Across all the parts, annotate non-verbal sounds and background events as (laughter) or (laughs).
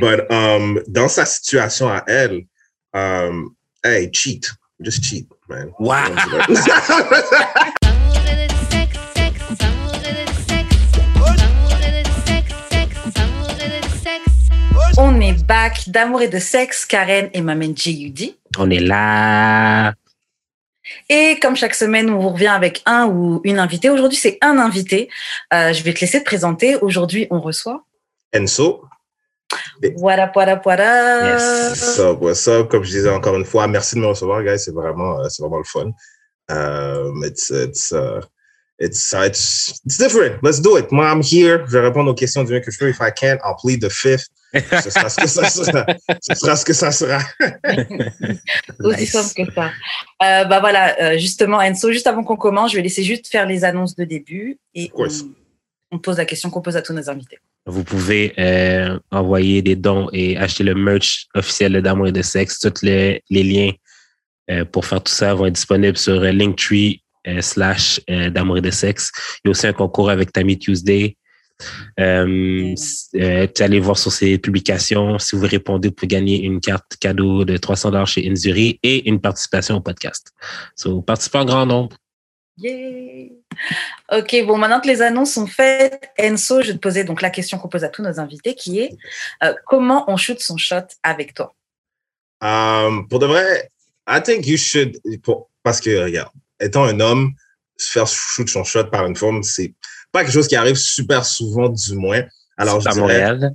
But um, dans sa situation à elle, um, hey, cheat. Just cheat, man. Wow. (laughs) On est back d'amour et de sexe, Karen et Mamen J.U.D. On est là. Et comme chaque semaine, on vous revient avec un ou une invitée. Aujourd'hui, c'est un invité. Euh, je vais te laisser te présenter. Aujourd'hui, on reçoit. Enso. What up, what up, what up? Yes. What's up, what's up? Comme je disais encore une fois, merci de me recevoir, guys. C'est vraiment, euh, c'est vraiment le fun. Um, it's, it's, uh, it's, uh, it's, it's different. Let's do it. Moi, I'm here. Je vais répondre aux questions du mieux que je peux. If I can't, I'll plead the fifth. Ce sera ce que ça (laughs) sera. Ce sera ce que ça sera. (laughs) Aussi Nice. simple que ça. Euh, bah voilà, euh, justement, Enso, juste avant qu'on commence, je vais laisser juste faire les annonces de début et on pose la question qu'on pose à tous nos invités. Vous pouvez euh, envoyer des dons et acheter le merch officiel d'Amour et de Sexe. Tous les, les liens euh, pour faire tout ça vont être disponibles sur euh, Linktree slash d'Amour et de Sexe. Il y a aussi un concours avec Tammy Tuesday. Euh, euh, allez voir sur ses publications. Si vous répondez, vous pouvez gagner une carte cadeau de 300 dollars chez Inzuri et une participation au podcast. So, participez en grand nombre. Yay! (laughs) Ok, bon, maintenant que les annonces sont faites, Enso, je vais te poser donc la question qu'on pose à tous nos invités qui est euh, comment on shoot son shot avec toi? Um, pour de vrai, I think you should, pour- parce que, regarde, étant un homme, se faire shoot son shot par une femme, c'est pas quelque chose qui arrive super souvent, du moins. Alors, je à dirais, Montréal.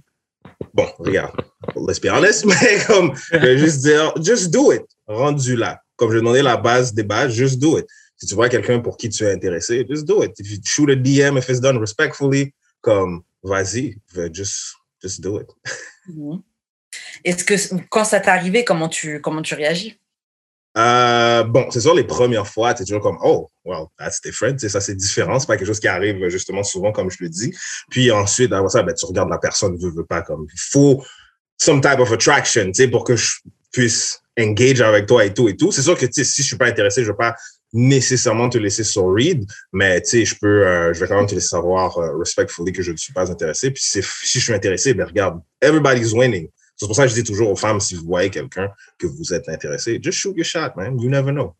bon, regarde, let's be honest, mais comme, je vais juste dire, just do it, rendu là. Comme je demandais la base des bases, just do it. Si tu vois quelqu'un pour qui tu es intéressé, just do it. If you shoot a DM, if it's done respectfully, comme, vas-y, just, just do it. Mhm. Est-ce que quand ça t'est arrivé, comment tu, comment tu réagis? Euh, bon, c'est sûr, les premières fois, tu es toujours comme, oh, well, that's different. Tu sais, ça, c'est différent. C'est pas quelque chose qui arrive justement souvent, comme je le dis. Puis ensuite, après ça, ben, tu regardes la personne, veut, veut pas, comme, il faut some type of attraction, tu sais, pour que je puisse engage avec toi et tout et tout. C'est sûr que, tu sais, si je suis pas intéressé, je vais pas nécessairement te laisser sur read, mais, tu sais, je peux, euh, je vais quand même te laisser savoir euh, respectfully que je ne suis pas intéressé. Puis c'est- si je suis intéressé, ben, regarde, everybody's winning. C'est pour ça que je dis toujours aux femmes, si vous voyez quelqu'un que vous êtes intéressé, just shoot your shot, man. You never know.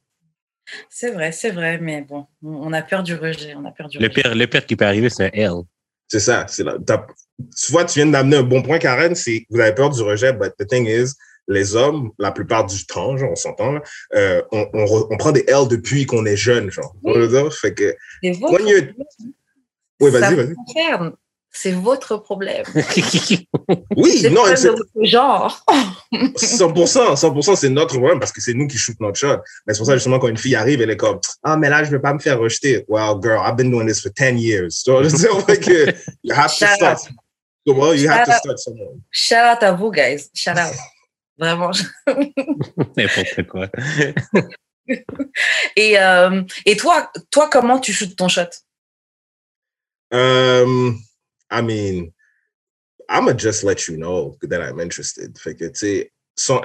C'est vrai, c'est vrai, mais bon, on a peur du rejet. On a peur du Le rejet. pire, le pire qui peut arriver, c'est un L. C'est ça. C'est Tu vois, tu viens d'amener un bon point, Karen. C'est vous avez peur du rejet, but the thing is, les hommes, la plupart du temps, genre, on s'entend, euh, on, on, re- on prend des L depuis qu'on est jeune, genre. Oui. Fait que, votre problème. oui, vas-y, vas-y. C'est votre problème. (laughs) Oui, non, c'est genre. (laughs) 100%, 100%, c'est notre problème parce que c'est nous qui shoot notre shot. Mais c'est pour ça, justement, quand une fille arrive, elle est comme, ah, mais là, je vais pas me faire rejeter. Well, girl, I've been doing this for 10 years. Que, you have to start. Well, you have to start somewhere. Shout out à vous, guys. Shout out. Vraiment. (laughs) N'importe quoi. (laughs) Et, euh, et toi, toi, comment tu shootes ton shot? Um, I mean, I'm gonna just let you know that I'm interested. Fait que, tu sais, son,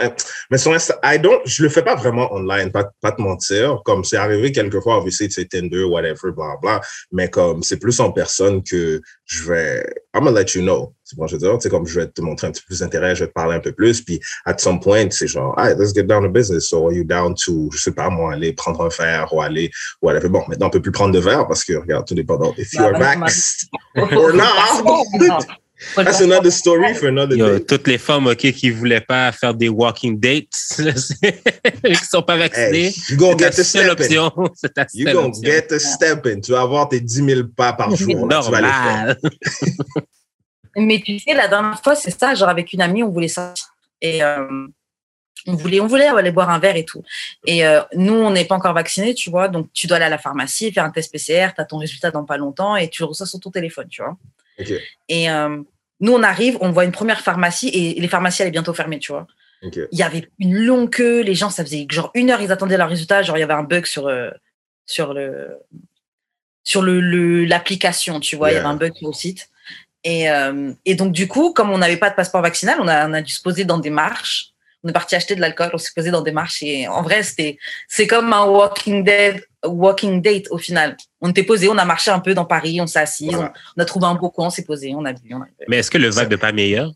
mais son Insta, I don't, je le fais pas vraiment online, pas, pas te mentir. Comme c'est arrivé quelquefois, obviously, sais, Tinder, whatever, bla, bla. Mais comme c'est plus en personne que je vais, I'm gonna let you know. C'est bon, je veux dire, tu sais, comme je vais te montrer un petit peu plus d'intérêt, je vais te parler un peu plus. Puis, at some point, c'est genre, hey, let's get down to business. So, are you down to, je sais pas, moi, aller prendre un verre ou aller, whatever. Bon, maintenant, on peut plus prendre de verre parce que, regarde, tout dépend. Donc, If Bah, you're bah, vaxxed or not. (laughs) Non. That's another story for another Il y a day. toutes les femmes ok, qui voulaient pas faire des walking dates, (laughs) (laughs) qui sont pas vaccinées. Hey, C'est ta seule option. (laughs) C'est ta You seule gonna option. get to stepping. Tu vas avoir tes 10 000 pas par jour. là. Tu vas les faire. Normal. Mais tu sais, la dernière fois, c'est ça, genre avec une amie, on voulait sortir. Et euh, on, voulait, on voulait aller boire un verre et tout. Et euh, nous, on n'est pas encore vaccinés, tu vois. Donc, tu dois aller à la pharmacie, faire un test PCR, tu as ton résultat dans pas longtemps et tu le reçois sur ton téléphone, tu vois. Et euh, nous, on arrive, on voit une première pharmacie et les pharmacies, elle est bientôt fermée, tu vois. Il y avait une longue queue, les gens, ça faisait genre une heure, ils attendaient leur résultat. Genre, il y avait un bug sur, euh, sur le sur le l'application, tu vois. Il y avait un bug sur le site. Et, euh, et donc, du coup, comme on n'avait pas de passeport vaccinal, on a, on a dû se poser dans des marches. On est parti acheter de l'alcool, on s'est posé dans des marches. Et en vrai, c'était c'est comme un walking, dead, walking date au final. On était posé, on a marché un peu dans Paris, on s'est assis, Voilà. on, on a trouvé un beau coin, on s'est posé, on a bu. On a. Mais est-ce que le vibe n'est pas meilleur?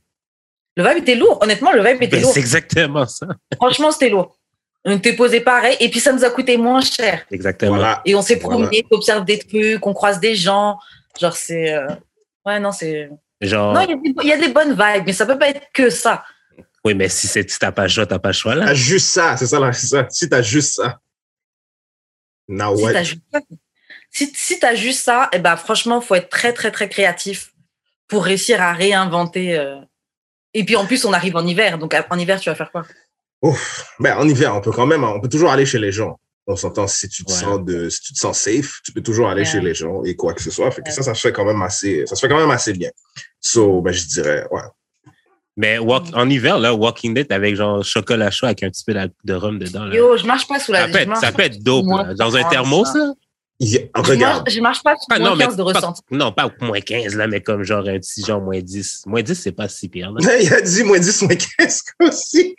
Le vibe était lourd. Honnêtement, le vibe était Ben, lourd. c'est exactement ça. Franchement, c'était lourd. On était posé pareil. Et puis, ça nous a coûté moins cher. Exactement. Voilà. Et on s'est Voilà. promené, on observe des trucs, on croise des gens. Genre, c'est. euh, Ouais, non, c'est. Genre, Non, il y a des- il y, a des bonnes vibes, mais ça peut pas être que ça. oui, mais si, si t'as pas le choix, t'as pas le choix là. T'as juste ça, c'est ça, là, c'est ça. Si t'as juste ça. Now Si what? t'as juste ça, si, si t'as juste ça, eh ben, franchement, faut être très, très, très créatif pour réussir à réinventer. euh. Et puis, en plus, on arrive en hiver. Donc, en hiver, tu vas faire quoi? Ouf. Ben, en hiver, on peut quand même, on peut toujours aller chez les gens. On s'entend si tu te Ouais. sens de, si tu te sens safe, tu peux toujours aller Ouais. chez les gens et quoi que ce soit. Fait que Ouais. ça, ça se fait quand même assez, ça se fait quand même assez bien. So, ben, je dirais, ouais. Mais walk- en hiver, là, Walking Dead avec genre chocolat chaud avec un petit peu de, de rhum dedans. Là. Yo, je marche pas sous la ça, peut ça peut être dope. Là. Dans un thermos, ça. là. Il y a- Je regarde. marche, je marche pas sous Ah, moins non, mais 15 de pas- ressenti. non, pas moins 15, là, mais comme genre un petit genre moins 10. Moins 10, c'est pas si pire. Là. Il a dit moins 10, moins 15 (laughs) aussi.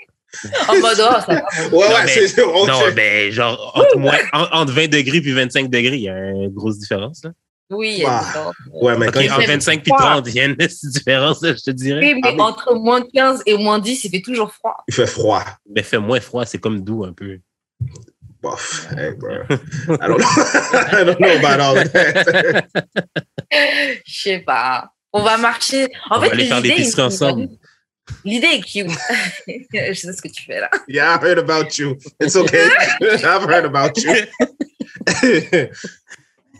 En mode, oh, ça va. Ouais, Non, ouais, mais- c'est. Non, ben, genre, entre, moins- entre 20 degrés puis 25 degrés, il y a une grosse différence. Là. Oui, il y a Bah, différence. Ouais, mais quand il entre fait 25 puis froid. 30, il y a une différence, je te dirais. Oui, mais Ah, mais- entre moins 15 et moins 10, il fait toujours froid. il fait froid. Mais fait moins froid, c'est comme doux un peu. Bof, (laughs) hey, bro. I don't know. I don't know about all that. Je sais pas. On va marcher. En On fait, va aller faire l'épicerie il- ensemble. L'idée est cute. (laughs) je sais ce que tu fais là. Yeah, I've heard about you. It's okay. (laughs) I've heard about you.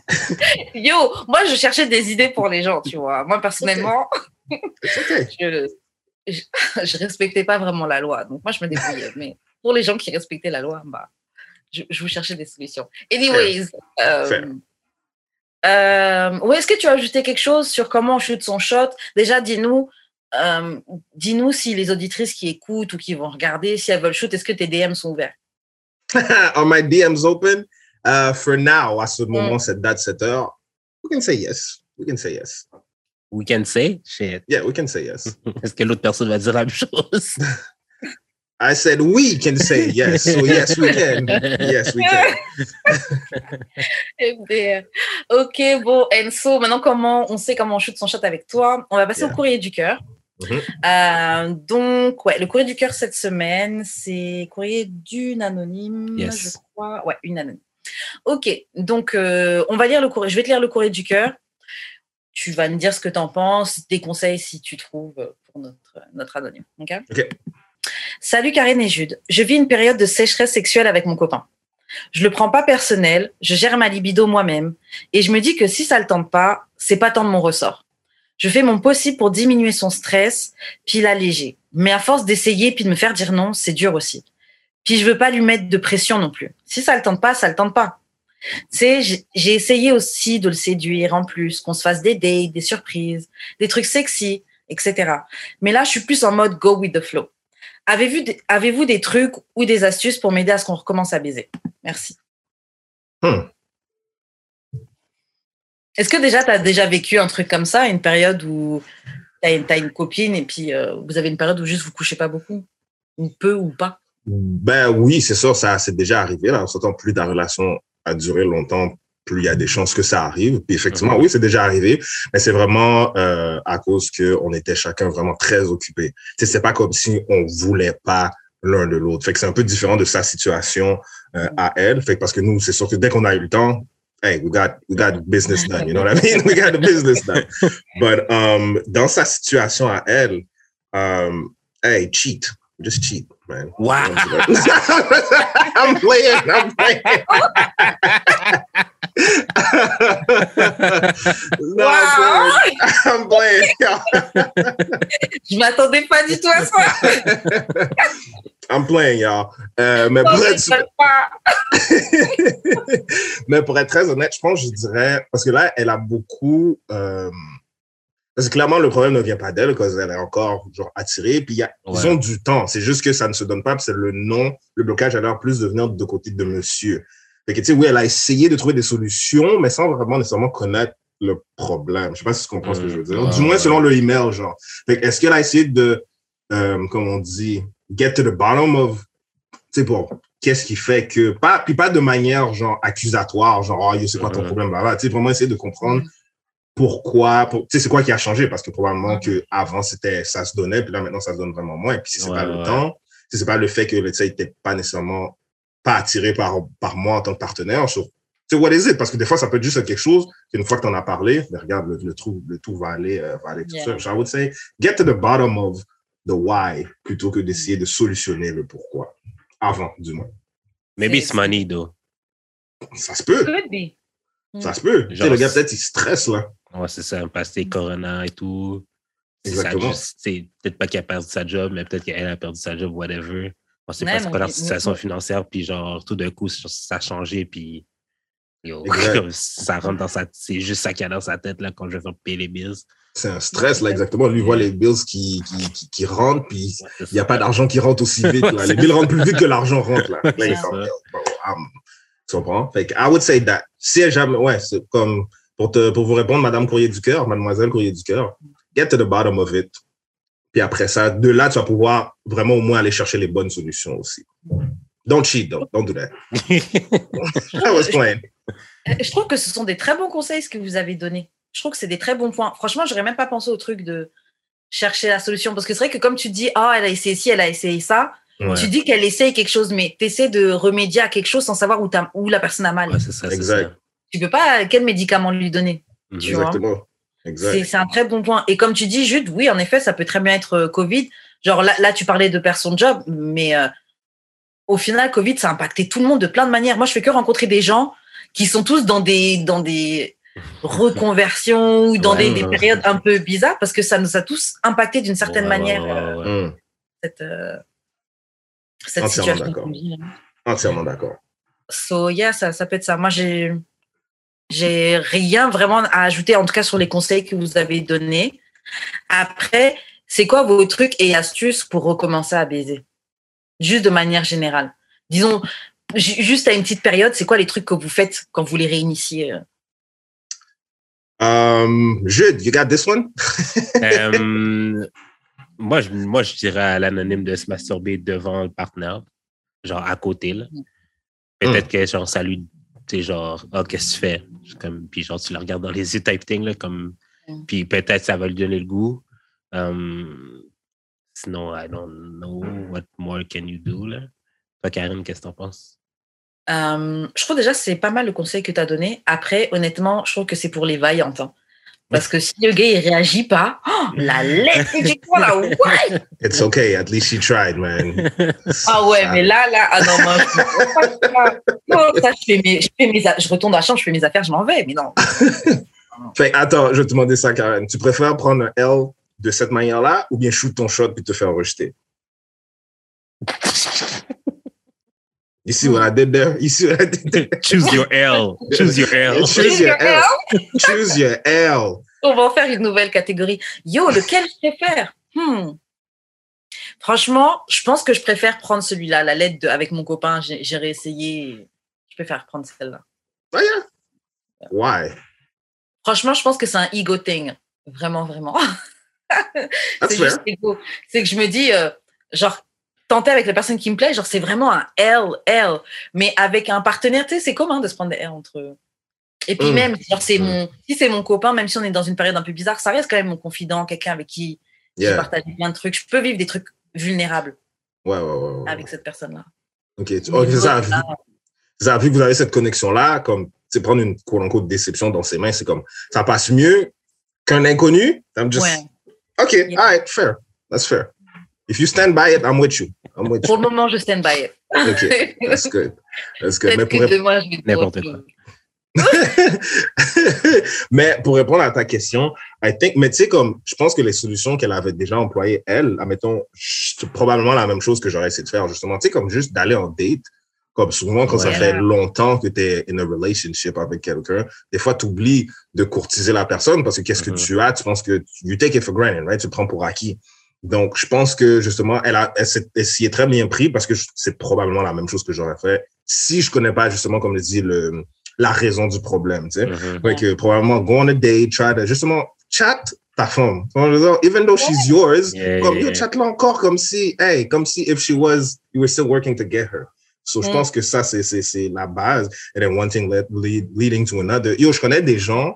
(laughs) Yo, moi, je cherchais des idées pour les gens, tu vois. Moi, personnellement, okay. (laughs) je, je, je respectais pas vraiment la loi. Donc, moi, je me débrouillais. Mais pour les gens qui respectaient la loi, bah, je, je vous cherchais des solutions. Anyways. euh, euh, ou est-ce que tu as ajouté quelque chose sur comment on shoot son shot? Déjà, dis-nous. euh, dis-nous si les auditrices qui écoutent ou qui vont regarder, si elles veulent shoot, est-ce que tes DM sont ouverts? (laughs) Are my DMs open? Uh, for now, à ce Mm. moment, cette date, cette heure, we can say yes. We can say yes. We can say, shit. Yeah, we can say yes. (laughs) Est-ce que l'autre personne va dire la même chose? (laughs) I said we can say yes. So yes, we can. (laughs) Yes, we can. MDR. Ok, bon, Enso, maintenant comment on sait comment on shoot son shot avec toi? On va passer Yeah. au courrier du cœur. Mhm. Euh, donc, ouais, le courrier du cœur cette semaine, c'est courrier d'une anonyme, Yes. je crois. Ouais, une anonyme. Ok, donc euh, on va lire le courrier. Je vais te lire le courrier du cœur. Tu vas me dire ce que tu en penses, des conseils si tu trouves pour notre, notre anonyme. Ok? Ok. Salut Karine et Jude. Je vis une période de sécheresse sexuelle avec mon copain. Je le prends pas personnel, je gère ma libido moi-même et je me dis que si ça le tente pas, c'est pas tant de mon ressort. Je fais mon possible pour diminuer son stress puis l'alléger. Mais à force d'essayer puis de me faire dire non, c'est dur aussi. Puis je veux pas lui mettre de pression non plus. Si ça le tente pas, ça le tente pas. Sais, j'ai- essayé aussi de le séduire en plus, qu'on se fasse des dates, des surprises, des trucs sexy, etc. Mais là, je suis plus en mode go with the flow. Avez-vous des, avez-vous des trucs ou des astuces pour m'aider à ce qu'on recommence à baiser? Merci. Hmm. Est-ce que déjà, tu as déjà vécu un truc comme ça, une période où tu as, une copine et puis euh, vous avez une période où juste vous couchez pas beaucoup? Ou peu ou pas? Ben oui, c'est sûr, ça c'est déjà arrivé. Là, on s'entend plus ta relation a duré longtemps, plus il y a des chances que ça arrive. Puis effectivement, oui, c'est déjà arrivé, mais c'est vraiment euh, à cause que on était chacun vraiment très occupé. Tu sais, c'est pas comme si on voulait pas l'un de l'autre. Fait que c'est un peu différent de sa situation euh, à elle. Fait que parce que nous, c'est sûr que dès qu'on a eu le temps, hey, we got we got business done. You know what I mean? We got the business done. But um, dans sa situation à elle, um, hey, cheat, just cheat, man. Wow! (laughs) I'm playing. I'm playing. (laughs) Wow! I'm playing. (laughs) Je m'attendais pas du tout à ça. I'm playing, y'all. Euh, mais, Non, pour être, mais pour être très honnête, je pense, je dirais, parce que là, elle a beaucoup. Euh, parce que clairement, le problème ne vient pas d'elle, parce qu'elle est encore genre attirée. Puis il y a, ils ont du temps. C'est juste que ça ne se donne pas. C'est le nom, le blocage a l'air plus de venir de côté de monsieur. Fait que tu sais, oui, elle a essayé de trouver des solutions, mais sans vraiment nécessairement connaître le problème. Je sais pas si tu comprends ce que je veux dire. Ouais. Du moins selon le email, genre. Fait que est-ce qu'elle a essayé de, euh, comme on dit, get to the bottom of, tu sais, bon, qu'est-ce qui fait que, pas, puis pas de manière genre accusatoire, genre, oh, c'est quoi ton Mhm. problème, là, Tu sais, vraiment essayer de comprendre pourquoi, pour, tu sais, c'est quoi qui a changé? Parce que probablement que avant c'était, ça se donnait, puis là, maintenant, ça se donne vraiment moins. Puis si c'est Ouais, pas le temps, si c'est pas le fait que, tu sais, t'es pas nécessairement pas attiré par, par moi en tant que partenaire, sur, tu sais, what is it? Parce que des fois, ça peut être juste quelque chose qu'une fois que t'en as parlé, mais regarde, le, le, tout, le tout va aller, euh, va aller tout Yeah. seul. So I would say, get to the bottom of the why plutôt que d'essayer de solutionner le pourquoi. Avant, du moins. Maybe it's money, though. Ça se peut. Could be. Ça se peut. Genre, le gars, peut-être, il stresse, là. Ouais, c'est ça, parce que Corona et tout. Exactement. C'est peut-être pas qu'il a perdu sa job, mais peut-être qu'elle a perdu sa job, whatever. On sait pas c'est mais quoi leur on- situation on- financière, puis genre, tout d'un coup, ça a changé, puis yo, (laughs) ça rentre dans sa c'est juste ça qu'il y a dans sa tête là quand je vais faire payer les bills. C'est un stress, là, exactement. Lui, il voit les bills qui, qui, qui, qui rentrent, puis Ouais, il n'y a pas d'argent qui rentre aussi vite. Là. (laughs) Les bills rentrent plus vite que l'argent rentre. Là. (laughs) Là, il tu comprends? Fait que, I would say that. Si jamais, ouais, c'est comme, pour, te, pour vous répondre, Madame Courrier du Cœur, Mademoiselle Courrier du Cœur, get to the bottom of it. Puis après ça, de là, tu vas pouvoir vraiment au moins aller chercher les bonnes solutions aussi. Don't cheat, though. Don't do that. (laughs) I was playing. Euh, Je trouve que ce sont des très bons conseils ce que vous avez donné. Je trouve que c'est des très bons points. Franchement, j'aurais même pas pensé au truc de chercher la solution parce que c'est vrai que comme tu dis, ah, elle a essayé ci, elle a essayé ça. Ouais. Tu dis qu'elle essaye quelque chose, mais tu essaies de remédier à quelque chose sans savoir où, t'as- où la personne a mal. Ouais, c'est ça, Exact. ça. Tu peux pas quel médicament lui donner. Mhm. Tu. Exactement. C'est Exact. c'est un très bon point. Et comme tu dis, Jude, oui, en effet, ça peut très bien être euh, Covid. Genre là, là tu parlais de perdre son job, mais euh, au final, Covid, ça a impacté tout le monde de plein de manières. Moi, je fais que rencontrer des gens qui sont tous dans des, dans des reconversions ou dans Ouais, des, des ouais. périodes un peu bizarres parce que ça nous a tous impacté d'une certaine Ouais, manière, ouais, euh, ouais, ouais. Cette, euh, cette Entièrement situation. vit, là. entièrement d'accord. So, yeah, ça, ça peut être ça. Moi, j'ai, j'ai rien vraiment à ajouter, en tout cas sur les conseils que vous avez donnés. Après, c'est quoi vos trucs et astuces pour recommencer à baiser? Juste de manière générale. Disons, ju- juste à une petite période, c'est quoi les trucs que vous faites quand vous les réinitiez? Um, Jude, you got this one? Euh, moi, je, moi, je dirais à l'anonyme de se masturber devant le partenaire, genre à côté. Là. Peut-être que genre, ça lui. Tu sais, genre, ah, qu'est-ce que tu fais? Comme, puis genre, tu le regardes dans les yeux, type thing, là, comme. Mm. Puis peut-être ça va lui donner le goût. Um, sinon, I don't know what more can you do, là. Toi, Karine, qu'est-ce que t'en penses? Euh, je trouve déjà que c'est pas mal le conseil que tu as donné. Après, honnêtement, je trouve que c'est pour les vaillantes. hein. Parce que si le gars, il réagit pas, oh, la lettre quoi là, ouais! It's okay. At least she tried, man. Ah ouais, Ça- mais là, là, ah non, moi, je, ça, je, fais mes, je, fais mes, je retourne dans la chambre, je fais mes affaires, je m'en vais, mais non. (laughs) Fait, attends, je vais te demander ça, Karen. Tu préfères prendre un L de cette manière-là ou bien shoot ton shot puis te faire rejeter? You see what I did there? You see what I did there? (laughs) Choose your L. Choose your L. Choose your L. Choose your L. On va en faire une nouvelle catégorie. Yo, lequel je préfère? Hmm. Franchement, je pense que je préfère prendre celui-là, la lettre de, avec mon copain. J'ai réessayé. Je préfère prendre celle-là. Oh yeah. Why? Franchement, je pense que c'est un ego thing. Vraiment, vraiment. (laughs) C'est juste ego. C'est que je me dis, euh, genre, tenter avec la personne qui me plaît, genre, c'est vraiment un L, L. Mais avec un partenaire, tu sais, c'est commun de se prendre des L entre eux. Et puis Mm. même, genre, c'est Mm. mon, si c'est mon copain, même si on est dans une période un peu bizarre, ça reste quand même mon confident, quelqu'un avec qui Yeah. partagé plein de trucs. Je peux vivre des trucs vulnérables Ouais, ouais, ouais. avec cette personne-là. OK. Tu, ok, c'est ça. Vu, c'est ça, vu que vous avez cette connexion-là, comme, sais, prendre une quote-unquote déception dans ses mains, c'est comme, ça passe mieux qu'un inconnu? I'm just. OK, all right, fair. That's fair. If you stand by it, I'm with you. I'm with Pour you. le moment, je stand by it. OK, that's good. That's good. Mais pour, que rép- demain, je vais dire N'importe quoi. (laughs) mais pour répondre à ta question, I think, mais tu sais, comme, je pense que les solutions qu'elle avait déjà employées, elle, admettons, c'est probablement la même chose que j'aurais essayé de faire, justement. Tu sais, comme juste d'aller en date, comme souvent quand ça fait longtemps que tu es in a relationship avec quelqu'un, des fois, tu oublies de courtiser la personne parce que qu'est-ce que Mhm. tu as, tu penses que you take it for granted, right? Tu le prends pour acquis. Donc, je pense que justement, elle, a, elle, s'y est très bien pris parce que je- c'est probablement la même chose que j'aurais fait si je connais pas justement, comme je dis, le, la raison du problème, tu sais. Mhm. Ouais, que probablement go on a date, try to justement chat ta femme. Je Even though she's yours, Yeah, comme yeah. yo, chat là encore comme si, hey, comme si if she was, you were still working to get her. So je Mm. pense que ça, c'est, c'est, c'est la base. And then one thing led, lead, leading to another. Yo, je connais des gens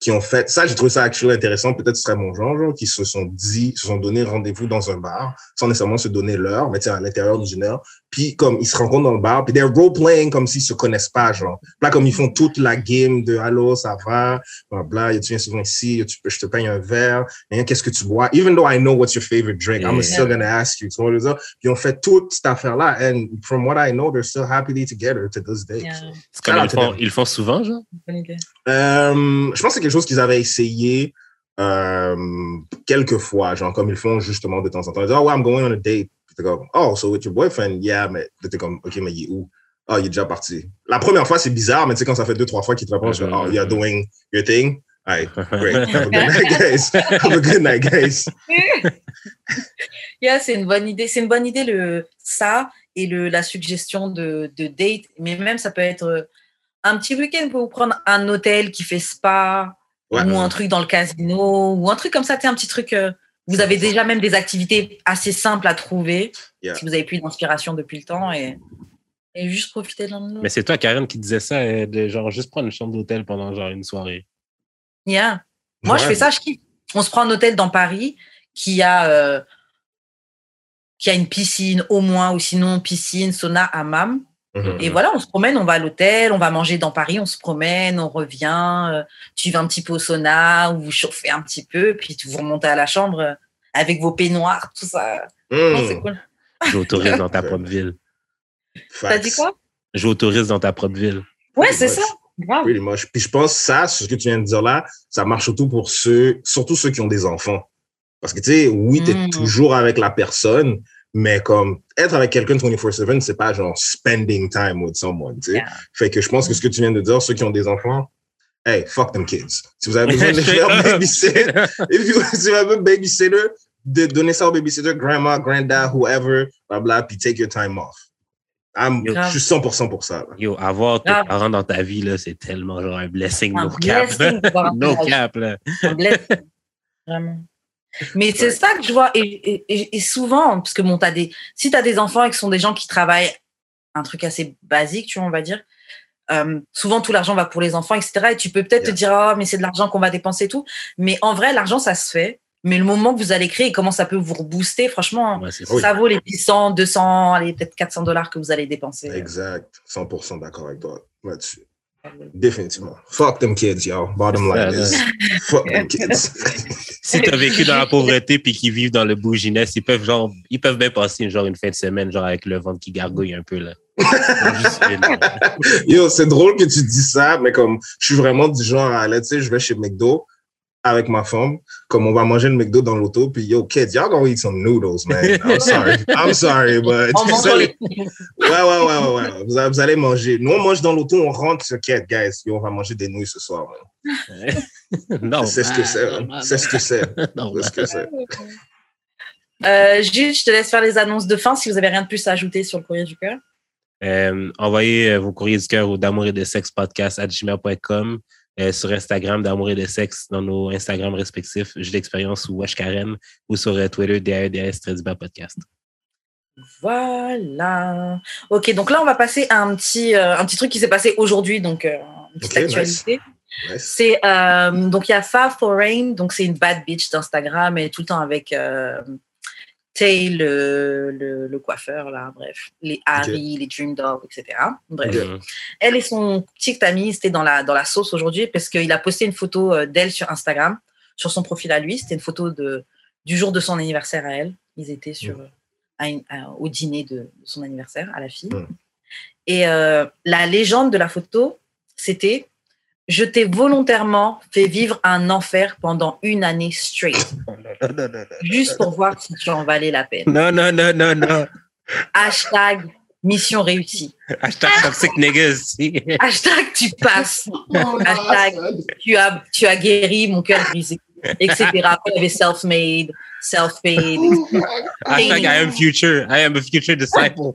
qui ont fait ça, j'ai trouvé ça actuellement intéressant. Peut-être ce serait mon genre, qui se sont dit, se sont donné rendez-vous dans un bar, sans nécessairement se donner l'heure, mais à l'intérieur d'une heure. Puis comme ils se rencontrent dans le bar, puis they're role playing comme s'ils se connaissent pas, genre. Là, comme ils font toute la game de allô, ça va, bla bla, tu viens souvent ici, tu peux, je te paye un verre, et qu'est-ce que tu bois? Even though I know what's your favorite drink, I'm still gonna ask you. Tu vois, puis on fait toute cette affaire-là, and from what I know, they're still happily together to this day. Yeah. Comme ils font, ils font souvent, genre? Euh, je pense que c'est quelque chose qu'ils avaient essayé euh, quelques fois, genre comme ils font justement de temps en temps. Ils disent, oh, ouais, I'm going on a date. Comme, oh, so with your boyfriend? Yeah, mais t'es comme, OK, mais il est où? Oh, il est déjà parti. La première fois, c'est bizarre, mais tu sais, quand ça fait deux, trois fois qu'il te répond, mm -hmm. oh, you're doing your thing? All right, great. Have a good night, guys. (laughs) Have a good night, guys. (laughs) yeah, c'est une bonne idée. C'est une bonne idée, le, ça et le, la suggestion de, de date. Mais même, ça peut être un petit week-end pour vous prendre un hôtel qui fait spa ouais. ou un truc dans le casino ou un truc comme ça, tu un petit truc. Euh, vous avez déjà même des activités assez simples à trouver yeah. si vous avez plus d'inspiration depuis le temps et, et juste profiter de l'un Mais c'est toi, Karen, qui disait ça, euh, de genre juste prendre une chambre d'hôtel pendant genre une soirée. Yeah. Moi, ouais. je fais ça, je kiffe. On se prend un hôtel dans Paris qui a, euh, qui a une piscine au moins, ou sinon piscine, sauna, hammam. Et voilà, on se promène, on va à l'hôtel, on va manger dans Paris, on se promène, on revient, euh, tu vas un petit peu au sauna ou vous chauffez un petit peu, puis tu vous remontez à la chambre euh, avec vos peignoirs, tout ça. Mmh. Non, c'est cool. Joue au tourisme dans ta (laughs) propre ville. T'as dit quoi? Joue au tourisme dans ta propre ville. Ouais, c'est ça. Wow. Really much. Puis je pense que ça, ce que tu viens de dire là, ça marche surtout pour ceux, surtout ceux qui ont des enfants. Parce que tu sais, oui, tu es Mm. toujours avec la personne, mais comme être avec quelqu'un 24/7, c'est pas genre spending time with someone, tu sais. Yeah. Fait que je pense que ce que tu viens de dire, ceux qui ont des enfants, hey, fuck them kids. Si vous avez besoin de (laughs) faire babysitter, (laughs) if you, si vous avez un babysitter, de donner ça au babysitter, grandma, granddad, whoever, bla bla, puis take your time off. I'm, Yo. je suis 100% pour ça. là. Yo, avoir tes Ah. parents dans ta vie, là, c'est tellement genre un blessing, Un (laughs) no cap. blessing no cap, là. Un blessing. Vraiment. Mais c'est ça que je vois. Et, et- et- et souvent, parce que bon, as des, si tu as des enfants et que ce sont des gens qui travaillent un truc assez basique, tu vois, on va dire, euh, souvent tout l'argent va pour les enfants, etc. Et tu peux peut-être te dire, ah, mais c'est de l'argent qu'on va dépenser et tout. Mais en vrai, l'argent, ça se fait. Mais le moment que vous allez créer et comment ça peut vous rebooster, franchement, Ouais, ça. Vaut les 100, 200, allez, peut-être 400 dollars que vous allez dépenser. Exact. 100% d'accord avec toi là-dessus. Définitivement. Fuck them kids, yo. Bottom line is, fuck them kids. (laughs) Si t'as vécu dans la pauvreté puis qu'ils vivent dans le bouginess, ils peuvent genre, ils peuvent bien passer genre une fin de semaine genre avec le ventre qui gargouille un peu là. (laughs) Yo, c'est drôle que tu dis ça, mais comme je suis vraiment du genre à aller, tu sais, je vais chez McDo avec ma femme, comme on va manger le McDo dans l'auto, puis yo, kids, y'all gonna eat some noodles, man. I'm (laughs) sorry. I'm sorry, but. Mangeant les- (laughs) Ouais, ouais, ouais, ouais, ouais. Vous, allez- vous allez manger. Nous, on mange dans l'auto, on rentre sur quête, guys. Yo, on va manger des nouilles ce soir, man. non. (laughs) C'est ce que c'est, man. C'est ce que c'est. Non, C'est ce que c'est. Euh, Jules, je te laisse faire les annonces de fin si vous avez rien de plus à ajouter sur le courrier du cœur. Euh, envoyez euh, vos courriers du cœur au d'amour et de sexe podcast à gmail.com euh, sur Instagram d'amour et de sexe dans nos Instagram respectifs, J'ai l'expérience ou Wesh Karen ou sur euh, Twitter DAEDS très podcast. Voilà. Ok, donc là, on va passer à un petit, euh, un petit truc qui s'est passé aujourd'hui, donc euh, une petite actualité. Nice. C'est euh, donc il y a Fav Foreign, donc c'est une bad bitch d'Instagram et tout le temps avec euh, Tay, le, le, le coiffeur là, bref, les Harry, les Dream Dog, etc. Bref, elle et son petit ami, c'était dans la dans la sauce aujourd'hui parce qu'il a posté une photo euh, d'elle sur Instagram, sur son profil à lui. C'était une photo de du jour de son anniversaire à elle. Ils étaient sur Mm. euh, à une- à- au dîner de, de son anniversaire à la fille. Mm. Et euh, la légende de la photo, c'était je t'ai volontairement fait vivre un enfer pendant une année straight, (laughs) juste pour voir si tu en valais la peine. Non, non, non, non, non. Hashtag mission réussie. Hashtag toxic niggas. (laughs) Hashtag tu passes. Hashtag tu as, tu as guéri mon cœur brisé, etc. Après, il y avait self-made, self-paid. Hashtag I am future. I am a future disciple.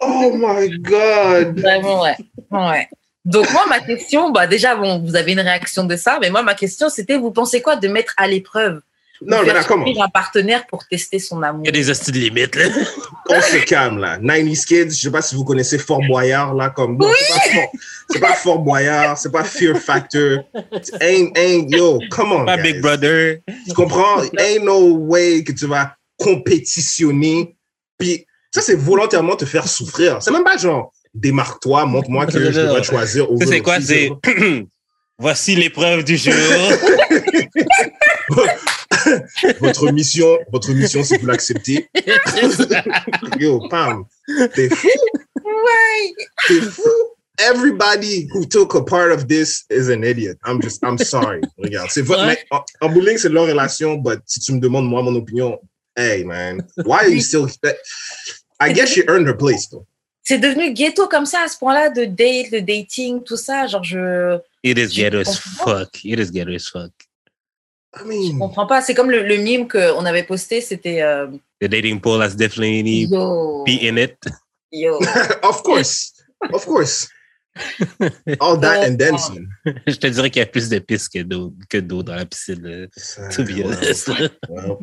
Oh my God. Vraiment, ouais. ouais. Donc, moi, ma question, bah, déjà, bon, vous avez une réaction de ça, mais moi, ma question, c'était vous pensez quoi de mettre à l'épreuve? Non, mais faire là, comment? un partenaire pour tester son amour? Il y a des astuces de limites, là. (laughs) on se calme, là. 90s Kids, je sais pas si vous connaissez Fort Boyard, là, comme. Bon, c'est pas Fort- C'est pas Fort Boyard, c'est pas Fear Factor. Ain't, ain't, yo, come on. Pas guys. Big Brother. Tu comprends? Ain't no way que tu vas compétitionner. Puis, ça, c'est volontairement te faire souffrir. C'est même pas genre, démarque-toi, montre-moi que je te choisir. Sais (laughs) quoi, c'est. (clears throat) Voici l'épreuve du jour. (laughs) votre mission, votre mission, si vous l'acceptez. (laughs) Yo, Pam, t'es fou, Ouais. t'es fou. Everybody who took a part of this is an idiot. I'm just, I'm sorry. Regarde, c'est votre, Ouais. mais en, en bowling, c'est leur relation, but si tu me demandes, moi, mon opinion, hey, man, why are you still, I guess she earned her place, though. C'est devenu ghetto comme ça à ce point-là de date, de dating, tout ça. Genre, je It is Je ghetto as comprends. fuck. It is ghetto as fuck. I je mean, comprends pas. C'est comme le, le mime qu'on avait posté, c'était euh, The dating pool has definitely yo, be in it. yo. (laughs) of course, of course. (laughs) All that and then some. Je te dirais qu'il y a plus de pistes que d'eau que d'eau dans la piscine. là. To be honest. Well,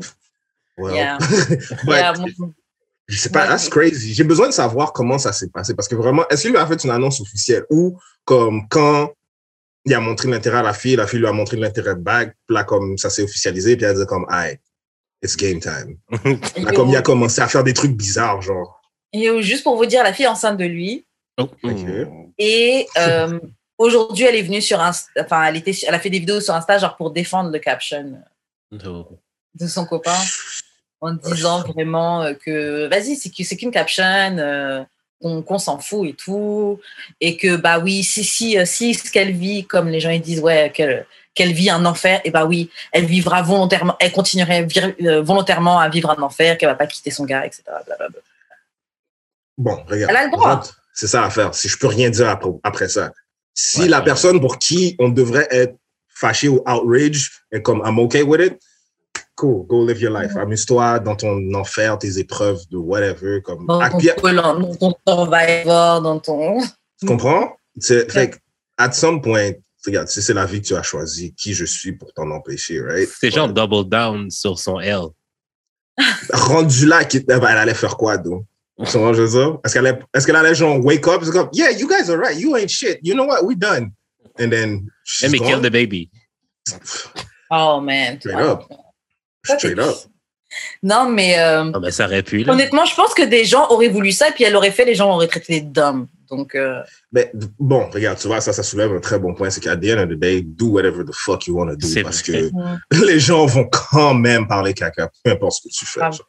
well. Yeah. (laughs) But, Yeah, mon- Je sais pas, Ouais. that's crazy. J'ai besoin de savoir comment ça s'est passé parce que vraiment, est-ce qu'il lui a fait une annonce officielle ou comme quand il a montré l'intérêt à la fille, la fille lui a montré l'intérêt back, là, comme ça s'est officialisé, puis elle a dit comme, hey, it's game time. (laughs) Là, comme il a commencé à faire des trucs bizarres, genre. yo, juste pour vous dire, la fille est enceinte de lui. Oh, Ok. Et euh, aujourd'hui, elle est venue sur un, enfin, elle était, elle a fait des vidéos sur Insta genre pour défendre le caption no. de son copain en disant vraiment euh, que vas-y, c'est qu'une caption, euh, qu'on s'en fout et tout, et que bah oui, si si euh, si ce qu'elle vit, comme les gens ils disent ouais qu'elle qu'elle vit un enfer, et bah oui, elle vivra volontairement, elle continuerait volontairement à vivre un enfer, qu'elle va pas quitter son gars, etc. blablabla. Bon, regarde. Elle a le droit. C'est ça à faire. Si je peux rien dire après, après ça. Si Ouais, la ouais. personne pour qui on devrait être fâché ou outrage est comme I'm okay with it, cool, go live your life. Amuse-toi dans ton enfer, tes épreuves de whatever. Comme, Dans ton, collant, dans ton survivor, dans ton. tu comprends? C'est, fait que, at some point, regarde, si c'est la vie que tu as choisie, qui je suis pour t'en empêcher, right? C'est genre double down sur son L. (laughs) rendu là, eh ben, elle allait faire quoi, donc? Tu comprends, je veux dire? Est-ce qu'elle allait, est-ce qu'elle allait genre wake up? C'est comme, yeah, you guys are right. You ain't shit. You know what? We done. And then, she's Let me kill gone. the baby. (laughs) Oh man. Straight up. Straight up. Non, mais euh, Ah, ben, ça aurait pu, là. honnêtement, je pense que des gens auraient voulu ça, et puis elle l'aurait fait, les gens auraient traité d'hommes. Donc, euh, Mais bon, regarde, tu vois, ça, ça soulève un très bon point. C'est qu'à the end of the day, do whatever the fuck you want to do. Parce vrai. que (laughs) les gens vont quand même parler caca, peu importe ce que tu fais. Grave. genre.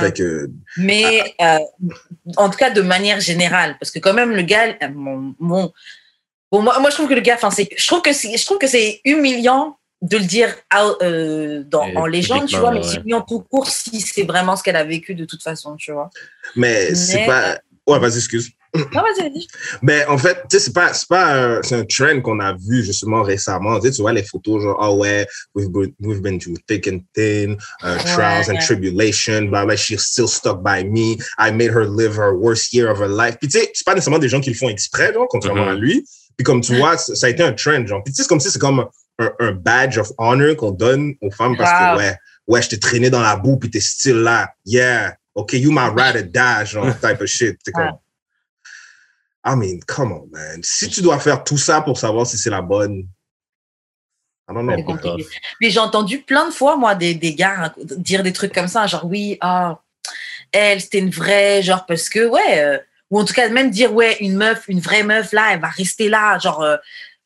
Fait que, mais euh, en tout cas, de manière générale, parce que quand même, le gars, mon, mon- bon, moi, moi, je trouve que le gars, enfin, c'est, je trouve que c'est, je trouve que c'est humiliant de le dire à- euh, dans, en légende, tu vois, mais ouais. c'est humiliant tout court si c'est vraiment ce qu'elle a vécu de toute façon, tu vois. mais c'est Mais- pas. Ouais, vas-y, excuse. Non, vas-y, vas-y. Ben, en fait, tu sais, c'est pas, c'est pas, euh, c'est un trend qu'on a vu justement récemment. Tu sais, tu vois les photos, genre, ah ouais, we've been, we've been through thick and thin, uh, trials and Ouais. tribulation, blah, blah, she's still stuck by me. I made her live her worst year of her life. Puis tu sais, c'est pas nécessairement des gens qui le font exprès, genre, contrairement Mhm. à lui. Puis comme tu vois, ça ça a été un trend, genre. Puis tu sais, c'est comme si c'est comme un, un badge of honor qu'on donne aux femmes parce que, ouais, ouais, je t'ai traîné dans la boue, puis t'es still là. Yeah, okay, you my ride or die, genre, (laughs) type of shit. C'est comme, Ouais. I mean, come on, man. Si tu dois faire tout ça pour savoir si c'est la bonne, I don't know. Mais j'ai entendu plein de fois, moi, des, des gars dire des trucs comme ça, genre oui, ah, elle, c'était une vraie, genre parce que, ouais, euh, ou en tout cas, même dire, ouais, une meuf, une vraie meuf, là, elle va rester là, genre, euh,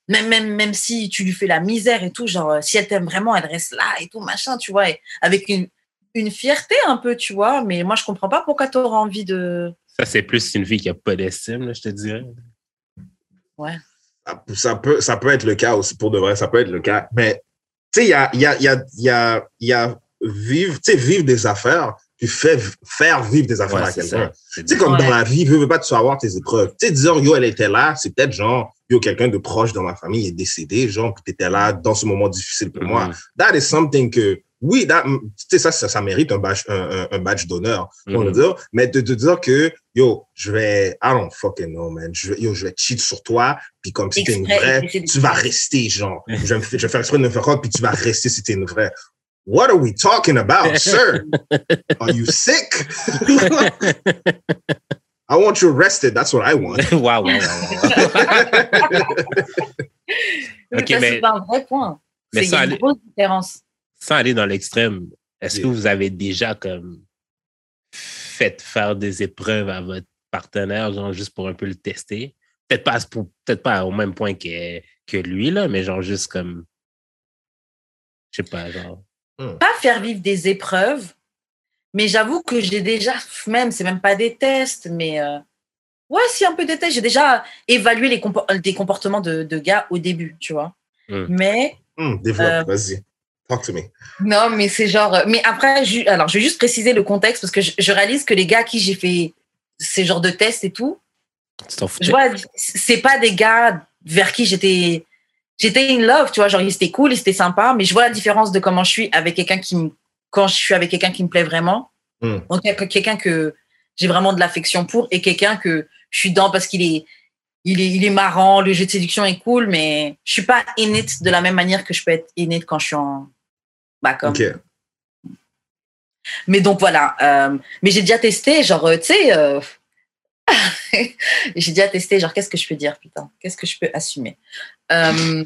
même, même, même si tu lui fais la misère et tout, genre, euh, si elle t'aime vraiment, elle reste là et tout, machin, tu vois, et avec une, une fierté un peu, tu vois, mais moi, je comprends pas pourquoi tu auras envie de. Ça, c'est plus une fille qui a pas d'estime, là, je te dirais. Ça- Ça peut, ça peut être le cas aussi, pour de vrai, ça peut être le cas. Mais, tu sais, il y a, il y a, il y a, il y a, il y a vivre, tu sais, vivre des affaires, puis faire, faire vivre des affaires Ouais, à quelqu'un. C'est Tu sais, comme Ouais. dans la vie, veux, veux pas, tu vas avoir tes épreuves. Tu sais, dire, yo, elle était là, c'est peut-être genre, yo, quelqu'un de proche dans ma famille est décédé, genre, puis t'étais là dans ce moment difficile pour moi. Mhm. That is something que, oui, that- tu sais, ça, ça, ça mérite un badge, un, un- un badge d'honneur, on va Mhm. dire. Mais de te dire que, yo, je vais, I don't fucking know, man. Je, yo, je vais cheat sur toi, puis comme si t'es une vraie, tu vas rester, genre. Je vais, me je vais faire exprès de me faire croire, puis tu vas rester si t'es une vraie. What are we talking about, (laughs) sir? Are you sick? I want you arrested. That's what I want. (laughs) wow, wow, wow, wow. Oui, (laughs) Ok, ça, mais- c'est un vrai point. mais C'est- Il y a ça, une allez- grosse différence. Sans aller dans l'extrême, est-ce que vous avez déjà comme fait faire des épreuves à votre partenaire, genre juste pour un peu le tester? Peut-être pas, peut-être pas au même point que, que lui, là, mais genre juste comme. Je sais pas, genre. Pas faire vivre des épreuves, mais j'avoue que j'ai déjà, même, c'est même pas des tests, mais euh, ouais, si un peu des tests, j'ai déjà évalué les des comportements de, de gars au début, tu vois. Hmm. Mais Hmm, développe, Euh, vas-y. Talk to me. Non, mais c'est genre. euh, Mais après, alors je vais juste préciser le contexte parce que je, je réalise que les gars à qui j'ai fait ces genres de tests et tout, je vois, c'est pas des gars vers qui j'étais. J'étais in love, tu vois, genre ils étaient cool, ils étaient sympas, mais je vois la différence de comment je suis avec quelqu'un qui me. Quand je suis avec quelqu'un qui me plaît vraiment, Hmm. donc avec quelqu'un que j'ai vraiment de l'affection pour et quelqu'un que je suis dans parce qu'il est. Il est, il est marrant, le jeu de séduction est cool, mais je suis pas in it de la même manière que je peux être in it quand je suis en. Bah, comme, OK. mais donc voilà. euh, mais j'ai déjà testé, genre, euh, tu sais, euh, (laughs) j'ai déjà testé, genre, qu'est-ce que je peux dire, putain Qu'est-ce que je peux assumer? Euh,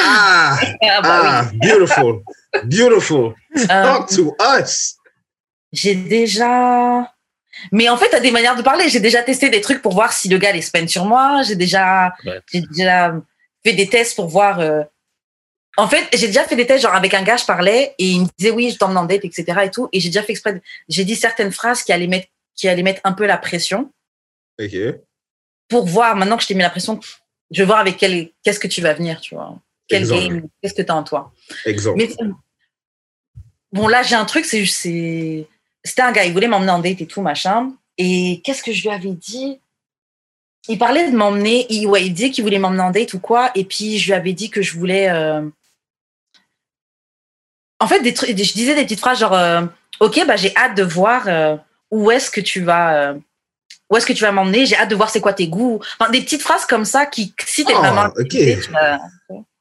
Ah, (laughs) ah, bah ah, beautiful. Beautiful. oui. (laughs) Euh, Talk to us. j'ai déjà. Mais en fait, à des manières de parler. J'ai déjà testé des trucs pour voir si le gars les spend sur moi. J'ai déjà, Ouais. j'ai déjà fait des tests pour voir. euh, En fait, j'ai déjà fait des tests, genre avec un gars, je parlais et il me disait oui, je t'emmène en date, etc. et tout. Et j'ai déjà fait exprès. de- J'ai dit certaines phrases qui allaient mettre, qui allaient mettre un peu la pression. OK. pour voir, maintenant que je t'ai mis la pression, je vais voir avec quel, qu'est-ce que tu vas venir, tu vois. Quel Exemple. game, qu'est-ce que tu as en toi. Exemple. Mais bon, là, j'ai un truc, c'est, c'est, c'était un gars, il voulait m'emmener en date et tout, machin. Et qu'est-ce que je lui avais dit? Il parlait de m'emmener, il, ouais, il disait qu'il voulait m'emmener en date ou quoi. Et puis, je lui avais dit que je voulais. euh, En fait, des trucs, je disais des petites phrases genre euh, Ok, bah, j'ai hâte de voir euh, où est-ce que tu vas. Où est-ce que tu vas m'emmener? J'ai hâte de voir c'est quoi tes goûts. Enfin, des petites phrases comme ça qui, si t'es Oh, vraiment ok. intéressé, tu vas-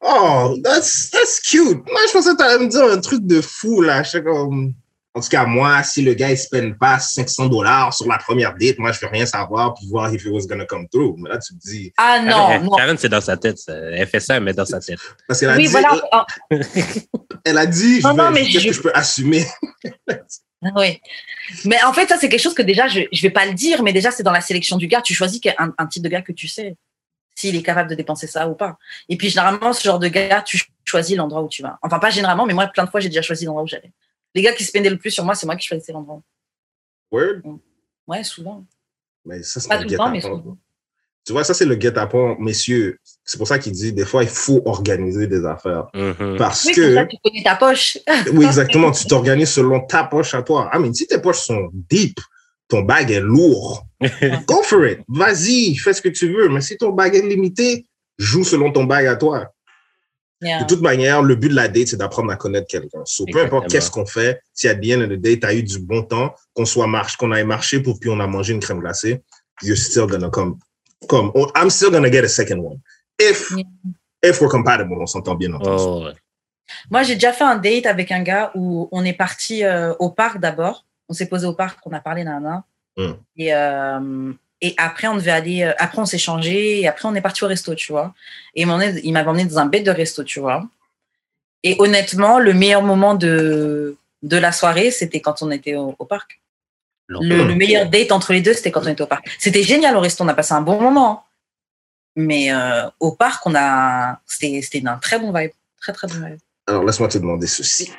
Oh, that's, that's cute. Moi, je pensais que tu allais me dire un truc de fou, là. Je sais comme... En tout cas, moi, si le gars, il spend pas 500 dollars sur la première date, moi, je veux rien savoir pour voir if it was gonna come through. Mais là, tu me dis... Ah non, Karen, non. Karen, c'est dans sa tête. ça. Elle fait ça, mais dans sa tête. Parce qu'elle a Oui, dit... voilà. Ah, Elle a dit, je Non, non, vais- mais qu'est-ce je- que je peux assumer? (laughs) (laughs) Oui. Mais en fait, ça, c'est quelque chose que déjà, je ne vais pas le dire, mais déjà, c'est dans la sélection du gars. Tu choisis un, un type de gars que tu sais s'il est capable de dépenser ça ou pas. Et puis, généralement, ce genre de gars, tu choisis l'endroit où tu vas. Enfin, pas généralement, mais moi, plein de fois, j'ai déjà choisi l'endroit où j'allais. Les gars qui se pendaient le plus sur moi, c'est moi qui choisissais l'endroit. Word? Ouais, souvent. Mais ça, c'est Pas tout le temps, mais souvent. Tu vois, ça, c'est le guet-apens, messieurs. C'est pour ça qu'il dit, des fois, il faut organiser des affaires. Mhm. Parce Oui, que... ça, tu connais ta poche. (laughs) Oui, exactement. tu t'organises selon ta poche à toi. Ah, mais si tes poches sont deep, ton bag est lourd. (laughs) Go for it. Vas-y, fais ce que tu veux. Mais si ton bag est limité, joue selon ton bag à toi. Yeah. De toute manière, le but de la date, c'est d'apprendre à connaître quelqu'un. So, peu importe qu'est-ce qu'on fait, si à the end of the day, tu as eu du bon temps, qu'on soit marche, qu'on aille marcher pour puis on a mangé une crème glacée, you're still gonna come, come. oh, I'm still gonna get a second one. If, Yeah. if we're compatible, on s'entend bien entendu. Oh, ouais. Moi, j'ai déjà fait un date avec un gars où on est parti euh, au parc d'abord. On s'est posé au parc, on a parlé nana. Mm. Et, euh, et après, on devait aller. euh, après, on s'est changé. Et après, on est parti au resto, tu vois. Et il m'avait emmené dans un bête de resto, tu vois. Et honnêtement, le meilleur moment de, de la soirée, c'était quand on était au, au parc. Le, le meilleur date entre les deux, c'était quand on était au parc. C'était génial au resto, on a passé un bon moment. Mais euh, au parc, on a. C'était c'était un très bon vibe. Très, très bon vibe. Alors, laisse-moi te demander ceci.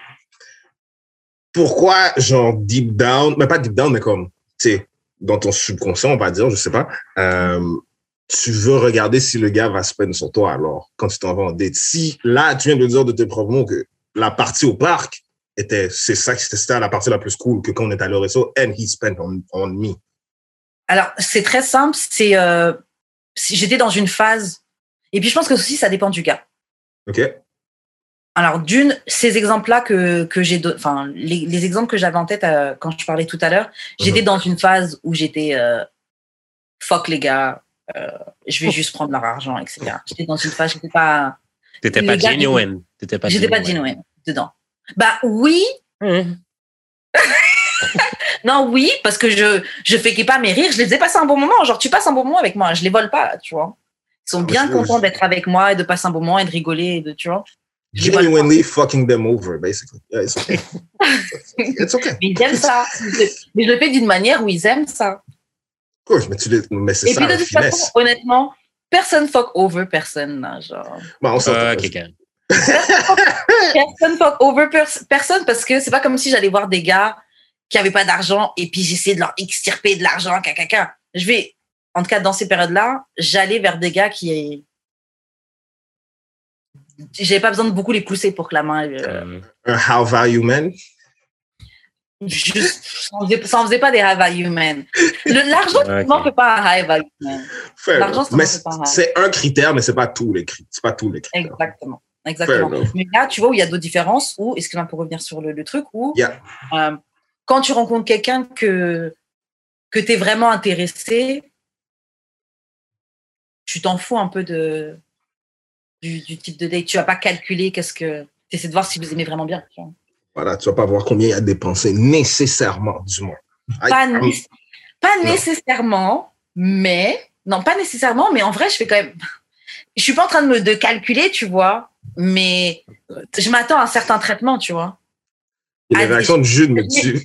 Pourquoi, genre, deep down, mais pas deep down, mais comme, tu sais, dans ton subconscient, on va dire, je sais pas, euh, tu veux regarder si le gars va se peine sur toi, alors, quand tu t'en vas en date. Si, là, tu viens de dire de tes propres mots que la partie au parc était, c'est ça, c'était la partie la plus cool que quand on est allé au resto, and he spent on, on me. Alors, c'est très simple. C'est euh, si j'étais dans une phase. Et puis, je pense que aussi, ça dépend du gars. OK? Alors, d'une, ces exemples-là que, que j'ai, enfin, les, les exemples que j'avais en tête euh, quand je parlais tout à l'heure, j'étais dans une phase où j'étais euh, fuck les gars, euh, je vais juste prendre leur argent, etc. J'étais dans une phase, j'étais pas, T'étais pas genuine. T'étais pas j'étais pas genuine dedans. Bah oui. Hum. (laughs) Non, oui, parce que je je fais pas mes rires. Je les ai passés un bon moment. Genre, tu passes un bon moment avec moi. Je les vole pas, tu vois. Ils sont Ah, bien contents d'être avec moi et de passer un bon moment et de rigoler, et de, tu vois. Genuinely fucking them over, basically. Yeah, it's okay. (laughs) it's okay. Mais ils aiment ça. Mais je le fais d'une manière où ils aiment ça. Of course, mais, tu les- mais c'est Et ça puis de toute façon, honnêtement, personne fuck over personne. là, genre. Bon, on s'entend. Karen. Personne fuck over pers- personne parce que c'est pas comme si j'allais voir des gars qui avaient pas d'argent et puis j'essayais de leur extirper de l'argent, caca. Je vais, en tout cas dans ces périodes-là, j'allais vers des gars qui. J'avais pas besoin de beaucoup les pousser pour que la main. euh, Un how value man. juste, ça en faisait, pas des high value men. L'argent, tu n'en fait pas un high value man. L'argent, c'est un critère, mais c'est pas tous les critères. C'est pas tous les critères. Exactement. Exactement. Mais là, tu vois où il y a d'autres différences, où, excuse-moi pour revenir sur le, le truc, où Yeah. euh, quand tu rencontres quelqu'un que, que tu es vraiment intéressé, tu t'en fous un peu de, du, du type de date. Tu vas pas calculer qu'est-ce que. Tu essaies de voir si vous aimez vraiment bien. tu vois. Voilà, tu vas pas voir combien il y a dépensé nécessairement, du moins. Pas, né- pas nécessairement, mais. Non, pas nécessairement, mais en vrai, je fais quand même. (laughs) Je suis pas en train de me de calculer, tu vois, mais je m'attends à un certain traitement, tu vois. Ah, réactions de Jude me tuent.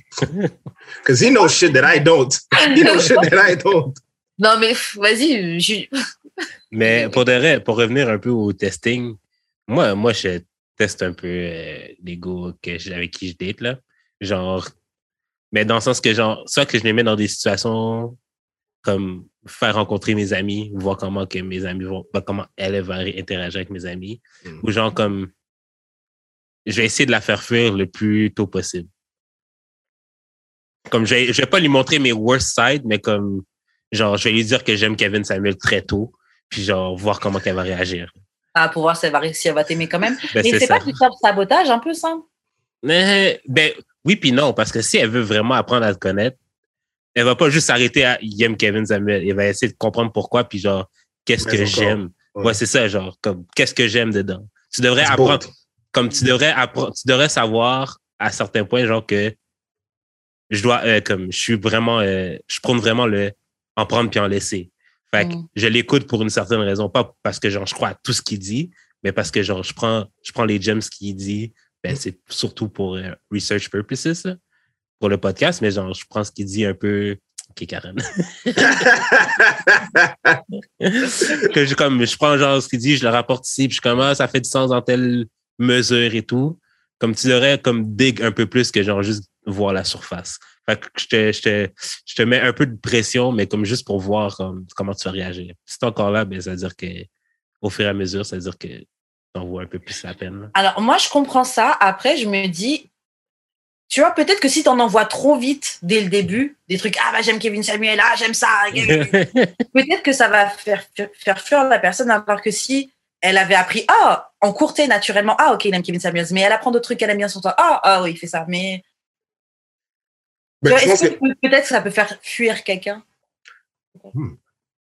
Because he knows shit that I don't. He knows shit that I don't. Non, mais vas-y, je- (laughs) Mais pour de pour revenir un peu au testing, moi, moi, je teste un peu euh, les gars que avec qui je date, là. Genre, mais dans le sens que, genre, soit que je les mets dans des situations comme faire rencontrer mes amis, voir comment que mes amis vont, ben, comment elle va interagir avec mes amis, Mm. ou genre comme, je vais essayer de la faire fuir le plus tôt possible. Comme, je vais, je vais pas lui montrer mes worst sides, mais comme, genre, je vais lui dire que j'aime Kevin Samuel très tôt, puis genre, voir comment elle va réagir. Ah, pour voir si elle va, si elle va t'aimer quand même. Ben, Mais c'est c'est ça. pas du sabotage un peu ça Mais, ben, oui puis non, parce que si elle veut vraiment apprendre à te connaître, elle va pas juste s'arrêter à il aime Kevin Samuel. Elle va essayer de comprendre pourquoi, puis genre, qu'est-ce que j'aime. ouais. Ouais, c'est ça, genre, comme, qu'est-ce que j'aime dedans? Tu devrais It's apprendre, bold. comme tu devrais apprendre, tu devrais savoir à certains points, genre, que je dois, euh, comme, je suis vraiment, euh, je prône vraiment le en prendre puis en laisser. Fait que Mm. je l'écoute pour une certaine raison, pas parce que, genre, je crois à tout ce qu'il dit, mais parce que, genre, je prends, je prends les gems qu'il dit, ben, c'est surtout pour euh, research purposes, là, pour le podcast, mais genre, je prends ce qu'il dit un peu. Ok, Karen. (laughs) que je, comme, je prends genre ce qu'il dit, je le rapporte ici, puis je suis comme, ah, ça fait du sens dans telle mesure et tout. Comme tu devrais comme dig un peu plus que genre juste voir la surface. Fait que je te, je te, je te mets un peu de pression, mais comme juste pour voir comme, comment tu vas réagir. Si t'es encore là, ben, ça veut dire que au fur et à mesure, ça veut dire que t'en vois un peu plus la peine. là. Alors, moi, je comprends ça. Après, je me dis, tu vois, peut-être que si tu en envoies trop vite dès le début, des trucs, ah, bah, j'aime Kevin Samuel, ah, j'aime ça, (laughs) peut-être que ça va faire, faire fuir la personne, alors que si elle avait appris, ah, en courté naturellement, ah, ok, il aime Kevin Samuels, mais elle apprend d'autres trucs qu'elle aime bien sur toi, ah, ah, oui, il fait ça, mais. Ben, pense Est-ce que, peut-être ça peut faire fuir quelqu'un?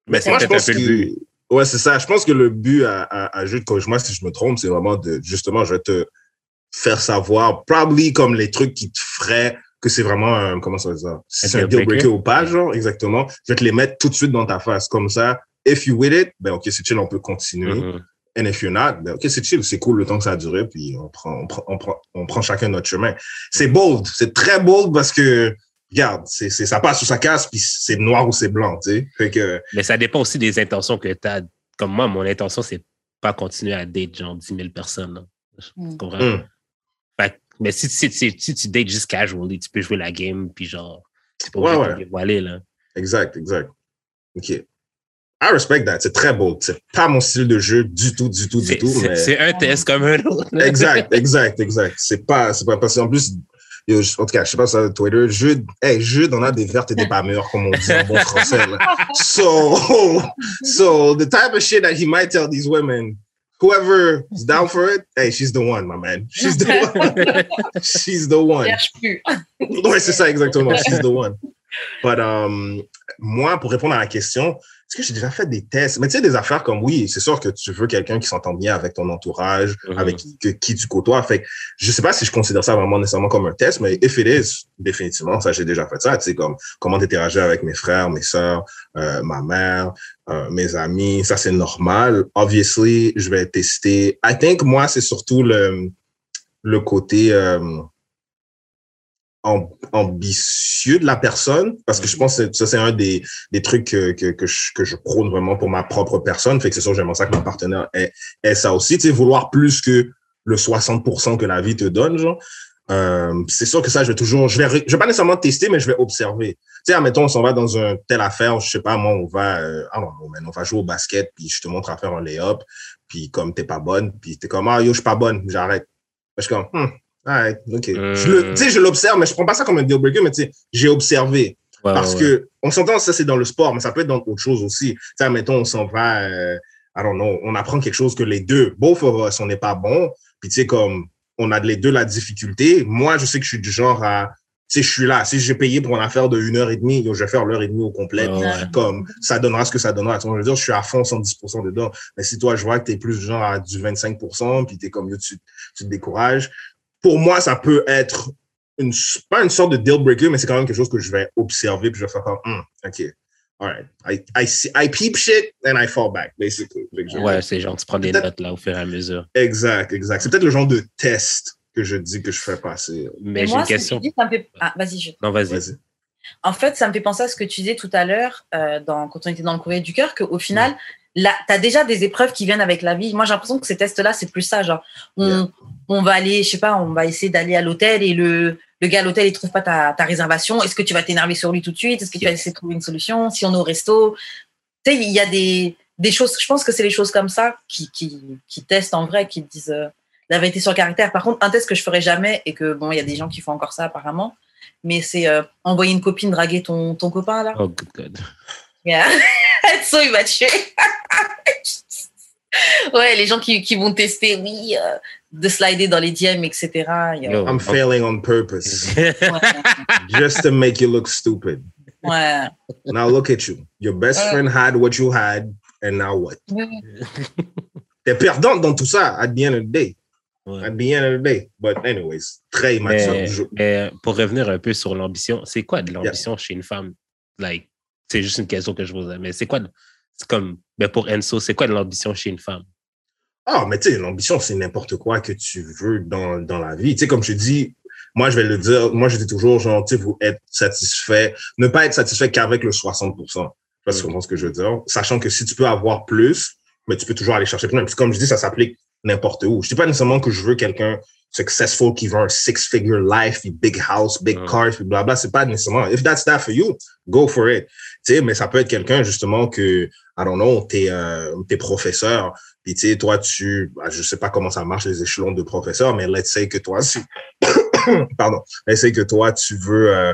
Mais c'est moi, je peut-être un pense peu le que- but. Ouais, c'est ça. Je pense que le but à, à, à Jude, corrige-moi si je me trompe, c'est vraiment de, justement, je vais te faire savoir, probably comme les trucs qui te feraient que c'est vraiment un, comment ça veut dire, si Un c'est un deal breaker ou pas, genre, exactement. Je vais te les mettre tout de suite dans ta face. Comme ça, if you with it, ben, ok, c'est chill, on peut continuer. Mhm. And if you're not, ben, ok, c'est chill, c'est cool le temps que ça a duré, puis on prend, on prend, on prend, on prend chacun notre chemin. C'est bold, c'est très bold parce que, regarde, c'est, c'est, ça passe ou ça casse, puis c'est noir ou c'est blanc, tu sais. Fait que, Mais ça dépend aussi des intentions que tu as. Comme moi, mon intention, c'est pas continuer à date genre 10 000 personnes. là. Tu Mm. comprends? Hmm. Mais si, si, si, si tu dates juste casually, tu peux jouer la game, puis genre, c'est pas Ouais, ouais. dévoiler, là. Exact, exact. OK. I respect that. C'est très beau. C'est pas mon style de jeu du tout, du tout, du tout. c'est- Mais... un test comme un autre. (laughs) Exact, exact, exact. C'est pas, c'est pas parce qu'en plus, yo, en tout cas, je sais pas sur Twitter, Jude, hey, Jude, on a des vertes et des pas mûres, comme on dit en bon français, là. (laughs) So, so, the type of shit that he might tell these women, whoever is down for it, hey, she's the one, my man. She's the (laughs) one. She's the one. (laughs) Ouais, c'est ça, exactement. She's the one. But, um, moi, pour répondre à la question, est-ce que j'ai déjà fait des tests? Mais tu sais, des affaires comme oui, c'est sûr que tu veux quelqu'un qui s'entend bien avec ton entourage, Mhm. avec qui, que- qui tu côtoies. Fait que je sais pas si je considère ça vraiment nécessairement comme un test, mais if it is, définitivement, ça, j'ai déjà fait ça. Tu sais, comme comment t'interagir avec mes frères, mes sœurs, euh, ma mère, euh, mes amis, ça, c'est normal. Obviously, je vais tester. I think, moi, c'est surtout le, le côté, euh, ambitieux de la personne parce que je pense que ça c'est un des, des trucs que, que, que, je, que je prône vraiment pour ma propre personne. Fait que c'est sûr j'aimerais ça que mon partenaire ait, ait ça aussi tu sais vouloir plus que le 60% que la vie te donne genre. Euh, c'est sûr que ça je vais toujours je vais je vais pas nécessairement tester mais je vais observer. Tu sais admettons on s'en va dans un telle affaire je sais pas moi on va euh, ah non on va jouer au basket puis je te montre à faire un lay-up puis comme t'es pas bonne puis t'es comme ah yo je suis pas bonne j'arrête. Je suis comme hmm, ok je le tu sais je l'observe mais je prends pas ça comme un deal breaker mais tu sais j'ai observé Ouais, parce ouais, que on s'entend, ça c'est dans le sport, mais ça peut être dans autre chose aussi. Tu sais, mettons, on s'en va, euh, I don't know, on apprend quelque chose que les deux, both of us, on n'est pas bon. Puis tu sais, comme on a les deux la difficulté. Moi, je sais que je suis du genre à, tu sais, je suis là. Si j'ai payé pour une affaire de une heure et demie, je vais faire l'heure et demie au complet. Ouais. Comme ça donnera ce que ça donnera. Tu vois, je veux dire, je suis à fond 110% dedans. Mais si toi, je vois que tu es plus du genre à du 25%, puis tu es comme, tu, tu te décourages. Pour moi, ça peut être une, pas une sorte de deal breaker, mais c'est quand même quelque chose que je vais observer, puis je vais faire comme, Hmm, OK, all right. I, I, see, I peep shit and I fall back, basically. Que je- Ouais, c'est genre, tu prends des notes là au fur et à mesure. Exact, exact. C'est peut-être le genre de test que je dis que je fais passer. Mais j'ai une que question. tu dis, ça me fait... Ah, vas-y, je... Non, vas-y. En fait, ça me fait penser à ce que tu disais tout à l'heure euh, dans, quand on était dans le courrier du cœur, qu'au final, là, tu as déjà des épreuves qui viennent avec la vie. Moi, j'ai l'impression que ces tests-là, c'est plus ça. Genre, on, Yeah. on va aller, je sais pas, on va essayer d'aller à l'hôtel et le, le gars à l'hôtel, il trouve pas ta, ta réservation. Est-ce que tu vas t'énerver sur lui tout de suite? Est-ce que tu vas essayer de trouver une solution? Si on est au resto, tu sais, il y a des, des choses, je pense que c'est les choses comme ça qui, qui, qui testent en vrai, qui disent euh, la vérité sur le caractère. Par contre, un test que je ferais jamais et que, bon, il y a des gens qui font encore ça apparemment, mais c'est euh, envoyer une copine draguer ton, ton copain là. Oh, good, good. Yeah. (laughs) So immature. (laughs) ouais, les gens qui, qui vont tester, oui, euh, de slider dans les DM, etc. Il Yo. I'm failing on purpose (laughs) Ouais. just to make you look stupid. ouais. Now look at you. Your best Ouais. friend had what you had, and now what? T'es perdante dans tout ça at the end of the day. Ouais. At the end of the day. But anyways, très immature. Mais, mais pour revenir un peu sur l'ambition, c'est quoi de l'ambition chez une femme? Like, c'est juste une question que je posais, mais c'est quoi, c'est comme, ben pour Enzo, c'est quoi de l'ambition chez une femme? Ah, mais tu sais, l'ambition, c'est n'importe quoi que tu veux dans, dans la vie. Tu sais, comme je dis, moi, je vais le dire, moi, je dis toujours, genre, tu sais, vous être satisfait, ne pas être satisfait qu'avec le 60 Je sais pas si tu Mm. comprends ce que je veux dire. Sachant que si tu peux avoir plus, mais tu peux toujours aller chercher plus. Puis comme je dis, ça s'applique n'importe où. Je dis pas nécessairement que je veux quelqu'un successful qui veut un six-figure life, puis big house, big Mm. cars, puis blabla. C'est pas nécessairement. If that's that for you, go for it. Tu sais, mais ça peut être quelqu'un, justement, que, I don't know, t'es, euh, t'es professeur, puis tu sais, toi, tu, bah, je sais pas comment ça marche les échelons de professeur, mais let's say que toi, si, (coughs) pardon, let's say que toi, tu veux euh,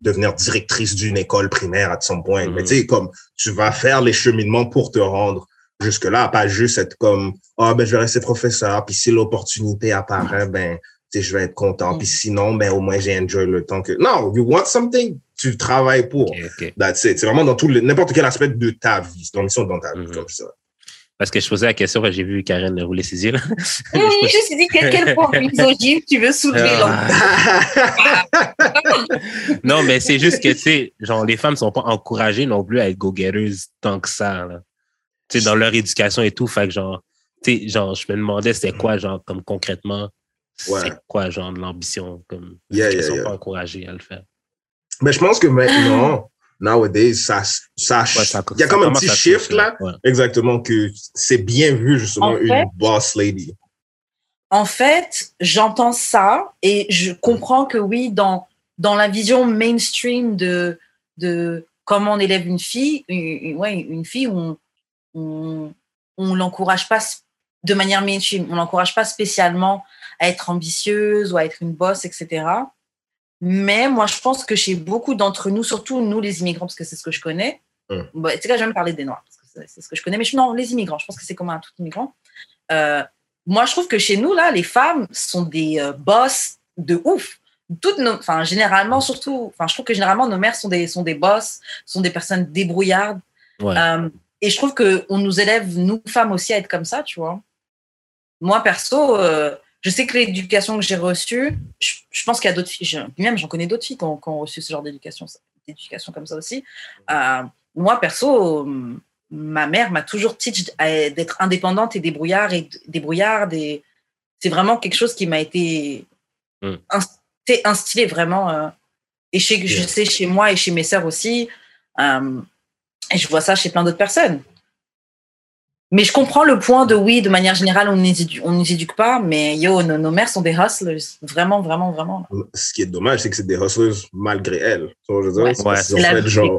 devenir directrice d'une école primaire à some point. Mhm. Mais tu sais, comme tu vas faire les cheminements pour te rendre jusque-là, pas juste être comme, ah, ben, je vais rester professeur, puis si l'opportunité apparaît, ben, tu sais, je vais être content, puis sinon, ben, au moins, j'ai enjoy le temps que, non, you want something, tu travailles pour. Ok, ok. That's it. C'est vraiment dans tout le, n'importe quel aspect de ta vie. C'est l'ambition dans ta vie, Mhm. comme ça. Parce que je posais la question, j'ai vu Karen rouler ses yeux, là. Oui, je me suis dit, quel, quel point misogyne tu veux soulever Ah. (laughs) non, mais c'est juste que, tu sais, genre, les femmes sont pas encouragées non plus à être go-getters tant que ça, là. Tu sais, dans leur éducation et tout. Fait que, genre, tu sais, genre, je me demandais c'était quoi, genre, comme concrètement, c'est Ouais. quoi, genre, de l'ambition, comme, Yeah, elles yeah, sont yeah. pas encouragées à le faire. Mais je pense que maintenant, nowadays, ça, ça, Ouais, il y a comme un petit shift là. ouais. Exactement, que c'est bien vu, justement, En fait- une boss lady. En fait, j'entends ça et je comprends que oui, dans, dans la vision mainstream de, de comment on élève une fille, une, une- ouais, une fille, on on, on l'encourage pas de manière mainstream, on l'encourage pas spécialement à être ambitieuse ou à être une boss, etc. Mais moi, je pense que chez beaucoup d'entre nous, surtout nous les immigrants, parce que c'est ce que je connais, Hum. bah, tu sais, là, je vais me parler des Noirs, parce que c'est- c'est ce que je connais, mais je, non, les immigrants, je pense que c'est commun à tout immigrant. Euh, moi, je trouve que chez nous, là, les femmes sont des euh, boss de ouf. toutes nos, enfin, généralement, surtout, enfin, je trouve que généralement, nos mères sont des, sont des boss, sont des personnes débrouillardes. Ouais. Euh, et je trouve qu'on nous élève, nous, femmes aussi, à être comme ça, tu vois. Moi, perso, euh, je sais que l'éducation que j'ai reçue, je, je pense qu'il y a d'autres filles, je- même j'en connais d'autres filles qui ont, qui ont reçu ce genre d'éducation, d'éducation comme ça aussi. Euh, moi, perso, ma mère m'a toujours teach d'être indépendante et débrouillard et débrouillarde. Et c'est vraiment quelque chose qui m'a été Mm. inst- instillé vraiment. euh, et chez, je Yeah. sais chez moi et chez mes sœurs aussi. euh, et je vois ça chez plein d'autres personnes. Mais je comprends le point de oui, de manière générale, on ne nous éduque pas, mais yo, nos, nos mères sont des hustlers. Vraiment, vraiment, vraiment. Ce qui est dommage, c'est que c'est des hustlers malgré elles. Je veux dire, Ouais. ont fait genre,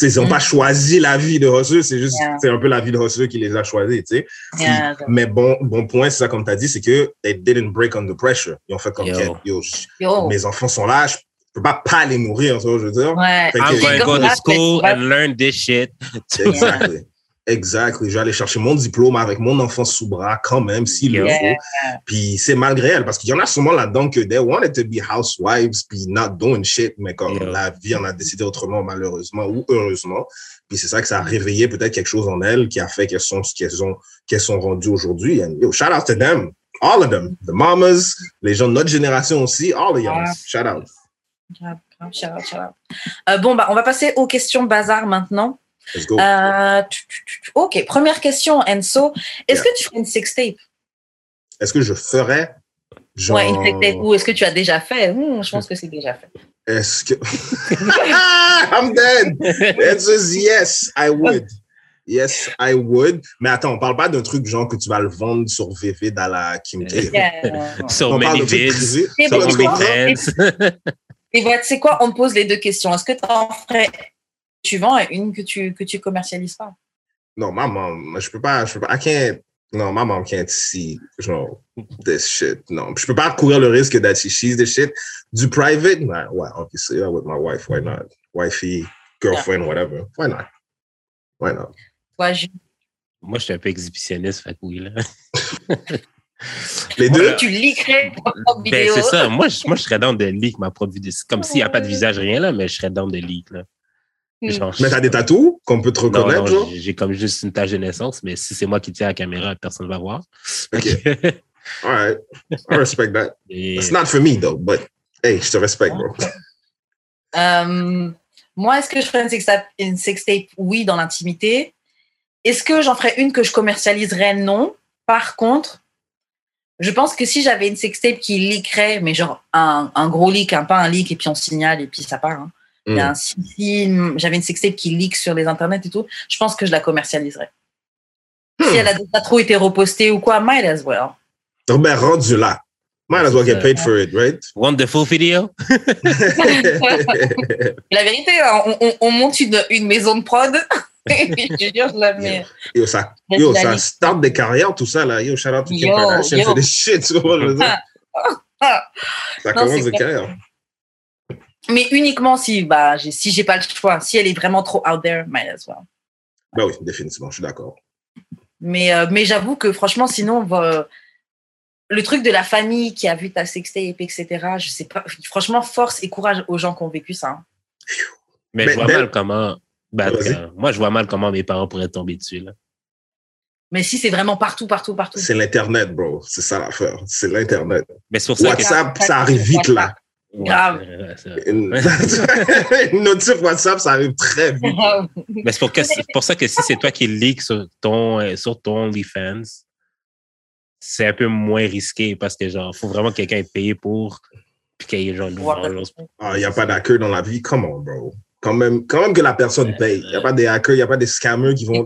ils n'ont Mm. pas choisi la vie de hustler, c'est juste, Yeah. c'est un peu la vie de hustler qui les a choisis, tu sais. Yeah, Mais bon, bon point, c'est ça, comme tu as dit, c'est que they didn't break under pressure. Ils ont fait comme, Yo. Yo, mes enfants sont là, je peux pas pas les nourrir, tu vois, je veux dire? Ouais. Fait I'm going to go to school ça, and learn this shit. Exactly. Exactly. Je vais aller chercher mon diplôme avec mon enfant sous bras quand même, s'il le faut. Puis c'est malgré elle, parce qu'il y en a souvent là-dedans que they wanted to be housewives, puis not doing shit, mais comme Yeah. la vie en a décidé autrement, malheureusement ou heureusement. Puis c'est ça que ça a réveillé peut-être quelque chose en elles qui a fait qu'elles sont ce qu'elles ont, qu'elles sont rendues aujourd'hui. And yo, shout out to them. All of them. The mamas, les gens de notre génération aussi, all of them. Shout out. Grave, grave, shout out, shout out. Euh, bon, bah, on va passer aux questions bazar maintenant. Let's go. Euh, tu- tu- tu- ok, première question, Enzo. Est-ce Yeah. que tu ferais une sextape? Est-ce que je ferais genre... Ouais, une sextape. Ou est-ce que tu as déjà fait? Hmm, Je pense que c'est déjà fait. Est-ce que... (laughs) I'm dead! The answer is yes, I would. Yes, I would. Mais attends, on parle pas d'un truc genre que tu vas le vendre sur VV dans la Kim K. Yeah. (laughs) So On parle many vids, quoi? many? (laughs) Et voilà, tu sais quoi On te pose les deux questions. Est-ce que tu en ferais tu vends et une que tu que tu commercialises pas? Non, ma mom, je peux pas, je peux pas, I can't, non, ma mom can't see, genre, this shit. Non, je peux pas courir le risque that she sees this shit. Du private, nah, ouais, obviously, yeah, with my wife, why not? Wifey, girlfriend, whatever. Why not? Why not? Toi, je- Moi, je suis un peu exhibitionniste, fait que oui, là. (laughs) Les deux? tu leakerais ta propre Ben, vidéo. c'est ça. Moi je, moi, je serais dans de leak ma propre vidéo. C'est comme s'il n'y a pas de visage, rien là, mais je serais dans de leak, là. Hmm. Genre, Mais t'as des tatous qu'on peut te reconnaître, non, genre? j'ai- comme juste une tâche de naissance, mais si c'est moi qui tiens la caméra, personne ne va voir. Ok. (laughs) All right. I respect that. Et- It's not for me, though, but hey, je te respecte, bro. (laughs) Euh, moi, est-ce que je ferais une sextape, une sextape Oui, dans l'intimité. Est-ce que j'en ferais une que je commercialiserais? Non. Par contre, je pense que si j'avais une sextape qui leakerait, mais genre un, un gros leak, hein, pas un leak et puis on signale et puis ça part. hein. Mm. Mais un- si, si j'avais une sextape qui leak sur les internets et tout, je pense que je la commercialiserais. Hmm. Si elle a déjà trop été repostée ou quoi, might as well. Donc, ben, rendu là. Might as well get paid for it, right? Wonderful video. (laughs) (laughs) La vérité, on, on- on monte une, une maison de prod. (laughs) je jure, je. Yo, ça, yo, ça start des carrières, tout ça, là. Yo, shout out to Kim Kardashian for this shit, tu vois, je veux dire. (laughs) Ça commence c'est des carrières. Mais uniquement si, bah, si j'ai pas le choix. Si elle est vraiment trop out there, might as well. Ben oui, définitivement, je suis d'accord. Mais, euh, mais j'avoue que franchement, sinon, le truc de la famille qui a vu ta sextape, etc., je sais pas. Franchement, force et courage aux gens qui ont vécu ça. hein. Mais Ben, je vois ben- mal comment. Ben, cas, moi, je vois mal comment mes parents pourraient tomber dessus. Là. Mais si c'est vraiment partout, partout, partout. C'est l'Internet, bro. C'est ça l'affaire. C'est l'Internet. Mais c'est pour ça que. WhatsApp, ça arrive vite, là. Ouais, Grave. Une, (laughs) (laughs) une notif WhatsApp, ça arrive très vite. (laughs) Mais c'est pour, que- c'est pour ça que si c'est toi qui leak sur ton, euh, sur ton OnlyFans, c'est un peu moins risqué parce que, genre, faut vraiment que quelqu'un ait payé pour. Puis qu'il y ait, genre, une vengeance. Ah, il n'y a pas d'hacker dans la vie. Come on, bro. Quand même, quand même que la personne paye. Il n'y a pas des hackers, il n'y a pas des scammers qui vont.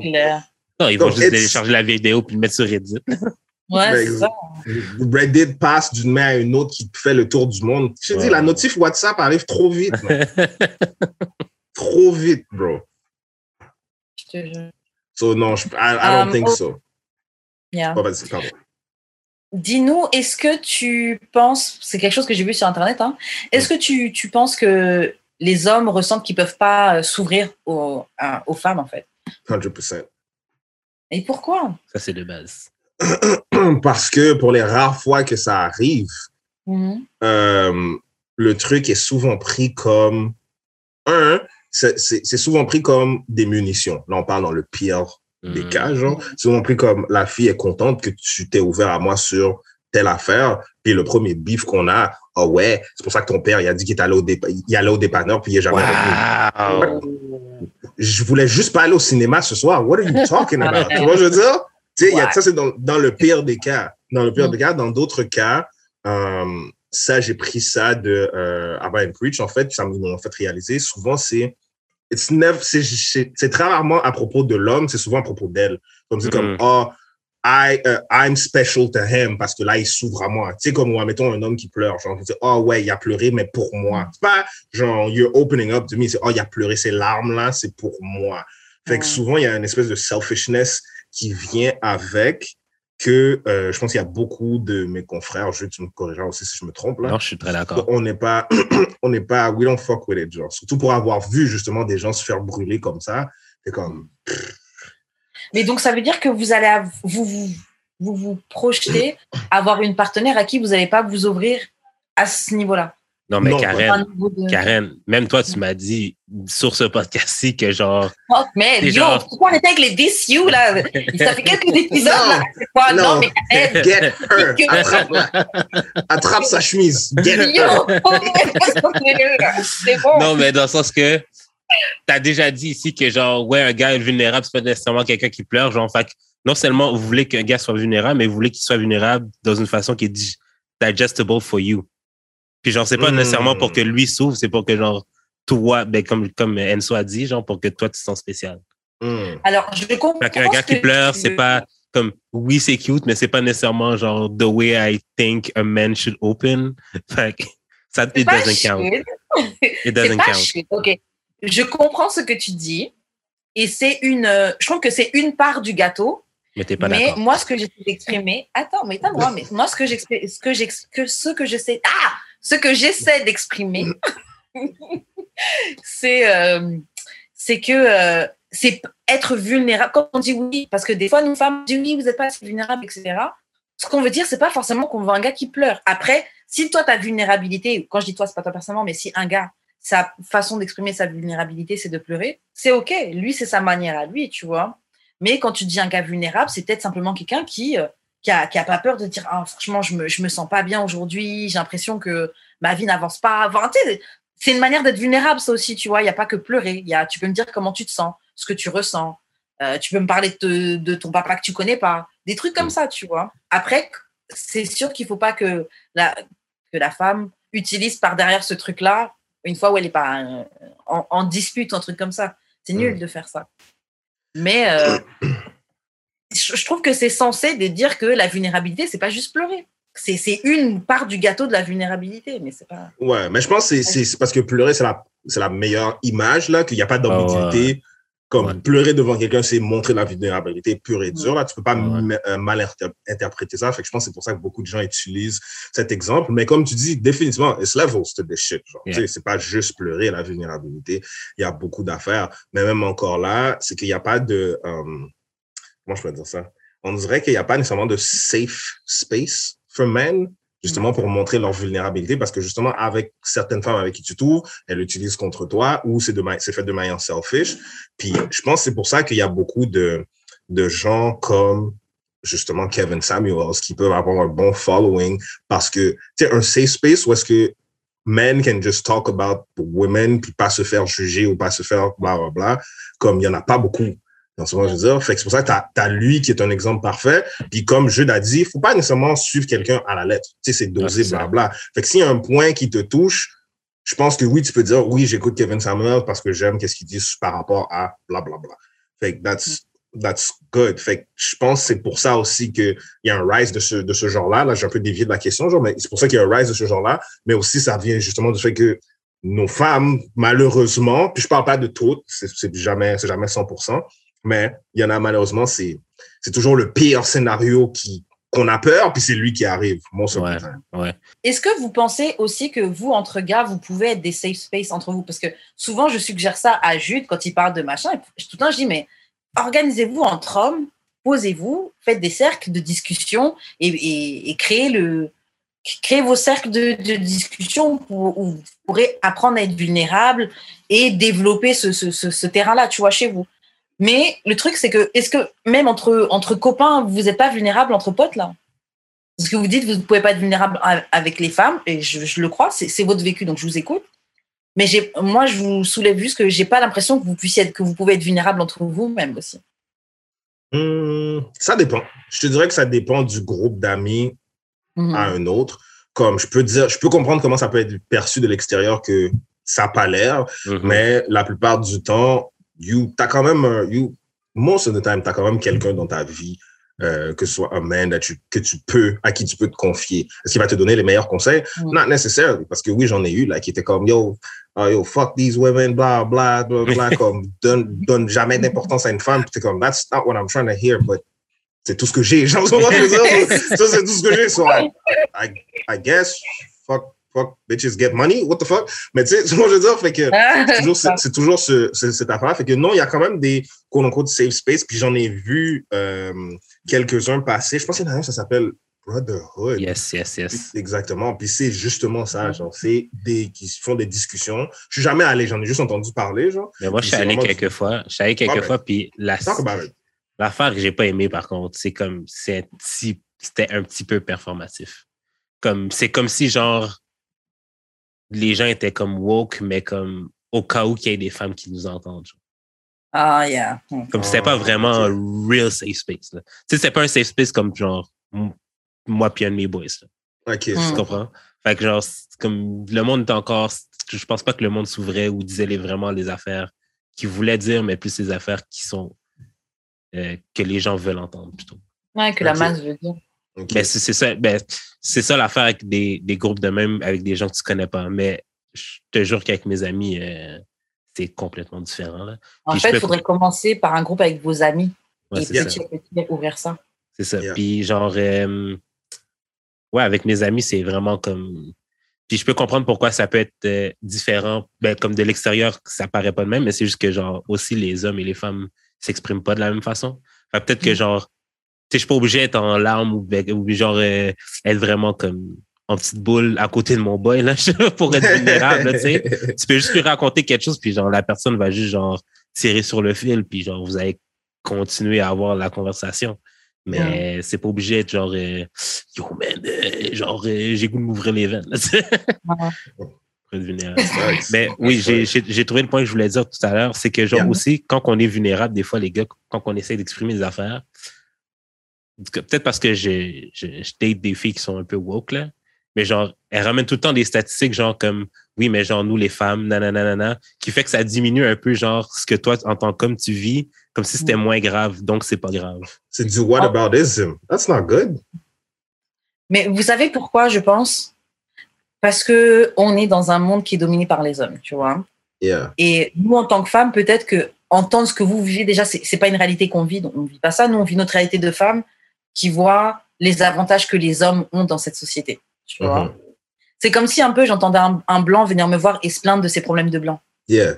Non, ils vont Donc, juste télécharger la vidéo puis le mettre sur Reddit. Ouais, c'est ça. Reddit passe d'une main à une autre qui fait le tour du monde. Je te dis, la notif WhatsApp arrive trop vite. (laughs) trop vite, bro. Je te jure. So, non, je, I, I don't Um, think oh. so. Yeah. Oh, vas-y, pardon. Dis-nous, est-ce que tu penses, c'est quelque chose que j'ai vu sur Internet, hein, est-ce que tu, tu penses que les hommes ressentent qu'ils peuvent pas euh, s'ouvrir aux, femmes, en fait 100%. Et pourquoi? Ça, c'est de base. (clears throat) Parce que pour les rares fois que ça arrive, Mhm. euh, le truc est souvent pris comme un, c'est souvent pris comme des munitions. Là, on parle dans le pire des Mhm. cas, genre. C'est souvent pris comme la fille est contente que tu t'es ouvert à moi sur telle affaire. Puis le premier bif qu'on a, oh ouais, c'est pour ça que ton père, il a dit qu'il est allé au, dépa- il allait au dépanneur, puis il est jamais revenu. Wow! Je voulais juste pas aller au cinéma ce soir. What are you talking about? tu vois, je veux dire? Tu sais, y a, ça, c'est dans, dans le pire des cas. Dans le pire Mm. des cas, dans d'autres cas, euh, ça, j'ai pris ça de euh, Abba and Preach, en fait, ça m'ont fait réaliser. Souvent, c'est c'est très rarement à propos de l'homme, c'est souvent à propos d'elle. Comme c'est comme, oh, I, uh, I'm special to him parce que là, il s'ouvre à moi. Tu sais, comme, ouais, mettons un homme qui pleure. Genre, tu dis, oh ouais, il a pleuré, mais pour moi. C'est pas genre, you're opening up to me. C'est, oh, il a pleuré, ces larmes-là, c'est pour moi. Fait que souvent, il y a une espèce de selfishness qui vient avec que euh, je pense qu'il y a beaucoup de mes confrères, je tu me corrigeras aussi si je me trompe là. Non, je suis très d'accord. On n'est pas, (clears throat) on n'est pas, we don't fuck with it, genre. Surtout pour avoir vu justement des gens se faire brûler comme ça. C'est comme, Mais donc, ça veut dire que vous allez vous, vous, vous, vous projetez avoir une partenaire à qui vous n'allez pas vous ouvrir à ce niveau-là. Non, mais Non, À Karen, de- Karen, même toi, tu m'as dit sur ce podcast-ci que genre, Oh, mais yo, genre- pas arrêter avec les this you, là? Ça fait quelques (laughs) épisodes, là. C'est quoi? Non, Non. mais Karen, (laughs) get her, attrape-la, attrape sa chemise, get her. yo, (laughs) c'est bon. non, mais dans le sens que t'as déjà dit ici que genre, ouais, un gars est vulnérable, c'est pas nécessairement quelqu'un qui pleure. Genre, fait non seulement vous voulez qu'un gars soit vulnérable, mais vous voulez qu'il soit vulnérable dans une façon qui est dig- digestible for you. Puis genre, c'est pas Mm. nécessairement pour que lui s'ouvre, c'est pour que genre, toi, ben, comme, comme Enso a dit, genre, pour que toi, tu te sens spécial. Hmm. Alors, je comprends. Fait qu'un gars qui pleure, tu c'est pas comme, oui, c'est cute, mais c'est pas nécessairement genre, the way I think a man should open. Fait que ça, it doesn't count. It doesn't count. shit. OK. Je comprends ce que tu dis. Et c'est une. euh, Je trouve que c'est une part du gâteau. Mais t'es pas mais moi, ce que j'essaie d'exprimer. Attends, mais t'as droit. Mais (laughs) moi, ce que j'exprime. Ce que ce que j'essaie. Ah! Ce que j'essaie d'exprimer. (laughs) c'est. euh, c'est que. euh, c'est être vulnérable. Quand on dit oui, parce que des fois, nous femmes, on dit oui, vous n'êtes pas assez vulnérable, etc. Ce qu'on veut dire, c'est pas forcément qu'on veut un gars qui pleure. Après, si toi, ta vulnérabilité, quand je dis toi, c'est pas toi personnellement, mais si un gars, sa façon d'exprimer sa vulnérabilité, c'est de pleurer, c'est OK. Lui, c'est sa manière à lui, tu vois. Mais quand tu dis un gars vulnérable, c'est peut-être simplement quelqu'un qui, euh, qui, a, qui a pas peur de dire ah, franchement, je me, je me sens pas bien aujourd'hui, j'ai l'impression que ma vie n'avance pas. Enfin, c'est une manière d'être vulnérable, ça aussi, tu vois. Il n'y a pas que pleurer. Y a, tu peux me dire comment tu te sens, ce que tu ressens. Euh, tu peux me parler de, de ton papa que tu connais pas. Des trucs comme Mm. ça, tu vois. Après, c'est sûr qu'il faut pas que la, que la femme utilise par derrière ce truc-là, une fois où elle est pas euh, en, en dispute, un truc comme ça. C'est nul Mm. de faire ça. Mais euh, (clears throat) je, je trouve que c'est censé de dire que la vulnérabilité, c'est pas juste pleurer. C'est c'est une part du gâteau de la vulnérabilité, mais c'est pas. Ouais, mais je pense que c'est- parce que pleurer, c'est la, c'est la meilleure image, là, qu'il n'y a pas d'ambiguïté. Comme Ouais. pleurer devant quelqu'un, c'est montrer la vulnérabilité pure et dure. Là, tu peux pas Ouais. euh, mal inter- interpréter ça. Fait que je pense que c'est pour ça que beaucoup de gens utilisent cet exemple. Mais comme tu dis, définitivement, it's levels to this shit. Genre, Yeah. Tu sais, c'est pas juste pleurer la vulnérabilité. Il y a beaucoup d'affaires. Mais même encore là, c'est qu'il n'y a pas de, euh, comment je peux dire ça? On dirait qu'il n'y a pas nécessairement de safe space for men justement pour montrer leur vulnérabilité parce que justement avec certaines femmes avec qui tu tours, elles l'utilisent contre toi ou c'est c'est fait de manière selfish. Puis je pense que c'est pour ça qu'il y a beaucoup de de gens comme justement Kevin Samuels qui peuvent avoir un bon following parce que sais un safe space où est-ce que men can just talk about women puis pas se faire juger ou pas se faire bla bla bla comme il y en a pas beaucoup dans ce moment je veux dire? Fait c'est pour ça que t'as as lui qui est un exemple parfait. Puis comme Jude a dit faut pas nécessairement suivre quelqu'un à la lettre. Tu sais c'est dosé ça. blabla. Fait que s'il y a un point qui te touche je pense que oui tu peux dire oui j'écoute Kevin Samuel parce que j'aime qu'est-ce qu'il dit par rapport à bla bla bla fait que that's that's good. Fait que je pense que c'est pour ça aussi que il y a un rise de ce de ce genre-là. Là j'ai un peu dévié de la question genre mais c'est pour ça qu'il y a un rise de ce genre-là. Mais aussi ça vient justement du fait que nos femmes, malheureusement, puis je parle pas de toutes, c'est jamais, c'est jamais 100%, mais il y en a malheureusement, c'est, c'est toujours le pire scénario qui, qu'on a peur, puis c'est lui qui arrive. Mon Ouais. Ouais. Est-ce que vous pensez aussi que vous, entre gars, vous pouvez être des safe space entre vous? Parce que souvent, je suggère ça à Jude quand il parle de machin. Et tout le temps, je dis, mais organisez-vous entre hommes, posez-vous, faites des cercles de discussion et, et- et créez le créez vos cercles de, de discussion où, où vous pourrez apprendre à être vulnérable et développer ce, ce, ce, ce terrain-là, tu vois, chez vous. Mais le truc, c'est que, est-ce que même entre, entre copains, vous n'êtes pas vulnérable entre potes, là? Parce que vous dites, vous ne pouvez pas être vulnérable avec les femmes, et je, je le crois, c'est votre vécu, donc je vous écoute. Mais moi, je vous soulève juste que j'ai pas l'impression que vous puissiez être, que vous pouvez être vulnérable entre vous-même aussi. Hmm, ça dépend. Je te dirais que ça dépend du groupe d'amis Mhm. à un autre. Comme je peux dire, je peux comprendre comment ça peut être perçu de l'extérieur que ça n'a pas l'air, Mhm. mais la plupart du temps, you, t'as quand même, un- you, most of the time, t'as quand même quelqu'un dans ta vie, euh, que ce soit un man that you- que tu peux, à qui tu peux te confier. Est-ce qu'il va te donner les meilleurs conseils? Mm. Not necessarily, parce que oui, j'en ai eu, là, qui étaient comme, yo, uh, yo, fuck these women, blah, blah, blah, blah, (laughs) comme, donne, donne jamais d'importance à une femme, puis t'es comme, that's not what I'm trying to hear, but c'est tout ce que j'ai. (laughs) Genre, (laughs) ça, c'est tout ce que j'ai. So, I, I, I guess, fuck, fuck, bitches get money, what the fuck? Mais tu sais, (laughs) ce que je veux dire? Fait que, c'est toujours, c'est, c'est toujours ce, ce- cette affaire. Fait que non, il y a quand même des quote unquote safe space. Puis j'en ai vu euh, quelques-uns passer. Je pense qu'il y en a un, ça s'appelle Brotherhood. Yes, yes, yes. Exactement. Puis c'est justement ça. Genre, c'est des qui font des discussions. Je suis jamais allé, j'en ai juste entendu parler. Genre, Mais moi, je suis allé quelques fois. Je suis allé quelques fois, puis la, talk about it. l'affaire que j'ai pas aimé, par contre, c'est comme, c'est un petit, c'était un petit peu performatif. Comme, c'est comme si, genre, les gens étaient comme woke, mais comme, au cas où qu'il y ait des femmes qui nous entendent. Ah, yeah. Mm. Comme c'était pas Ah, vraiment un real safe space. Tu sais, c'est pas un safe space comme genre moi puis un de mes boys. Là. OK. Mm. Tu comprends? Fait que genre, comme le monde est encore. Je pense pas que le monde s'ouvrait ou disait les, vraiment les affaires qu'il voulait dire, mais plus les affaires qui sont euh, que les gens veulent entendre plutôt. Ouais, que la masse veut dire. Ben, c'est c'est ça, ben, c'est ça l'affaire avec des, des groupes de même, avec des gens que tu connais pas. Mais je te jure qu'avec mes amis, euh, c'est complètement différent. Là. En Puis fait, peux- il faudrait commencer par un groupe avec vos amis Ouais, et c'est ça. petit à petit ouvrir ça. C'est ça. Yeah. Puis genre, euh, ouais, avec mes amis, c'est vraiment comme. Puis je peux comprendre pourquoi ça peut être euh, différent. Ben, comme de l'extérieur, ça paraît pas de même, mais c'est juste que genre aussi les hommes et les femmes s'expriment pas de la même façon. Fait peut-être que Mm. genre, je suis pas obligé d'être en larmes ou, ou genre euh, être vraiment comme en petite boule à côté de mon boy là (laughs) pour être vulnérable, tu sais. Tu peux juste lui raconter quelque chose, puis genre la personne va juste genre tirer sur le fil, puis genre vous allez continuer à avoir la conversation. Mais c'est pas obligé d'être genre euh, Yo man, euh, genre j'ai goût de m'ouvrir les veines. là. Ouais. Pour être vulnérable. Mais oui, j'ai- trouvé le point que je voulais dire tout à l'heure, c'est que genre aussi, quand on est vulnérable, des fois, les gars, quand on essaie d'exprimer des affaires, peut-être parce que je, je, je date des filles qui sont un peu woke, là, mais genre, elles ramènent tout le temps des statistiques, genre comme, oui, mais genre, nous, les femmes, nanana, nanana, qui fait que ça diminue un peu, genre, ce que toi, en tant qu'homme, tu vis, comme si c'était Mm. moins grave, donc c'est pas grave. C'est du whataboutism. That's not good. Mais vous savez pourquoi, je pense? Parce que on est dans un monde qui est dominé par les hommes, tu vois? Yeah. Et nous, en tant que femmes, peut-être que entendre ce que vous vivez, déjà, c'est c'est pas une réalité qu'on vit, donc on vit pas ça. Nous, on vit notre réalité de femmes qui voit les avantages que les hommes ont dans cette société. Tu vois. Mhm. C'est comme si un peu j'entendais un, un blanc venir me voir et se plaindre de ses problèmes de blanc. Yeah.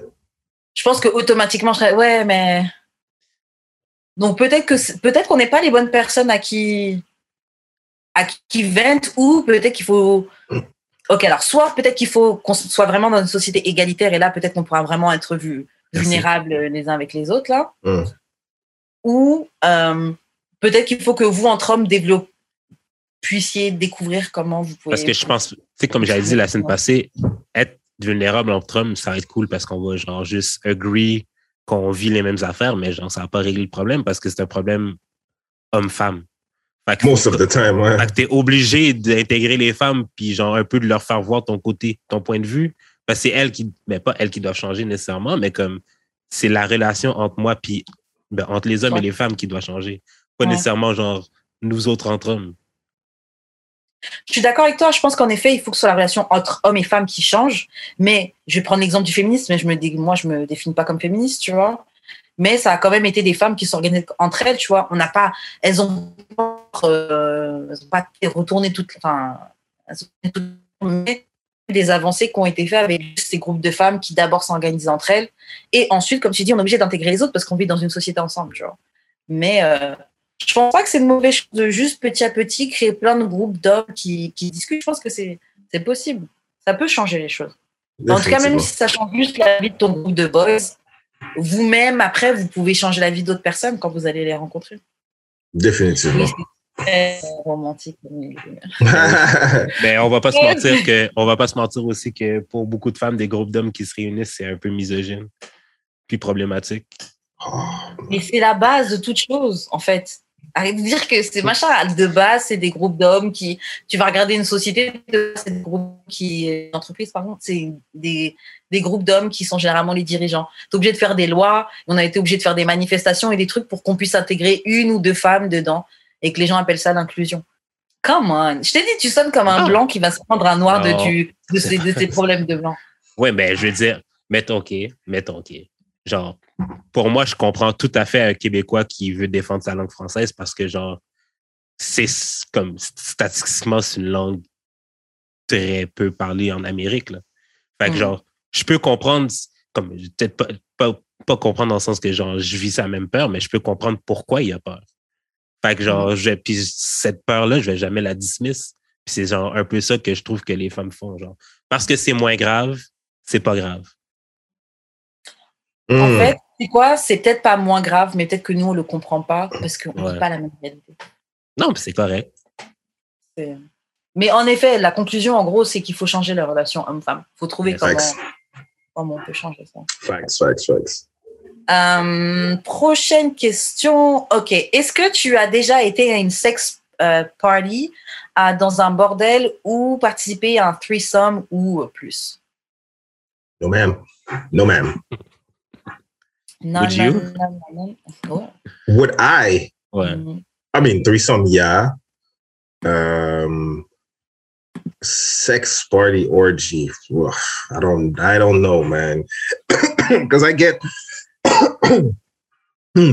Je pense que automatiquement, je serais ouais, mais donc peut-être que peut-être qu'on n'est pas les bonnes personnes à qui à qui, ventent ou peut-être qu'il faut Ok, alors soit peut-être qu'il faut qu'on soit vraiment dans une société égalitaire et là peut-être qu'on pourra vraiment être vu vulnérables les uns avec les autres là. Mm. Ou euh, peut-être qu'il faut que vous entre hommes développez puissiez découvrir comment vous pouvez. Parce que je pense, tu sais, comme j'avais dit la semaine passée, être vulnérable entre hommes, ça va être cool parce qu'on va genre juste agree qu'on vit les mêmes affaires, mais genre, ça va pas régler le problème parce que c'est un problème homme-femme. Fait que, Most of the time, ouais. fait que t'es obligé d'intégrer les femmes puis genre un peu de leur faire voir ton côté, ton point de vue. Parce que c'est elles qui, mais pas elles qui doivent changer nécessairement, mais comme c'est la relation entre moi puis ben, entre les hommes Ouais. et les femmes qui doit changer. Pas Ouais. nécessairement genre nous autres entre hommes. Je suis d'accord avec toi. Je pense qu'en effet, il faut que ce soit la relation entre hommes et femmes qui change. Mais je vais prendre l'exemple du féminisme. Mais je me dis, moi, je me définis pas comme féministe, tu vois. Mais ça a quand même été des femmes qui s'organisent entre elles, tu vois. On n'a pas, elles ont, euh, elles ont pas retourné toutes, enfin, elles ont des avancées qui ont été faites avec ces groupes de femmes qui d'abord s'organisent entre elles et ensuite, comme tu dis, on est obligé d'intégrer les autres parce qu'on vit dans une société ensemble, tu vois. Mais euh, je pense pas que c'est une mauvaise chose de juste petit à petit créer plein de groupes d'hommes qui, qui discutent. Je pense que c'est c'est possible. Ça peut changer les choses. En tout cas, même si ça change juste la vie de ton groupe de boys, vous-même, après, vous pouvez changer la vie d'autres personnes quand vous allez les rencontrer. Définitivement. Très romantique. (laughs) Mais on va pas se mentir que, on va pas se mentir aussi que pour beaucoup de femmes, des groupes d'hommes qui se réunissent, c'est un peu misogyne, puis problématique. Oh, Mais c'est la base de toute chose, en fait. Arrête de dire que c'est machin. De base, c'est des groupes d'hommes qui. Tu vas regarder une société, c'est des groupes qui. Une entreprise, par contre, c'est des, des groupes d'hommes qui sont généralement les dirigeants. Tu es obligé de faire des lois. On a été obligé de faire des manifestations et des trucs pour qu'on puisse intégrer une ou deux femmes dedans et que les gens appellent ça l'inclusion. Come on. Je t'ai dit, tu sonnes comme un Ah. blanc qui va se prendre un noir de, du, de, ses, de ses (laughs) problèmes de blanc. Ouais, mais je veux dire, mettons OK, mettons OK. Genre, pour moi, je comprends tout à fait un Québécois qui veut défendre sa langue française parce que, genre, c'est comme statistiquement, c'est une langue très peu parlée en Amérique. Là. Fait que, Mhm. genre, je peux comprendre, comme, peut-être pas, pas, pas comprendre dans le sens que, genre, je vis sa même peur, mais je peux comprendre pourquoi il a peur. Fait que, genre, je, puis cette peur-là, je vais jamais la dismiss. Puis c'est genre un peu ça que je trouve que les femmes font, genre. Parce que c'est moins grave, c'est pas grave. En hmm. fait, c'est quoi? C'est peut-être pas moins grave, mais peut-être que nous, on le comprend pas parce qu'on vit pas la même réalité. Non, mais c'est correct. Mais en effet, la conclusion, en gros, c'est qu'il faut changer la relation homme-femme. Il faut trouver comment, on peut changer ça. Facts, facts, facts. Euh, prochaine question. Ok. Est-ce que tu as déjà été à une sex euh, party à- dans un bordel ou participé à un threesome ou plus? No, ma'am. No, ma'am. Non, Would non, you? non, non, non. Oh. Would I? Ouais. Mhm. I mean, threesome, yeah. Um, sex party orgy. Ugh, I don't. I don't know, man. (coughs) Because I get. (coughs)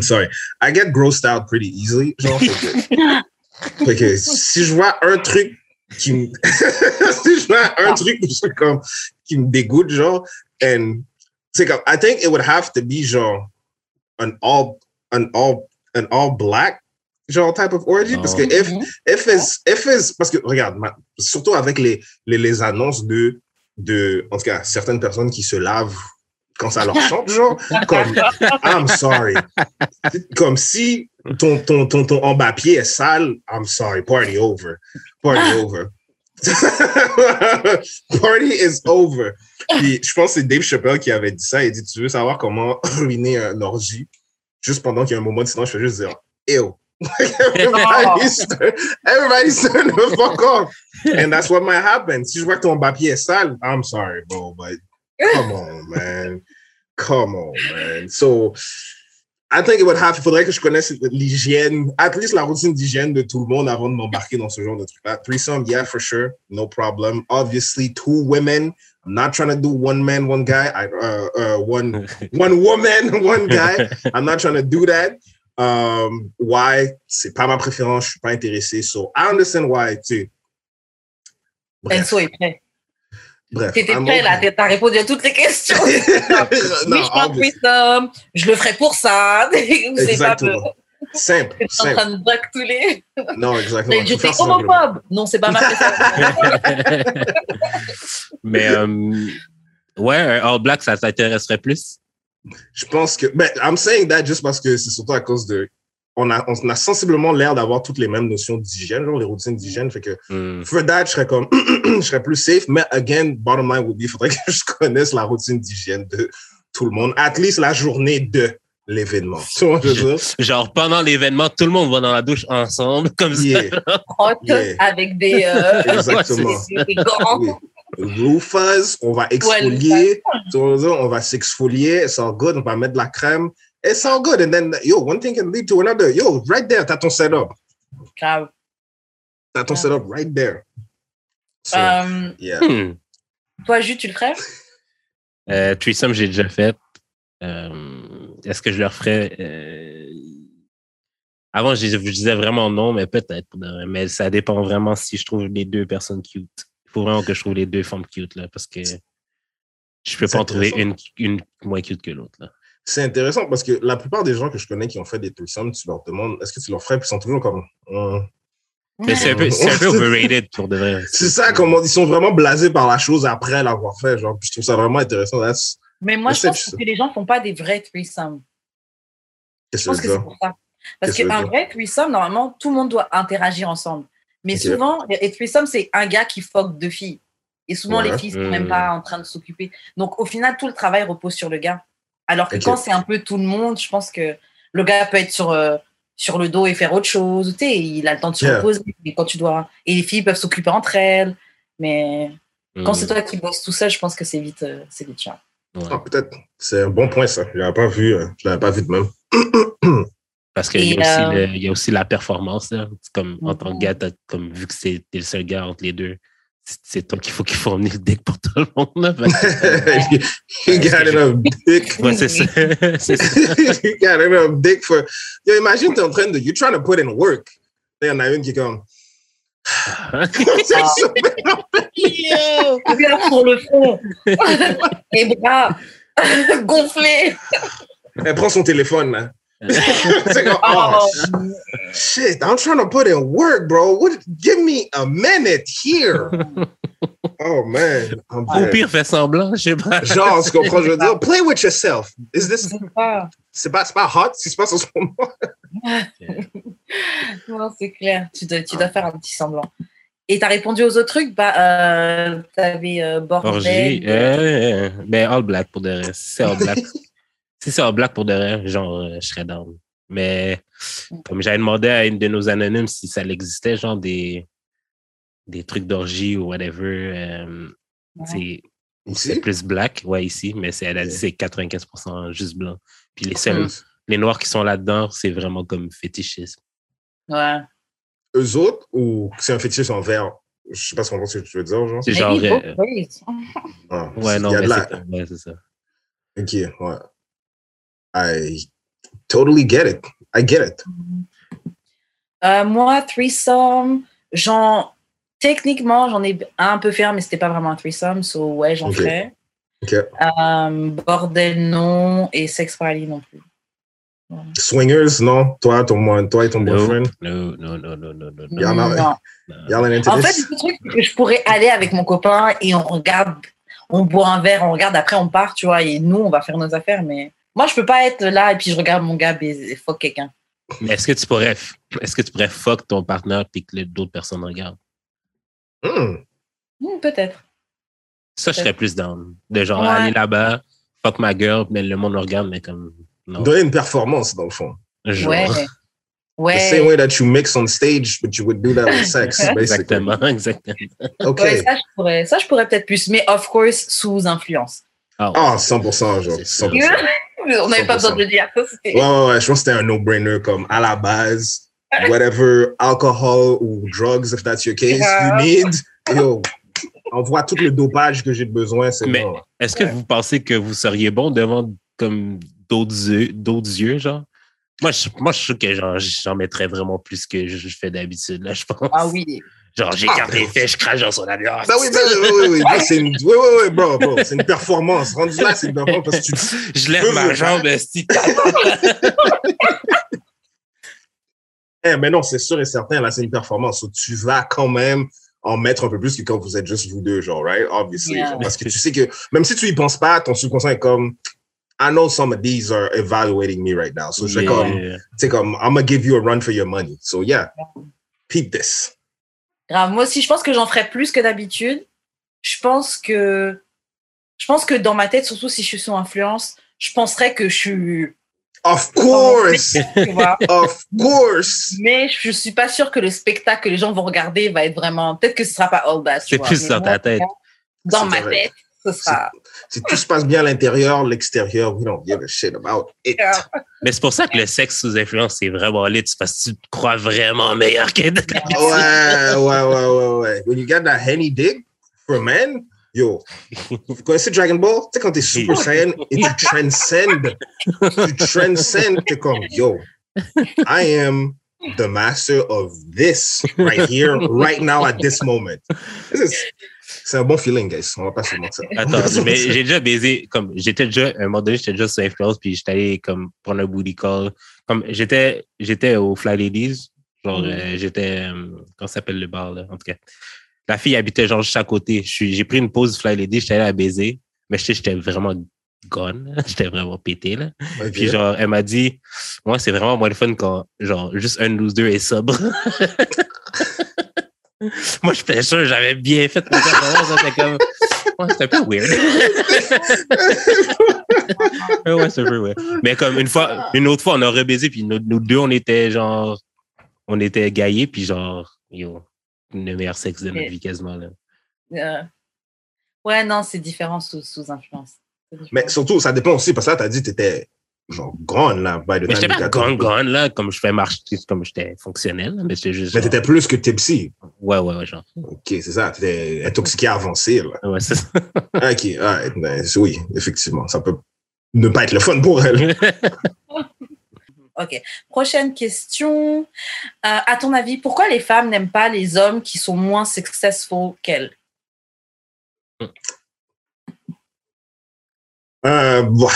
Sorry, I get grossed out pretty easily. (laughs) Genre, fait que- fait que si je vois un truc qui me, (laughs) si je vois un truc comme qui me dégoûte, genre, and c'est comme, I think it would have to be genre an all, an all, an all black genre type of orgy parce que Oh. if Mhm. if it's, if parce que regarde, ma- surtout avec les, les, les annonces de, de, en tout cas, certaines personnes qui se lavent quand ça leur chante, genre, (laughs) comme, I'm sorry. Comme si ton, ton, ton, ton en bas pied est sale, I'm sorry, party over. Party (laughs) over. (laughs) party is over. Puis je pense que c'est Dave Chappelle qui avait dit ça. Il dit, tu veux savoir comment (laughs) ruiner un orgie? Juste pendant qu'il y a un moment de silence, je vais juste dire, ew. everybody's, everybody's turn the fuck off. And that's what might happen. Si je vois que ton bas pied est sale, I'm sorry, bro, but come on, man. Come on, man. So, I think it would have, il faudrait que je connaisse l'hygiène, at least la routine d'hygiène de tout le monde avant de m'embarquer dans ce genre de truc-là. Threesome, yeah, for sure. No problem. Obviously, two women. I'm not trying to do one man, one guy. I, uh, uh, one, (laughs) one woman, (laughs) one guy. I'm not trying to do that. Um, why? C'est pas ma préférence. Je suis pas intéressé. So, I understand why, tu. Enzo est prêt. Bref. T'étais I'm prêt, là. T'as répondu à toutes les questions. (laughs) (laughs) oui, non, je prends threesome. Je le ferai pour ça. (laughs) c'est pas Exactement. Simple, T'es en train de bactouler. Non, exactement. Je Faut suis faire ça simplement. homophobe. Non, c'est pas ma mais euh, ouais, All Black, ça t'intéresserait plus? Je pense que, ben, I'm saying that just parce que c'est surtout à cause de, on a, on a sensiblement l'air d'avoir toutes les mêmes notions d'hygiène, genre les routines d'hygiène. Fait que, Hmm. for that, je serais comme, (clears throat) je serais plus safe. Mais again, bottom line would be, il faudrait que je connaisse la routine d'hygiène de tout le monde, at least la journée de l'événement. Tu vois, ce que je veux dire? (laughs) Genre, pendant l'événement, tout le monde va dans la douche ensemble, comme ça. Yeah, (laughs) Frotte Yeah. avec des, euh, (laughs) exactement. des, des gants. Oui. Loofahs, on va exfolier, tu vois, ce que je veux dire? on va s'exfolier, it's all good, on va mettre de la crème, it's all good. And then, yo, one thing can lead to another. Yo, right there, t'as ton setup. Grave. T'as ton setup right there. So, Euh, yeah. Hmm. toi, Jus, tu le ferais? (laughs) Euh, threesome, j'ai déjà fait. Euh, Est-ce que je le referais? Euh, Avant, je, je disais vraiment non, mais peut-être. Mais ça dépend vraiment si je trouve les deux personnes cute. Il faut vraiment que je trouve les deux femmes cute, là, parce que je peux pas en trouver une, une moins cute que l'autre. là. C'est intéressant parce que la plupart des gens que je connais qui ont fait des threesomes, tu leur demandes est-ce que tu leur ferais, puis ils sont toujours comme. Hum. Mais c'est un peu, c'est un peu (laughs) overrated pour de vrai. C'est ça, comment ils sont vraiment blasés par la chose après l'avoir fait. Genre, je trouve ça vraiment intéressant. That's- Mais moi, je C'est- pense que les gens font pas des vrais threesomes. Je pense que c'est pour ça. Parce qu'un vrai threesome, normalement, tout le monde doit interagir ensemble. Mais souvent, et threesome, c'est un gars qui fuck deux filles. Et souvent, Ouais. les filles sont Hmm. même pas en train de s'occuper. Donc, au final, tout le travail repose sur le gars. Alors que quand c'est un peu tout le monde, je pense que le gars peut être sur, euh, sur le dos et faire autre chose. Tu sais, il a le temps de se Yeah. reposer. Et, quand tu dois... et les filles peuvent s'occuper entre elles. Mais quand Mm. c'est toi qui bosses tout seul, je pense que c'est vite, euh, c'est vite chiant. Ouais. Ah, peut-être. C'est un bon point, ça. Je l'avais pas vu. euh, Je l'avais pas vu de même. (clears throat) Parce qu'il y, a aussi euh, le- y a aussi la performance. Là. C'est Comme, en tant que gars, comme, vu que c'est le seul gars entre les deux, c'est- toi qu'il faut qu'il fournisse le deck pour tout le monde. Que- (laughs) you got enough dick. ouais, c'est ça. (laughs) ça. (laughs) you got enough dick for. Yo, imagine, t'es en train de. You're trying to put in work. Il y en a une qui est comme. C'est super. Bien sur le front. Les bras gonflés. Elle prend son téléphone, là. (laughs) c'est comme, oh, Oh. shit, I'm trying to put in work, bro. What, give me a minute here. (laughs) Oh, man. I'm Au pire, fais semblant, je sais pas. Genre, tu comprends, je veux dire, (laughs) play with yourself. Is this, C'est pas- hot ce qui se passe en ce moment? Non, c'est clair. Tu dois, tu dois faire un petit semblant. Et t'as répondu aux autres trucs? Bah, euh, T'avais euh. Orgie, euh, ben All Black pour de vrai. Si c'est All Black, si c'est All Black pour de vrai, genre, euh, je serais down. Mais comme j'avais demandé à une de nos anonymes si ça existait, genre des, des trucs d'orgie ou whatever, euh, Ouais. c'est plus black, ouais, ici, mais c'est, elle a dit c'est 95% juste blanc. Puis les seuls, les noirs qui sont là-dedans, c'est vraiment comme fétichisme. Ouais. Eux autres, ou c'est un fétiche en vert? Je sais pas ce ce que tu veux dire, genre? C'est genre, euh. Ah, ouais, non, mais la- ouais, c'est ça. Ok, ouais. I totally get it. I get it. Euh, moi, threesome, j'en. Techniquement, j'en ai un peu fait mais c'était pas vraiment un threesome, so ouais, j'en Ok. ferais. Ok. Euh, bordel, non. Et sex party non plus. Swingers, non? Toi, ton, toi et ton No, boyfriend? no, no, no, no, no, no, Il y en a- Non. (laughs) Y'all into En fait, le truc, c'est que je pourrais aller avec mon copain et on regarde, on boit un verre, on regarde, après on part, tu vois, et nous, on va faire nos affaires. Mais moi, je peux pas être là et puis je regarde mon gars baiser, fuck quelqu'un. Mais est-ce que tu pourrais, est-ce que tu pourrais fuck ton partenaire puis que les- d'autres personnes regardent? Hmm. Hmm, Peut-être. Ça, je serais plus down. De genre Ouais. aller là-bas, fuck ma girl, mais le monde me regarde, mais comme, non. Donner une performance, dans le fond. Genre, Ouais. (laughs) The same Ouais. way that you mix on stage, but you would do that with sex, (laughs) basically. Exactement, (laughs) exactement. OK. Ouais, ça, je pourrais, ça, je pourrais peut-être plus, mais of course, sous influence. Ah, ouais. Ah, 100%, genre. C'est sûr. 100%. On n'avait pas besoin de le dire. ça, Ouais, ouais, ouais. Je pense que c'était un no-brainer, comme à la base, whatever alcohol ou drugs, if that's your case, you need, yo, envoie tout le dopage que j'ai besoin, c'est Mais bon. est-ce que vous pensez que vous seriez bon devant comme d'autres yeux, d'autres yeux, genre? Moi, je, moi, je suis sûr que genre, j'en mettrais vraiment plus que je, je fais d'habitude, là, je pense. Ah oui. Genre, j'écarte les fesses, je crache dans son avion. Ben oui, ben oui, oui, oui, oui, c'est une, oui, oui, oui, bro, bro, c'est une performance. Rendu là, c'est une performance parce que tu, Je lève ma jambe, esti. (laughs) Eh, mais non, c'est sûr et certain, là, c'est une performance. So, tu vas quand même en mettre un peu plus que quand vous êtes juste vous deux, genre, right? Obviously. Yeah. genre, parce que tu (laughs) sais que, même si tu y penses pas, ton subconscient est comme, I know some of these are evaluating me right now. So, je fais comme, tu sais, comme, I'm gonna give you a run for your money. So, yeah, peep this. Grave. Moi aussi, je pense que j'en ferais plus que d'habitude. Je pense que, je pense que dans ma tête, surtout si je suis sous influence, je penserais que je suis. Of course! (laughs) Tu vois. of course! Mais je suis pas sûre que le spectacle que les gens vont regarder va être vraiment. Peut-être que ce sera pas all that. C'est plus dans ta tête. Dans ma tête, ce sera. Si tout se passe bien à l'intérieur, l'extérieur, we don't give a shit about it. Mais c'est pour ça que le sexe sous influence, c'est vraiment lit, parce que tu te crois vraiment meilleur que Ouais, ouais, ouais, ouais, ouais. When you got that henny dick for men, yo, vous connaissez Dragon Ball? Tu sais, quand t'es Super Saiyan et tu transcends, tu transcends, t'es comme, yo, I am the master of this right here, right now, at this moment. This is, c'est un bon feeling, guys. On va pas se mentir. (laughs) Attends, mais j'ai déjà baisé, comme, j'étais déjà, à un moment donné, j'étais déjà sur influence, puis j'étais allé, comme, prendre un booty call. Comme, j'étais, j'étais au Fly Ladies. Genre, Mhm. euh, j'étais, euh, comment ça s'appelle le bar, là? En tout cas. La fille habitait, genre, juste à côté. Je suis- J'ai pris une pause Fly Ladies, j'étais allé la baiser. Mais j'étais, j'étais vraiment gone. (laughs) J'étais vraiment pété, là. Ok. Puis genre, elle m'a dit, moi, c'est vraiment moins le fun quand, genre, juste un de nous deux est sobre. (laughs) (laughs) moi, j'étais sûr, j'avais bien fait mon performance. C'était comme, ouais, c'était un peu weird. (laughs) ouais, c'est un peu weird. Mais comme une fois, une autre fois, on a rebaisé, puis nous, nous deux, on était genre, on était gaillés, puis genre, yo, le meilleur sexe de notre vie quasiment, là. Euh, Ouais, non, c'est différent sous, sous influence. Mais surtout, ça dépend aussi, parce que là, t'as dit que t'étais genre grande, là, by the Mais time j'étais pas to- gone, là, comme je fais marcher, comme j'étais fonctionnel, mais j'étais juste. Mais genre- t'étais plus que tipsy. Ouais, ouais, ouais, genre. OK, c'est ça. T'étais intoxiqué avancé, là. Ouais, c'est ça. (laughs) OK, alright. Ben, oui, effectivement. Ça peut ne pas être le fun pour elle. (laughs) Ok. Prochaine question. Euh, à ton avis, pourquoi les femmes n'aiment pas les hommes qui sont moins successful qu'elles? Euh, bon,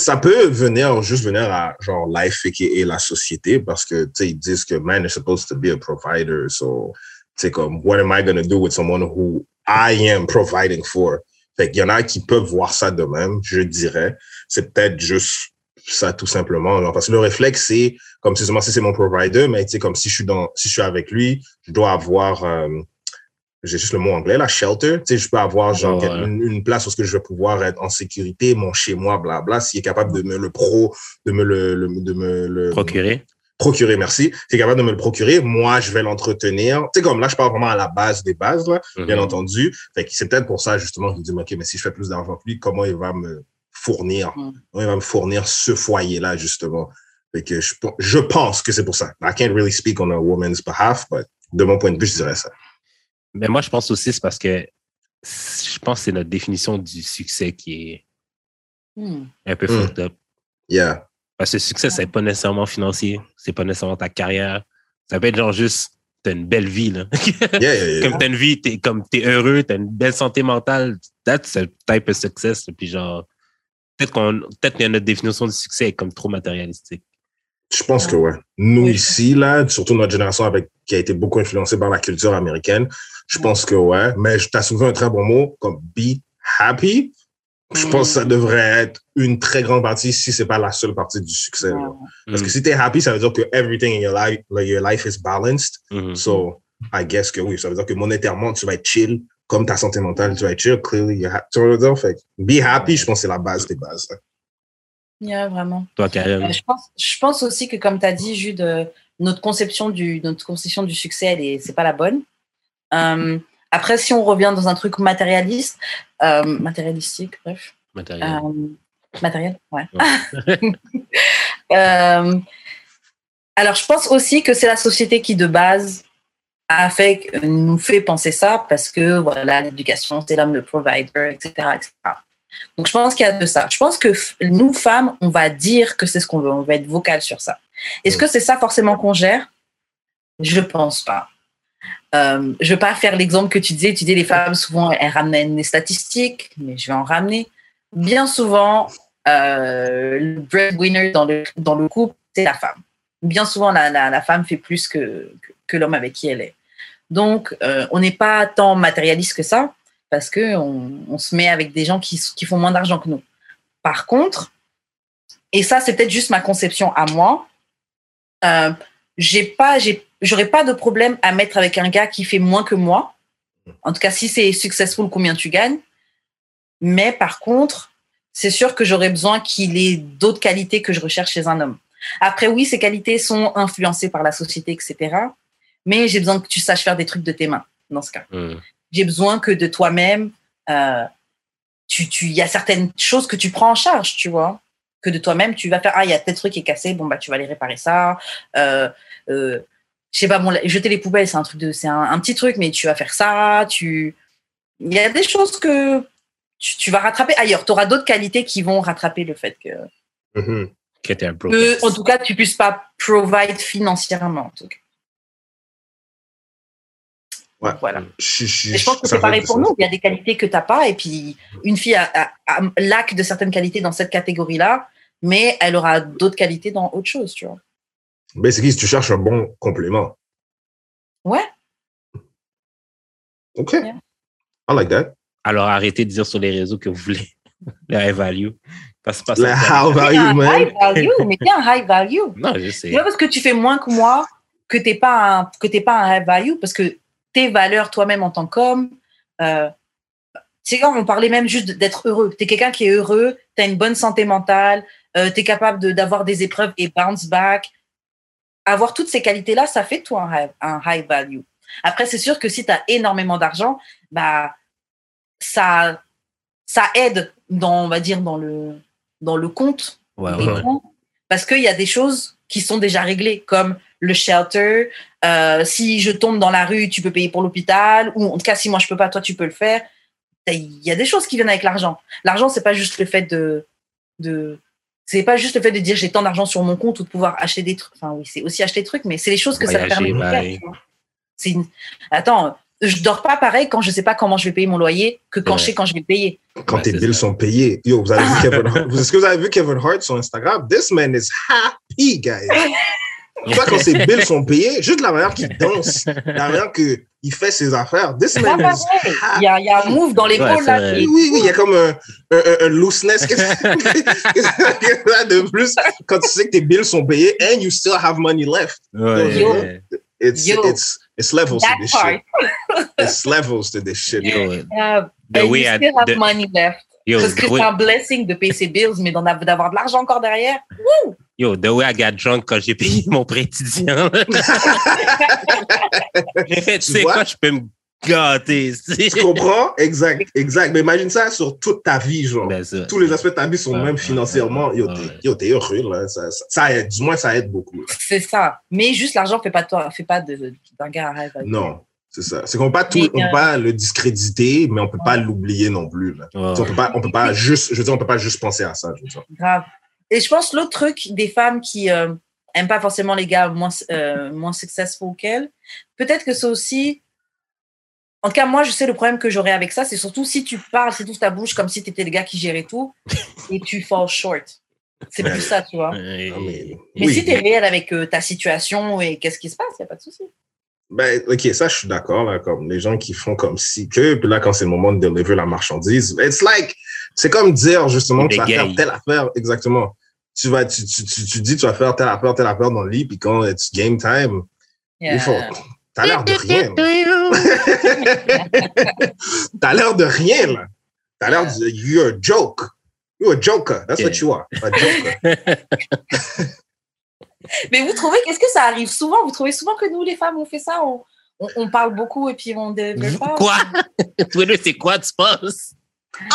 ça peut venir, juste venir à genre life et la société parce que, tu sais, ils disent que man is supposed to be a provider. So, tu sais, comme, what am I going to do with someone who I am providing for? Fait qu'il y en a qui peuvent voir ça de même, je dirais. C'est peut-être juste ça tout simplement. genre, parce que le réflexe, c'est comme si c'est mon provider, mais tu sais, comme si je suis dans, si je suis avec lui, je dois avoir, euh, j'ai juste le mot anglais, là, shelter. Tu sais, je peux avoir genre ouais. une, une place où ce que je vais pouvoir être en sécurité, mon chez moi, blabla, s'il est capable de me le pro, de me le, le- de me le Procurer. procurer, merci. S'il est capable de me le procurer, moi, je vais l'entretenir. Tu sais, comme là, je parle vraiment à la base des bases, là, bien Mhm. entendu. Fait que c'est peut-être pour ça, justement, que je me dis, OK, mais si je fais plus d'argent que lui, comment il va me fournir, comment il va me fournir ce foyer-là, justement? Fait que je, je pense que c'est pour ça. I can't really speak on a woman's behalf, but de mon point de vue, je dirais ça. Mais moi, je pense aussi, c'est parce que je pense que c'est notre définition du succès qui est Hmm. un peu Mm. fucked up. Yeah. Parce que le succès, c'est pas nécessairement financier, c'est pas nécessairement ta carrière. Ça peut être genre juste, t'as une belle vie, là. (laughs) Yeah, yeah, yeah. comme t'as une vie, t'es, comme t'es heureux, t'as une belle santé mentale, that's a type of success. Puis genre, peut-être qu'on, peut-être que notre définition du succès est comme trop matérialistique. Je pense que ouais. Nous ici, là, surtout notre génération avec, qui a été beaucoup influencée par la culture américaine, je pense que ouais. Mais tu as soulevé un très bon mot, comme be happy. Je pense que ça devrait être une très grande partie, si c'est pas la seule partie du succès. Parce que si t'es happy, ça veut dire que everything in your life, like, your life is balanced. Mhm. So, I guess que oui, ça veut dire que monétairement, tu vas être chill. Comme ta santé mentale, tu vas être chill. Clearly, you ha- tu dire? Fait be happy, je pense que c'est la base des bases. Yeah, vraiment. Toi, Karen. Euh, Je pense, je pense aussi que, comme tu as dit, Jude, euh, notre conception du, notre conception du succès, elle est, c'est pas la bonne. Euh, après, si on revient dans un truc matérialiste, euh, matérialistique, bref, matériel. euh, matériel, ouais. Ouais. (laughs) Euh, alors, je pense aussi que c'est la société qui, de base, a fait, nous fait penser ça parce que, voilà, l'éducation, c'est l'homme le provider, etc., etc. Donc, je pense qu'il y a de ça. Je pense que nous, femmes, on va dire que c'est ce qu'on veut. On va être vocal sur ça. Est-ce que c'est ça forcément qu'on gère? Je pense pas. Euh, je vais pas faire l'exemple que tu disais. Tu dis les femmes, souvent, elles ramènent les statistiques, mais je vais en ramener. Bien souvent, euh, le breadwinner dans le, couple, c'est la femme. Bien souvent, la, femme fait plus que, l'homme avec qui elle est. Donc, euh, on n'est pas tant matérialiste que ça, parce qu'on on se met avec des gens qui, qui font moins d'argent que nous. Par contre, et ça, c'est peut-être juste ma conception à moi, j'ai pas, j'ai, j'aurais pas de problème à mettre avec un gars qui fait moins que moi. En tout cas, si c'est successful, combien tu gagnes. Mais par contre, c'est sûr que j'aurais besoin qu'il ait d'autres qualités que je recherche chez un homme. Après, oui, ces qualités sont influencées par la société, etc. Mais j'ai besoin que tu saches faire des trucs de tes mains, dans ce cas. Mhm. J'ai besoin que de toi-même, euh, tu, tu, il y a certaines choses que tu prends en charge, tu vois. Que de toi-même, tu vas faire, ah, il y a tel truc qui est cassé, bon, bah, tu vas aller réparer ça. Euh, euh, je sais pas, bon, jeter les poubelles, c'est un truc de, c'est un, un petit truc, mais tu vas faire ça, tu, il y a des choses que tu, tu vas rattraper ailleurs. Tu auras d'autres qualités qui vont rattraper le fait que, un que, ass. en tout cas, tu puisses pas provide financièrement, en tout cas. Ouais. Voilà. Je, je, Et je pense que c'est pareil pour ça. nous. Il y a des qualités que tu n'as pas, et puis une fille a, a, a lac de certaines qualités dans cette catégorie-là, mais elle aura d'autres qualités dans autre chose, tu vois. Basically, si tu cherches un bon complément. Ouais. OK. Yeah. I like that. Alors arrêtez de dire sur les réseaux que vous voulez le high value. Parce que c'est La pas ça. how T'es value, un man. high value, mais t'es un high value. (laughs) Non, je sais. C'est pas parce que tu fais moins que moi que t'es pas un, que t'es pas un high value, parce que tes valeurs toi-même en tant qu'homme, euh, c'est quand on parlait même juste d'être heureux. T'es quelqu'un qui est heureux, t'as une bonne santé mentale, euh, t'es capable de- d'avoir des épreuves et bounce back. Avoir toutes ces qualités-là, ça fait toi un high, un high value. Après, c'est sûr que si tu as énormément d'argent, bah, ça, ça aide dans, on va dire, dans le, dans le compte Ouais, ouais, ouais. comptes, parce qu'il y a des choses qui sont déjà réglées, comme le shelter. euh, si je tombe dans la rue, tu peux payer pour l'hôpital, ou en tout cas, si moi je peux pas, toi tu peux le faire. Il y a des choses qui viennent avec l'argent. L'argent, c'est pas juste le fait de, de c'est pas juste le fait de dire j'ai tant d'argent sur mon compte ou de pouvoir acheter des trucs. Enfin oui, c'est aussi acheter des trucs, mais c'est les choses que ça permet de faire. C'est une... Attends, je dors pas pareil quand je sais pas comment je vais payer mon loyer que quand Ouais. je sais quand je vais le payer. Quand Ouais, tes c'est bills ça. sont payés. Yo, vous avez vu (laughs) Kevin Hart? Est-ce que vous avez vu Kevin Hart sur Instagram? This man is happy, guys. (laughs) Tu vois, quand ses bills sont payés, juste la manière qu'il danse, la manière qu'il fait ses affaires, this C'est pas man is. Il y a, il y a un move dans l'épaule Ouais, là. vrai. Oui, oui, oui, il y a comme un, un, un- un looseness que de plus quand tu sais que tes bills sont payés and you still have money left? Ouais, Yo. It's, Yo. it's, it's levels to That this part. shit. It's levels to this shit. Yeah. the way you I- still have the- money left. yo, Parce que c'est un blessing de payer ses bills, mais d'avoir de l'argent encore derrière. Yo, the way I got drunk quand j'ai payé mon prêt étudiant. (laughs) j'ai fait, tu Tu sais vois? quoi, je peux me gâter. (laughs) Tu comprends? Exact, exact. Mais imagine ça sur toute ta vie, genre. Ben, ça. Tous les aspects de ta vie sont Ouais, même ouais, financièrement. Yo, ouais, t'es, ouais. yo, t'es heureux, là. Ça, ça, ça aide. Du moins, ça aide beaucoup. C'est ça. Mais juste l'argent fait pas de toi, fait pas d'un gars un rêve. Non, c'est ça. C'est qu'on peut pas tout, Mais, on peut euh, pas le discréditer, mais on peut pas l'oublier non plus, là. On peut pas, on peut pas juste, je veux dire, on peut pas juste penser à ça, je veux dire. Grave. Et je pense l'autre truc des femmes qui euh, aiment pas forcément les gars moins, euh, moins successful qu'elles, peut-être que c'est aussi. En tout cas, moi, je sais le problème que j'aurais avec ça, c'est surtout si tu parles, c'est tout ta bouche comme si tu étais le gars qui gérait tout (laughs) et tu fall short. C'est plus ça, tu vois. Ah, mais, Mais oui. si tu es réel avec euh, ta situation et qu'est-ce qui se passe, il n'y a pas de souci. Ben, ok, ça, je suis d'accord, là, comme les gens qui font comme si que, puis là, quand c'est le moment de deliver la marchandise, it's like, c'est comme dire, justement, que tu vas Des faire telle affaire, exactement. Tu vas, tu, tu, tu, tu dis, tu vas faire telle affaire, telle affaire dans le lit, puis quand it's game time, Yeah. il faut, t'as l'air de rien. (laughs) t'as l'air de rien, là. T'as l'air de, you're a joke. You're a joker. That's what Yeah. you are. A joker. (laughs) Mais vous trouvez, qu'est-ce que ça arrive souvent? Vous trouvez souvent que nous, les femmes, on fait ça? On, on, on parle beaucoup et puis on ne pas? Quoi? (laughs) Twitter, c'est quoi, tu penses?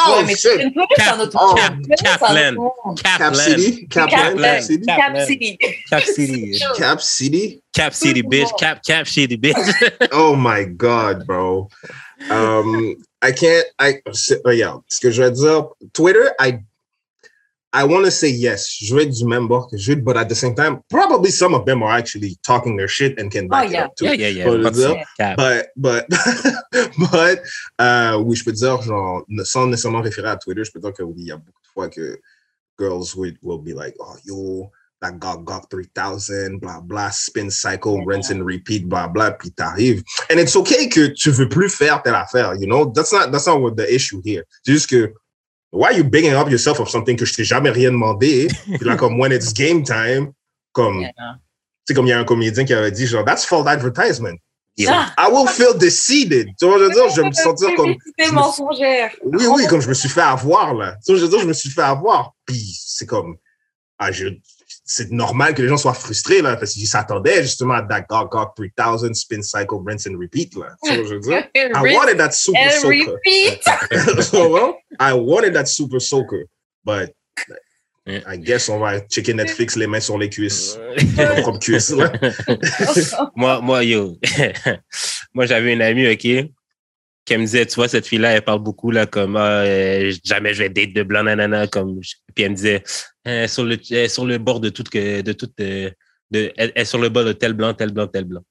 Oh, Ouais, shit. Twitter, c'est un autre Oh, monde. Twitter, c'est un Kaplan. autre monde. Cap City. Capland. Cap City. Cap City. Cap City. Cap City. Cap City, bitch. Cap, Cap City, bitch. (laughs) Oh my God, bro. Um, I can't. I c'est- regarde. Ce que je vais dire, Twitter. I I want to say yes. Je vais être du même bord que Jude, but at the same time, probably some of them are actually talking their shit and can oh, back Oh, yeah. it up too. Yeah, yeah, yeah. Faut le Pas de ça. dire. Cap. But, but, (laughs) but, euh, oui, je peux dire, genre, ne- sans nécessairement référer à Twitter, je peux dire que oui, il y a beaucoup de fois que girls will, will be like, oh, yo, that got got 3000, blah, blah, spin cycle, rinse and repeat, blah, blah, puis t'arrives. And it's okay que tu veux plus faire telle affaire, you know? That's not, that's not what the issue here. C'est juste que, why are you bigging up yourself of something que je t'ai jamais rien demandé? Puis là, comme, when it's game time, comme, Yeah. c'est comme il y a un comédien qui avait dit, genre, that's false advertisement. Yo. Ah, I will feel deceived. Tu vois, je veux dire, je vais me (laughs) sentir comme. C'est mensongère. Oui, oui, comme je me suis fait avoir, là. Tu vois, je veux dire, je me suis fait avoir. Puis c'est comme. Ah, je. C'est normal que les gens soient frustrés, là, parce qu'ils s'attendaient justement à that God God 3000 spin cycle, rinse and repeat, là. Tu vois, je veux dire? (laughs) I wanted that super And soaker. So, (laughs) well, I wanted that super soaker. But. I guess on va checker Netflix les mains sur les cuisses. Nos propres cuisses, là. (laughs) moi, moi, yo. moi, j'avais une amie, OK, qui me disait, tu vois, cette fille-là, elle parle beaucoup, là, comme, ah, euh, jamais je vais date de blanc, nanana, comme, puis elle me disait, Euh, sur le, elle est sur le bord de toute, que- de toute, euh, de, elle elle est sur le bord de tel blanc, tel blanc, tel blanc.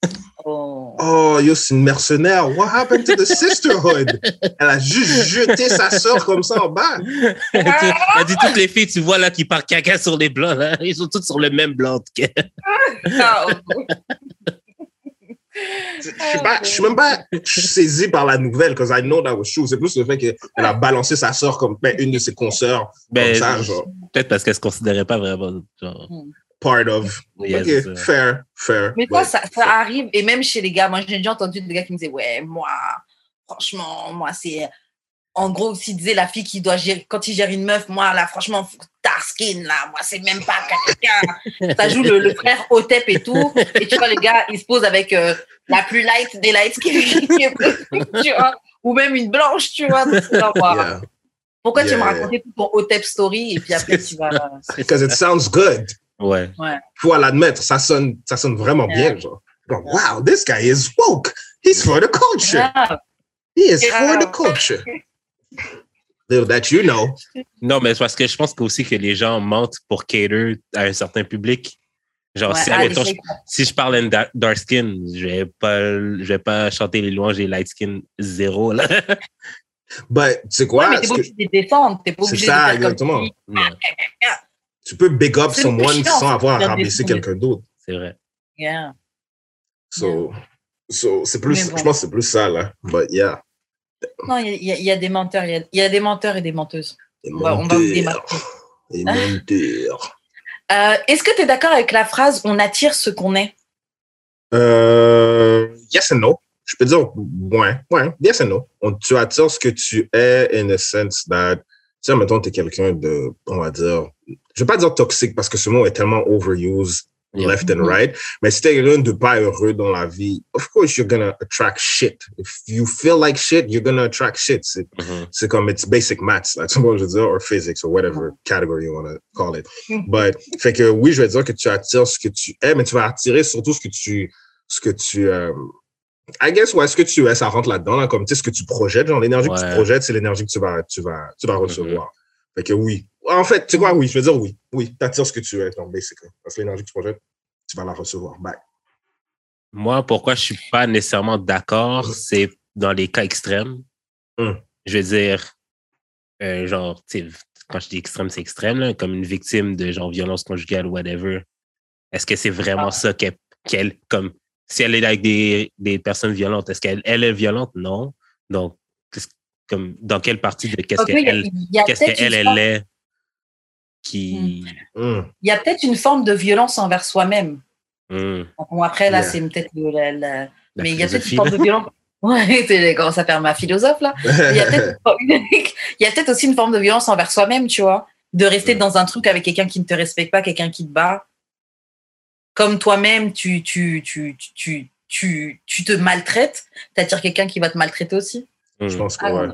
Oh. oh, yo, c'est une mercenaire. What happened to the sisterhood? Elle a juste jeté sa sœur comme ça en bas. elle, dit, elle dit toutes les filles, tu vois là, qui partent caca sur les blancs, là, ils sont toutes sur le même blanc. Je suis pas, je suis même pas saisi par la nouvelle, because I know that was true. C'est plus le fait qu'elle a balancé sa sœur comme ben, une de ses consoeurs, Ben, Peut-être parce qu'elle se considérait pas vraiment genre. part of. Yes, fair, fair. Mais toi, Ouais. ça, ça arrive, et même chez les gars, moi j'ai déjà entendu des gars qui me disaient, ouais, moi, franchement, moi c'est. En gros, s'il disait la fille qui doit gérer, quand il gère une meuf, moi là, franchement, faut- dark skin là, moi c'est même pas quelqu'un. Ça joue le, le frère Otep et tout. Et tu vois, les gars, ils se posent avec euh, la plus light des light skin qui est possible, tu vois. Ou même une blanche, tu vois. Yeah. Pourquoi tu Yeah, me racontais tout ton Otep story et puis après tu vas. (laughs) Because it sounds good. Ouais. Faut l'admettre, ça sonne, ça sonne vraiment bien, genre. Wow, this guy is woke. He's for the culture. He is for the culture. (laughs) That you know. Non, mais c'est parce que je pense aussi que les gens mentent pour cater à un certain public. Genre, ouais, si, ah, admettons, les je- si je parle da- dark skin, je vais pas, je vais pas chanter les louanges des light skin zéro, là. (laughs) But, tu sais Ouais, quoi? mais t'es pas que- obligé de défendre, t'es pas C'est obligé ça, de faire comme exactement. si- Non, tu peux big up C'est someone chiant, sans avoir à c'est rabaisser quelqu'un d'autre. c'est vrai. Yeah. So, so c'est plus, bon. je pense que c'est plus ça, là. But yeah. Non, il y, a- y a- y a des menteurs, il y a, y a des menteurs et des menteuses. Les On va, on va vous menteurs. démarquer. Les menteurs. (laughs) Euh, Est-ce que tu es d'accord avec la phrase on attire ce qu'on est Euh, yes and no. Je peux dire ouais, ouais, yes and no. On, tu attires ce que tu es in the sense that, tu sais, mettons, tu es quelqu'un de, on va dire, je vais pas dire toxique parce que ce mot est tellement overused. Left and Mhm. right, mais si t'es quelqu'un de pas heureux dans la vie, of course you're gonna attract shit. If you feel like shit, you're gonna attract shit. C'est Mhm. c'est comme it's basic maths, là, (laughs) tu vois, je veux dire, or physics, or whatever category you want to call it. But, fait que oui, je vais dire que tu attires ce que tu es, mais tu vas attirer surtout ce que tu, ce que tu, euh, I guess, ouais, ce que tu es, ça rentre là-dedans, là, comme, tu sais, ce que tu projettes, genre, l'énergie que tu projettes, c'est l'énergie que tu vas, tu vas, tu vas recevoir. Fait que oui. En fait, tu quoi, oui, je vais dire oui. Oui, t'attires ce que tu es, donc, basically. Parce que l'énergie que tu projettes, tu vas la recevoir back. Moi, pourquoi je suis pas nécessairement d'accord, c'est dans les cas extrêmes. Mm. Je veux dire, euh, genre, tu quand je dis extrême, c'est extrême, là, comme une victime de genre violence conjugale ou whatever. Est-ce que c'est vraiment ça qu'elle, qu'elle- comme, si elle est avec des, des personnes violentes, est-ce qu'elle elle est violente? Non. Donc, comme, dans quelle partie de qu'est-ce qu'elle, qu'est-ce qu'elle, elle est? Qui, Hmm. il y a peut-être une forme de violence envers soi-même. Hmm, Bon, après, là, Yeah. c'est peut-être le- la, la- la Mais il y a peut-être une forme de violence. (laughs) Ouais, c'est comment ça faire ma philosophe, là. (laughs) (laughs) Il y a peut-être aussi une forme de violence envers soi-même, tu vois. De rester Mm. dans un truc avec quelqu'un qui ne te respecte pas, quelqu'un qui te bat. Comme toi-même, tu, tu, tu, tu, tu, tu, tu te maltraites, t'attires quelqu'un qui va te maltraiter aussi. Je pense que, Ah, ouais.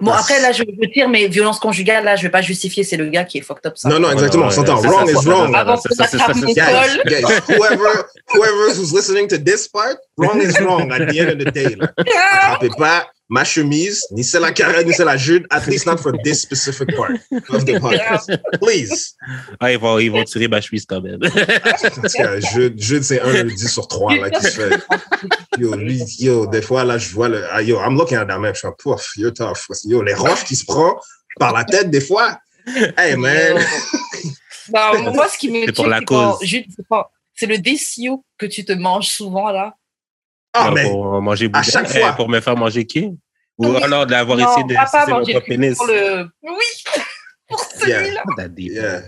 Bon, après, là, je, je tire mes violences conjugales, là, je vais pas justifier, c'est le gars qui est fucked up. Ça. Non, non, exactement, on s'entend. Wrong is wrong. guys, whoever, whoever who's listening to this part, wrong is wrong at the end of the day. Là. (laughs) Attrapez pas ma chemise, ni celle à carré, ni celle à Jude, at least not for this specific part of the podcast. Please. Ah, ils vont, ils vont tirer ma chemise quand même. (laughs) Parce que Jude, Jude c'est un lundi sur trois là, qui se fait. Yo, lui, yo, des fois, là, je vois le. Ah, yo, I'm looking at that map, je suis comme, pouf, you're tough. Yo, les roches qui se prend par la tête, des fois. Hey, man. Moi, ce qui me C'est tue, pour la c'est cause. Jude, c'est c'est le DCU que tu te manges souvent, là. Ah, mais. pour manger boudin, chaque eh, fois. pour me faire manger qui? Ou Oui. alors d'avoir essayé de pas, pas sucer mon manger pénis. pour le... Oui, (laughs) pour celui-là. Yeah.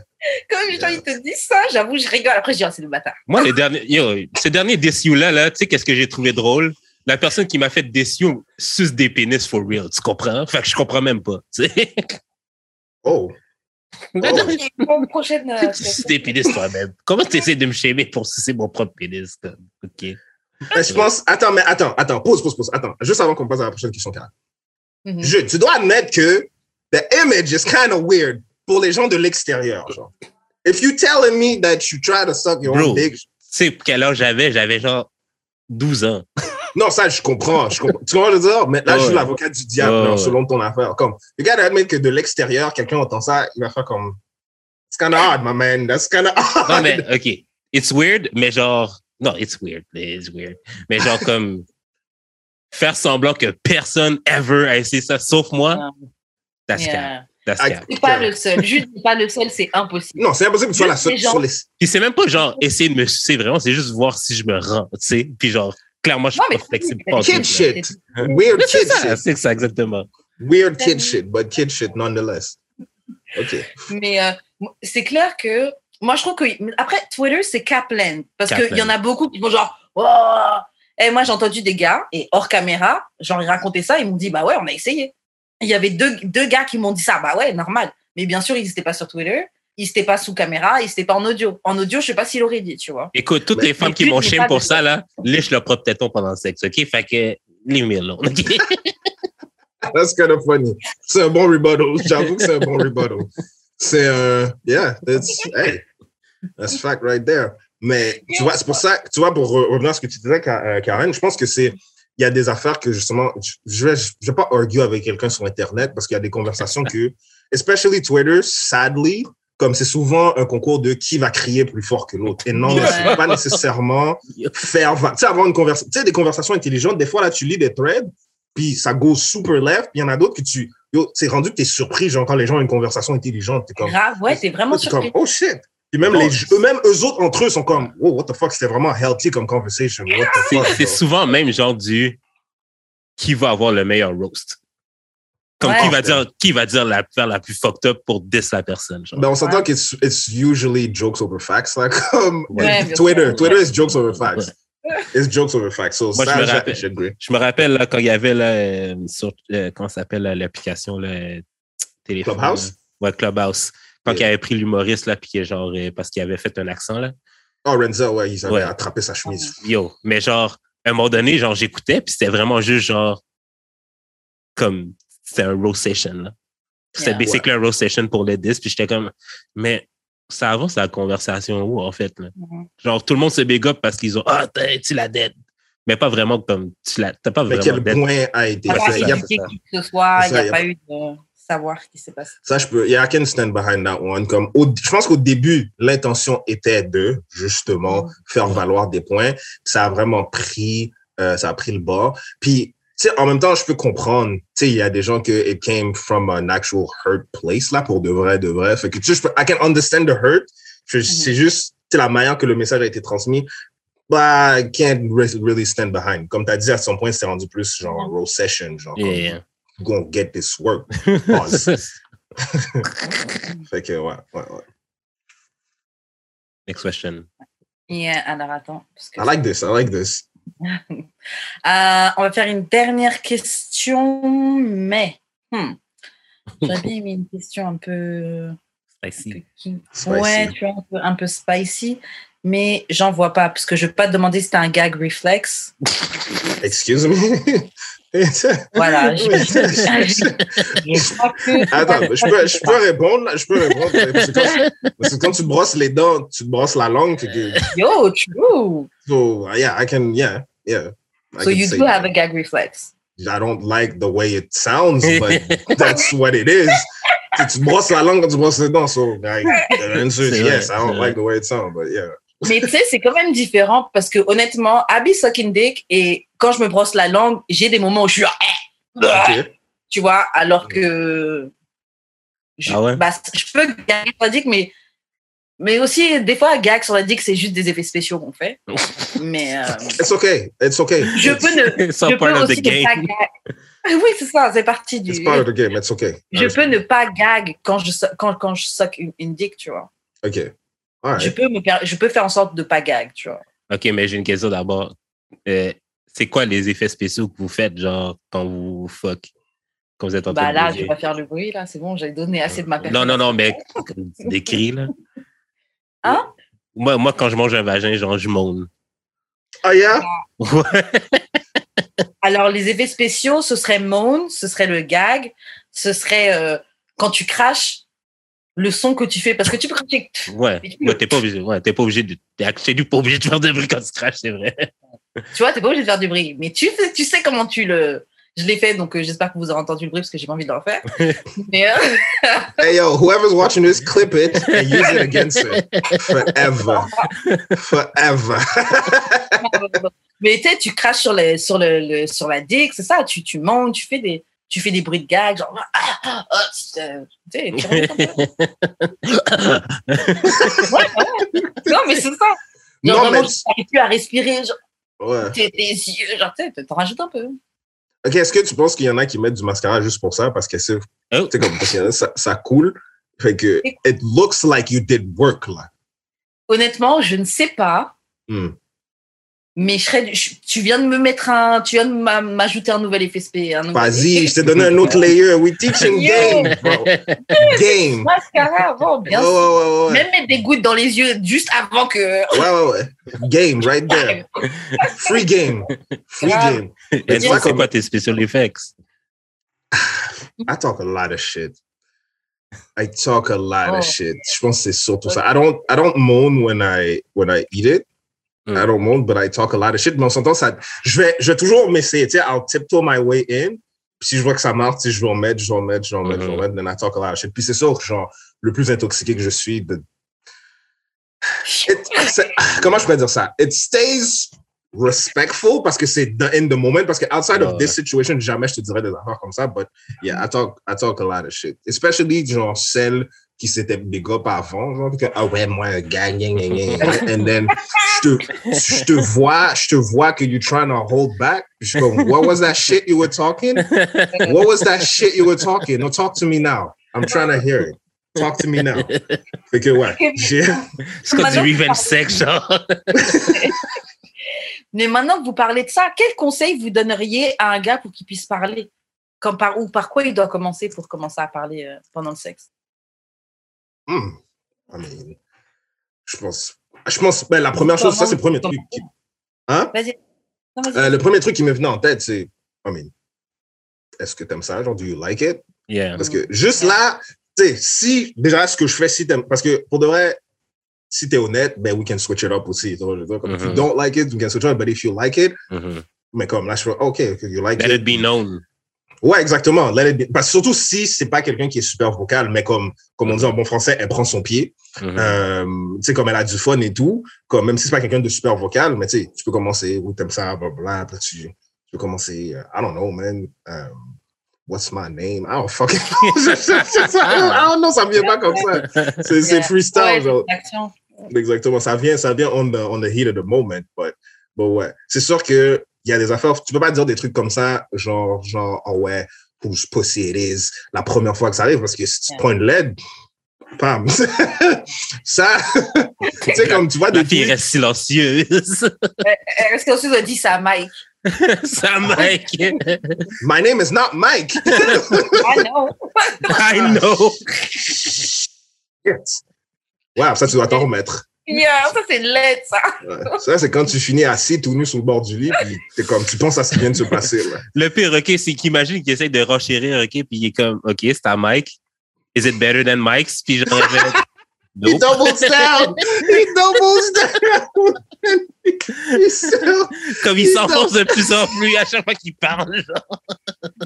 Comme les gens, ils te disent ça, j'avoue, je rigole. Après, je dis, ah, c'est le bâtard. Moi, les derniers, yo, ce dernier DCU-là, là, tu sais, qu'est-ce que j'ai trouvé drôle? La personne qui m'a fait DCU suce des pénis for real. Tu comprends? Fait que je comprends même pas. Oh. (laughs) Bon, prochaine. (laughs) Tu suces des pénis toi-même. Comment tu essaies de me shamer pour sucer mon propre pénis? comme? OK. Mais je pense. Attends, mais attends, attends, pause, pause, pause. Attends, juste avant qu'on passe à la prochaine question, Karen. mhm. Je, tu dois admettre que the image is kind of weird pour les gens de l'extérieur, genre. If you telling me that you try to suck your Bro. own dick, Tu sais quel âge j'avais? J'avais genre 12 ans. (laughs) non, ça, je comprends, je comprends. Tu comprends veux dire? Mais là, je suis l'avocat du diable, selon ton affaire. Comme, you gotta admit que de l'extérieur, quelqu'un entend ça, il va faire comme, it's kind of odd, my man, that's kind of odd. Non, mais OK. It's weird, mais genre, Non, it's weird. It's weird. Mais genre comme faire semblant que personne ever a essayé ça sauf moi, that's Yeah. cap. That's I- cap. C'est pas le seul. (laughs) Juste pas le seul, c'est impossible. Non, c'est impossible que tu sois la seule gens- sur les. Puis c'est même pas genre essayer de me sucer vraiment, c'est juste voir si je me rends, tu sais. Puis genre, clairement, je suis Non, pas flexible. Kid shit. Weird kid ça, shit. c'est ça, exactement. Weird kid shit, but kid shit nonetheless. OK. Mais euh, c'est clair que moi, je trouve que. Après, Twitter, c'est Kaplan. Parce qu'il y en a beaucoup qui vont genre. Oh! Et moi, j'ai entendu des gars, et hors caméra, genre, ils racontaient ça, ils m'ont dit, bah ouais, on a essayé. Il y avait deux, deux gars qui m'ont dit ça, bah ouais, normal. Mais bien sûr, ils n'étaient pas sur Twitter, ils n'étaient pas sous caméra, ils n'étaient pas en audio. En audio, je sais pas s'il aurait dit, tu vois. Écoute, toutes Mais- les femmes qui m'ont pour ça, là, (laughs) liche leur propre téton pendant le sexe, OK? Fait que, leave me alone, OK? That's kind of funny. C'est un bon rebuttal. J'avoue que c'est un bon rebuttal. (laughs) C'est un. Yeah, it's. Hey, that's fact right there. Mais tu vois, c'est pour ça, tu vois, pour re- revenir à ce que tu disais, euh, Karen, je pense que c'est. Il y a des affaires que justement, je je vais, pas argue avec quelqu'un sur Internet parce qu'il y a des conversations que, especially Twitter, sadly, comme c'est souvent un concours de qui va crier plus fort que l'autre. Et non, c'est pas nécessairement faire, tu sais, avoir une conversation, tu sais, des conversations intelligentes. Des fois, là, tu lis des threads, puis ça go super left, puis il y en a d'autres que tu, yo, c'est rendu que t'es surpris, genre, quand les gens ont une conversation intelligente, t'es comme, Grave, ouais, t'es vraiment t'es surpris. comme, oh shit. Puis même les, eux-mêmes, eux autres, entre eux, sont comme, oh, what the fuck, c'était vraiment healthy comme conversation. What the C'est fuck. c'est souvent même genre du qui va avoir le meilleur roast? Comme Ouais. qui va dire qui va dire la faire la plus fucked up pour diss la personne. Genre. Ben, on s'entend Ouais. que it's, it's usually jokes over facts, là, (laughs) comme Ouais, Twitter. Twitter is jokes over facts. It's jokes over facts. So, Moi, je me rappelle. Je me rappelle là, quand il y avait là, euh, sur euh, comment ça s'appelle l'application là, téléphone. Clubhouse? là. Ouais, Clubhouse. Quand Yeah. il avait pris l'humoriste là, puis que genre euh, parce qu'il avait fait un accent là. Oh, Renzo, ouais, ils avaient Ouais. attrapé sa chemise. Yo, mais genre à un moment donné, genre j'écoutais puis c'était vraiment juste genre comme c'était un roast session là. C'était Yeah. basically un roast session pour les 10 puis j'étais comme mais ça avance la conversation où en fait là? Genre tout le monde se big up parce qu'ils ont ah t'as- tu l'as dead. Mais pas vraiment comme tu l'as t'as pas Mais vraiment quel dead. point a été Il n'y a Ouais, pas c'est fait? Il a- ce il ça, n'y y a a pas pas- eu de savoir ce qui s'est passé. Ça, je peux. Yeah, I can stand behind that one. Comme au- je pense qu'au début, l'intention était de justement faire valoir des points. Ça a vraiment pris, euh, ça a pris le bas. Puis, sais, en même temps, je peux comprendre. Tu sais, il y a des gens que it came from an actual hurt place là pour de vrai, de vrai. Fait que tu sais, je peux, I can understand the hurt. Je- C'est juste, tu sais, la manière que le message a été transmis. Bah, I can't re- really stand behind. Comme tu as dit, à son point, c'est rendu plus genre Mhm. row session, genre Yeah, comme, yeah. gonna get this work. Pause. (laughs) (laughs) fait que ouais, ouais, ouais. Next question. Yeah, alors attends. parce que- I like this. I like this. (laughs) Euh, on va faire une dernière question, mais hmm, aimé une question un peu. Spicy. Ouais, tu vois, un peu, un peu spicy, mais j'en vois pas, parce que je vais pas te demander si c'était un gag reflex. Excuse me. (laughs) Voilà, je- Je crois que- Attends, je peux, je peux répondre. là, Je peux répondre. Parce que, quand, parce que quand tu brosses les dents, tu te brosses la langue. que, Yo, true. so, uh, yeah, I can, yeah, yeah. I So you say do that. have a gag reflex. I don't like the way it sounds, but (laughs) that's what it is. Tu tu te brosses la langue quand tu brosses les dents. So, I, (laughs) the answer is yes. vrai, I don't c'est like the way it sounds, but yeah. Mais tu sais, c'est quand même différent parce que honnêtement, Abby sucking dick et quand je me brosse la langue, j'ai des moments où je suis Eh, OK. tu vois, alors que je, Ah ouais? bah, je peux gagner sur la dick, mais, mais aussi, des fois, gag sur la dick, c'est juste des effets spéciaux qu'on fait. (laughs) mais euh, It's okay. It's okay. je It's, peux ne, (laughs) It's je part peux of the aussi ne pas game. gag. Oui, c'est ça, c'est partie du. it's part of the game. It's okay. Je peux ne pas gag quand je, quand, quand je suck une, une dick, tu vois. OK. Je peux, me, je peux faire en sorte de pas gag, tu vois. OK, mais j'ai une question d'abord. Euh, c'est quoi les effets spéciaux que vous faites, genre, quand vous fuck? Quand vous êtes en train Bah de là, je bouger? vais pas faire le bruit, là, c'est bon, j'ai donné assez de ma personne. Non, non, non, mais comme des cris, là. Hein? Moi, moi, quand je mange un vagin, genre, je mourne. Ah, yeah? Ouais. (laughs) Alors, les effets spéciaux, ce serait moan, ce serait le gag, ce serait euh, quand tu craches, le son que tu fais. Parce que tu peux cracher. Ouais, ouais t'es pas obligé. Ouais, t'es pas obligé de. T'es actually pas obligé de faire de bruit quand tu craches, c'est vrai. Tu vois, t'es pas obligé de faire du bruit. Mais tu, fais- tu sais comment tu le. Je l'ai fait, donc euh, j'espère que vous aurez entendu le bruit parce que j'ai pas envie de le refaire. (laughs) Mais, euh, (laughs) Hey yo, whoever's watching this, clip it and use it against it forever, forever. (laughs) mais tu sais, tu craches sur, le, sur, le, le- sur la dick, c'est ça. Tu, tu montes, tu fais des, tu fais des bruits de gag, genre. Ah, ah, ah, tu sais, tu. (laughs) Ouais, ouais. Non, mais c'est ça. Genre, Non, vraiment, mais tu n'arrives plus à respirer, genre, ouais. tes, yeux, genre, tu sais, t'en rajoutes un peu. Ok, est-ce que tu penses qu'il y en a qui mettent du mascara juste pour ça? Parce que c'est, Oh. comme parce que ça, ça coule, fait que it looks like you did work là. Honnêtement, je ne sais pas. Hmm. Mais je serais, je- tu viens de me mettre un, tu viens de m'a- m'ajouter un nouvel effet spé. Vas-y, je t'ai donné un autre layer. We teaching game, bro. Game. Mascara avant, bien sûr. ouais, ouais, ouais. Même mettre des gouttes dans les yeux juste avant que. Ouais, ouais, ouais. Game, right there. Free game. Free game. Et toi, pas c'est quoi tes special effects? (sighs) I talk a lot of shit. I talk a lot Oh. of shit. Je pense que c'est surtout ça. I don't, I don't moan when I, when I eat it. Mm. I don't moan, but I talk a lot of shit. Mais on s'entend, ça, je vais, je vais toujours m'essayer, tu sais, I'll tiptoe my way in. Puis si je vois que ça marche, sais, je vais en mettre, je vais en mettre, je vais en mettre, je vais en Mhm. mettre, then I talk a lot of shit. Puis c'est sûr que, genre, le plus intoxiqué que je suis, de... It- comment je pourrais dire ça? It stays respectful parce que c'est in the moment, parce que outside of Ouais. this situation, jamais je te dirais des affaires comme ça, but yeah, I talk, I talk a lot of shit. Especially, genre, celles qui s'étaient big up avant, genre, que, ah ouais, moi, un gang, gang, gang, gang. And then, je te, je te vois, je te vois que you trying to hold back. Je suis comme, what was that shit you were talking? What was that shit you were talking? No, talk to me now. I'm trying to hear it. Talk to me now. Fait que, ouais, j'ai, C'est comme du Maintenant, revenge sex, genre. (laughs) Mais maintenant que vous parlez de ça, quel conseil vous donneriez à un gars pour qu'il puisse parler? Comme par, Ou par quoi il doit commencer pour commencer à parler euh, pendant le sexe? Hmm. I mean, je pense, je pense, ben, la première chose, ça, c'est le premier truc. qui- Hein? Non. Euh, le premier truc qui me venait en tête, c'est, I mean, est-ce que t'aimes ça? Genre, do you like it? Yeah. Parce que juste là, tu sais, si, déjà, ce que je fais, si t'aimes, parce que pour de vrai, si t'es honnête, ben, we can switch it up aussi. Tu vois, je veux dire, comme, If you Mhm. don't like it, we can switch it up, but if you like it, Mhm. mais comme là, je fais, OK, if you like Let it. it be known. Ouais, exactement. Let it be- Parce que surtout si c'est pas quelqu'un qui est super vocal, mais comme, comme on dit en bon français, elle prend son pied. Mhm. Euh, tu sais, comme elle a du fun et tout, comme même si c'est pas quelqu'un de super vocal, mais tu sais, tu peux commencer, oui, t'aimes ça, blablabla, après tu, tu peux commencer, euh, I don't know, man, um, what's my name? I don't fucking (laughs) know. I don't know, ça vient pas comme ça. C'est Yeah. freestyle, Ouais, genre. l'action. Exactement, ça vient, ça vient on the, on the heat of the moment, but, but ouais. C'est sûr que il y a des affaires, tu peux pas dire des trucs comme ça, genre, genre, oh ouais, whose pussy it is, la première fois que ça arrive, parce que si tu prends une LED, pam. (laughs) ça, tu sais, comme tu vois La des fille reste silencieuse. Est-ce qu'ensuite on dit ça à Mike? (laughs) Ça, Mike. my name is not Mike. Ah (laughs) non I know. Yes. Wow, ça, tu dois t'en remettre. Yeah, Ça, c'est laid, ça Ouais. Ça, c'est quand tu finis assis tout nu sur le bord du lit, puis t'es comme, tu penses à ce qui vient de se passer, là. Le pire, OK, c'est qu'imagine qu'il essaie de renchérir, OK, puis il est comme, OK, c'est à Mike. Is it better than Mike's? Puis genre, je vais- (laughs) He Nope. doubles down! He doubles down! (laughs) Comme il s'enfonce de plus en plus à chaque fois qu'il parle. genre.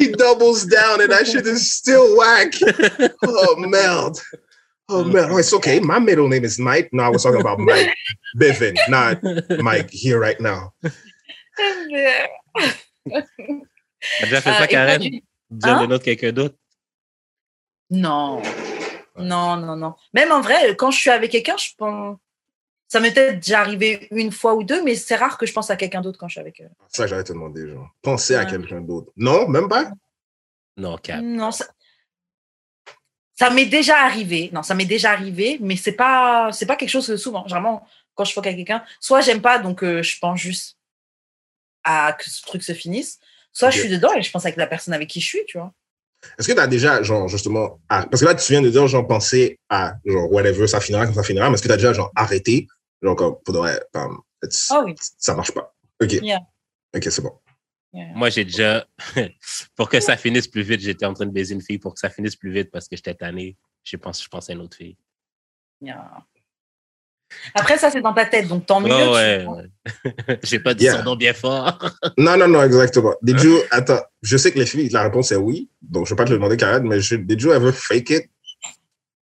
he doubles down and that shit is still whack. (laughs) Oh merde. Oh. Oh, it's okay. My middle name is Mike. No, I was talking about Mike (laughs) Biffin, not Mike here right now. T'as déjà fait ça, Karen? Dire Hein? le nom de quelqu'un d'autre? Non. Non, non, non. Même en vrai, quand je suis avec quelqu'un, je pense. Ça m'est peut-être déjà arrivé une fois ou deux, mais c'est rare que je pense à quelqu'un d'autre quand je suis avec eux. Ça, j'allais te demander, genre. Pensez à quelqu'un d'autre. Non, même pas? Non, Cap. Non, ça, ça m'est déjà arrivé. Non, ça m'est déjà arrivé, mais c'est pas, c'est pas quelque chose de souvent. Vraiment, quand je fuck avec quelqu'un, soit j'aime pas, donc euh, je pense juste à que ce truc se finisse, soit je suis dedans et je pense avec la personne avec qui je suis, tu vois. Est-ce que tu as déjà, genre, justement, à- parce que là, tu viens de dire, genre, penser à, genre, whatever, ça finira quand ça finira, mais est-ce que tu as déjà, genre, arrêté, genre, comme, faudrait, comme, it's- Ah oui. ça marche pas. OK. Yeah. OK, c'est bon. Yeah. Moi, j'ai déjà, (laughs) pour que ça finisse plus vite, j'étais en train de baiser une fille pour que ça finisse plus vite parce que j'étais tanné. Je pense, je pense à une autre fille. Yeah. Après, ça, c'est dans ta tête, donc tant mieux. Oh, tu ouais. (laughs) J'ai pas dit Yeah. son nom bien fort. (laughs) Non, non, non, exactement. Did you, attends, je sais que les filles, la réponse est oui. Donc, je vais pas te le demander, Karen, mais je, did you ever fake it?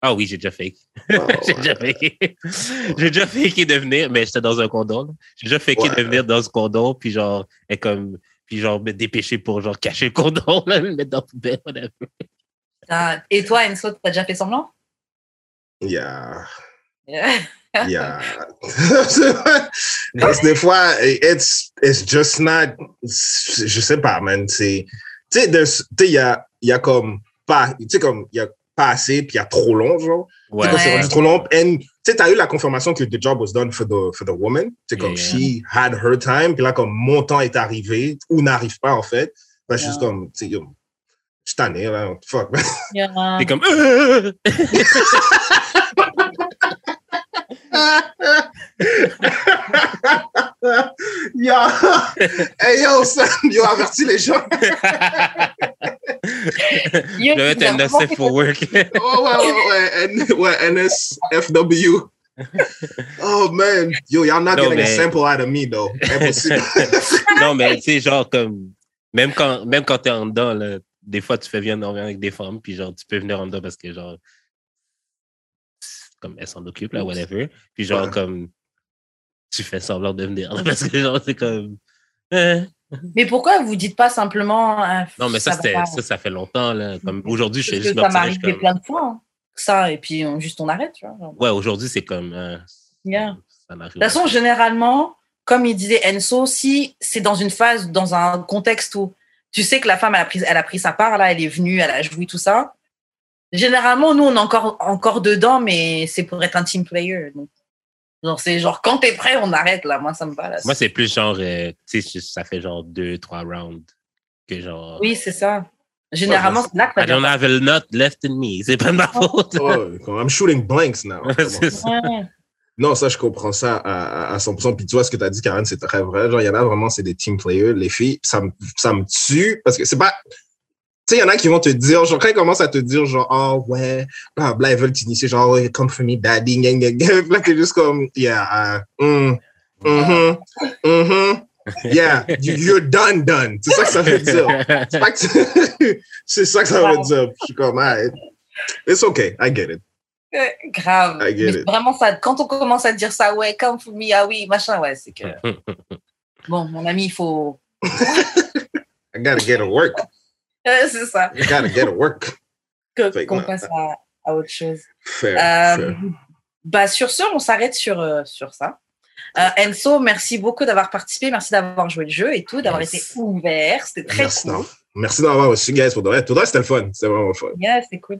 Ah oui, j'ai déjà fake. Oh, J'ai déjà faké. J'ai déjà faké de venir, mais j'étais dans un condom. J'ai déjà faké Ouais. de venir dans ce condom, puis genre, et comme, puis genre, me dépêcher pour genre cacher le condom, (laughs) là, le mettre dans la poubelle, whatever. Ah, Et toi, Enzo, t'as déjà fait semblant? Yeah. Yeah. Yeah. (laughs) Parce que des fois, it's, it's just not, je sais pas, man. C'est, tu sais, there's- tu sais, il y a, il y a comme pas, tu sais, comme, il y a pas assez, puis il y a trop long, genre. Ouais. quand c'est rendu trop long, and, tu sais, t'as eu la confirmation que the job was done for the, for the woman. Tu sais, comme, Yeah. she had her time, puis là, comme, mon temps est arrivé, ou n'arrive pas, en fait. Ben, je suis juste comme, tu sais, yo, je suis tanné, là, fuck, man. (laughs) Yeah. T'es comme, euh! (laughs) yo, (laughs) hey, yo, Sam, yo, avertis les gens. Yo, Je vais tu être un vas vraiment safe for work. (laughs) Oh, ouais, ouais, ouais, NSFW. Oh, man. Yo, y'all not No, getting a mais- sample out of me, though. (laughs) Non, mais tu sais, genre, comme, même quand, même quand t'es en dedans, là, des fois, tu fais venir dormir avec des femmes, puis genre, tu peux venir en dedans parce que, genre, comme elles s'en occupent, là, whatever. Puis genre, Ouais. comme, tu fais semblant de venir, là, parce que, genre, c'est comme, hein? Mais pourquoi vous dites pas simplement. euh, Non, mais ça, pas ça, ça fait longtemps, là. Comme, aujourd'hui, je fais que juste ça je suis arrivé comme, plein de fois. hein, Ça, et puis on, juste on arrête, tu vois. genre. ouais, aujourd'hui, c'est comme, euh, Yeah. ça De toute façon, généralement, comme il disait Enso, si c'est dans une phase, dans un contexte où tu sais que la femme elle a pris, elle a pris sa part, là, elle est venue, elle a joui tout ça. Généralement, nous, on est encore, encore dedans, mais c'est pour être un team player. Donc, genre, c'est genre, quand t'es prêt, on arrête, là. Moi, ça me va, là. Moi, c'est plus genre, euh, tu sais, ça fait genre deux, trois rounds que genre. Oui, c'est ça. Généralement, Ouais, c'est là que I don't have a nut left in me. C'est pas de ma faute. Oh, I'm shooting blanks now. (laughs) C'est ça. Ouais. Non, ça, je comprends ça à, à, à 100%. Puis tu vois, ce que tu as dit, Karen, c'est très vrai. Genre, il y en a vraiment, c'est des team players. Les filles, ça me, ça me tue parce que c'est pas... Tu sais, il y en a qui vont te dire, genre, quand ils commencent à te dire, genre, oh, ouais, bla, bla, ils veulent t'initier, genre, oh, come for me, daddy, gang, gang, gang. Là, t'es juste comme, yeah, uh, mm, mhm, mhm, yeah, you- you're done, done. C'est ça que ça veut dire. C'est pas que tu- (laughs) c'est ça que ça veut dire. Je suis comme, ah, it's okay, I get it. Euh, Grave. I get Mais it. vraiment, ça, quand on commence à dire ça, ouais, come for me, ah oui, machin, ouais, c'est que. (laughs) Bon, mon ami, il faut. (laughs) I gotta get to work. (laughs) C'est ça. I gotta get to work. (laughs) Qu'on non. passe à, à autre chose. Fair, Euh, fair. bah, sur ce, on s'arrête sur, euh, sur ça. Euh, Enzo, merci beaucoup d'avoir participé. Merci d'avoir joué le jeu et tout, d'avoir Yes. été ouvert. C'était très Merci, cool. Merci d'avoir reçu, guys, pour de vrai. Tout le reste, c'était le fun. C'était vraiment fun. Yeah, c'était cool.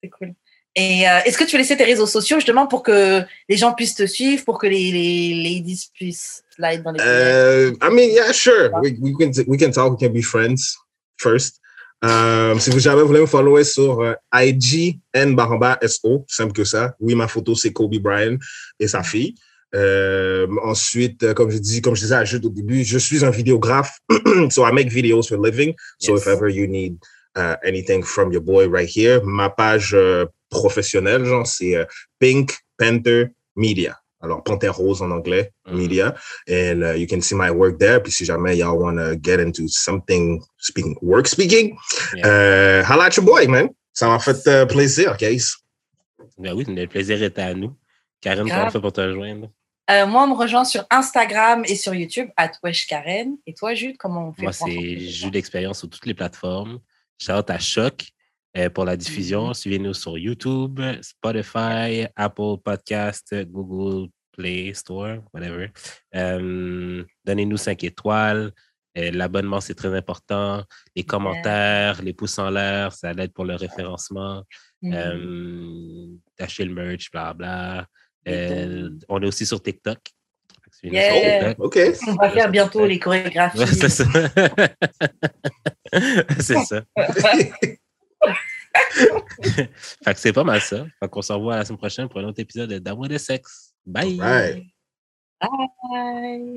C'était cool. Et euh, est-ce que tu veux laisser tes réseaux sociaux justement pour que les gens puissent te suivre, pour que les, les ladies puissent slide dans les Uh, I mean, yeah, sure. We, we, can, we can talk, we can be friends first. Um, si vous jamais voulez me follower sur euh, IG, N Baramba SO, simple que ça. Oui, ma photo, c'est Kobe Bryant et sa fille. Euh, ensuite, euh, comme je dis, comme je disais à Jude au début, je suis un vidéographe. (clears throat) so I make videos for a living. So Yes. if ever you need uh, anything from your boy right here, ma page euh, professionnelle, genre, c'est euh, Pink Panther Media. Alors, Panthère Rose en anglais, Mhm. media. And uh, you can see my work there. Puis si jamais y'all want to get into something speaking, work speaking, Yeah. uh, holla at your boy, man. Ça m'a fait euh, plaisir, Case. Ben oui, le plaisir était à nous. Karen, comment fait pour te rejoindre? Euh, moi, on me rejoint sur Instagram et sur YouTube, at Karen. Et toi, Jude, comment on fait Moi, c'est gens? D'expérience sur toutes les plateformes. Shout à Choc euh, pour la diffusion. Suivez-nous sur YouTube, Spotify, Apple Podcast, Google Play Store, whatever. Euh, Donnez-nous 5 étoiles. Euh, L'abonnement, c'est très important. Les commentaires, les pouces en l'air, ça aide pour le référencement. Euh, D'acheter le merch, bla bla. Euh, on est aussi sur TikTok. Yeah. sur TikTok. OK. On va faire bientôt les chorégraphies. (laughs) C'est ça. (laughs) c'est ça. (laughs) (laughs) fait que c'est pas mal ça. Fait qu'on se revoit la semaine prochaine pour un autre épisode d'Amour de sexe. Bye! Right. Bye.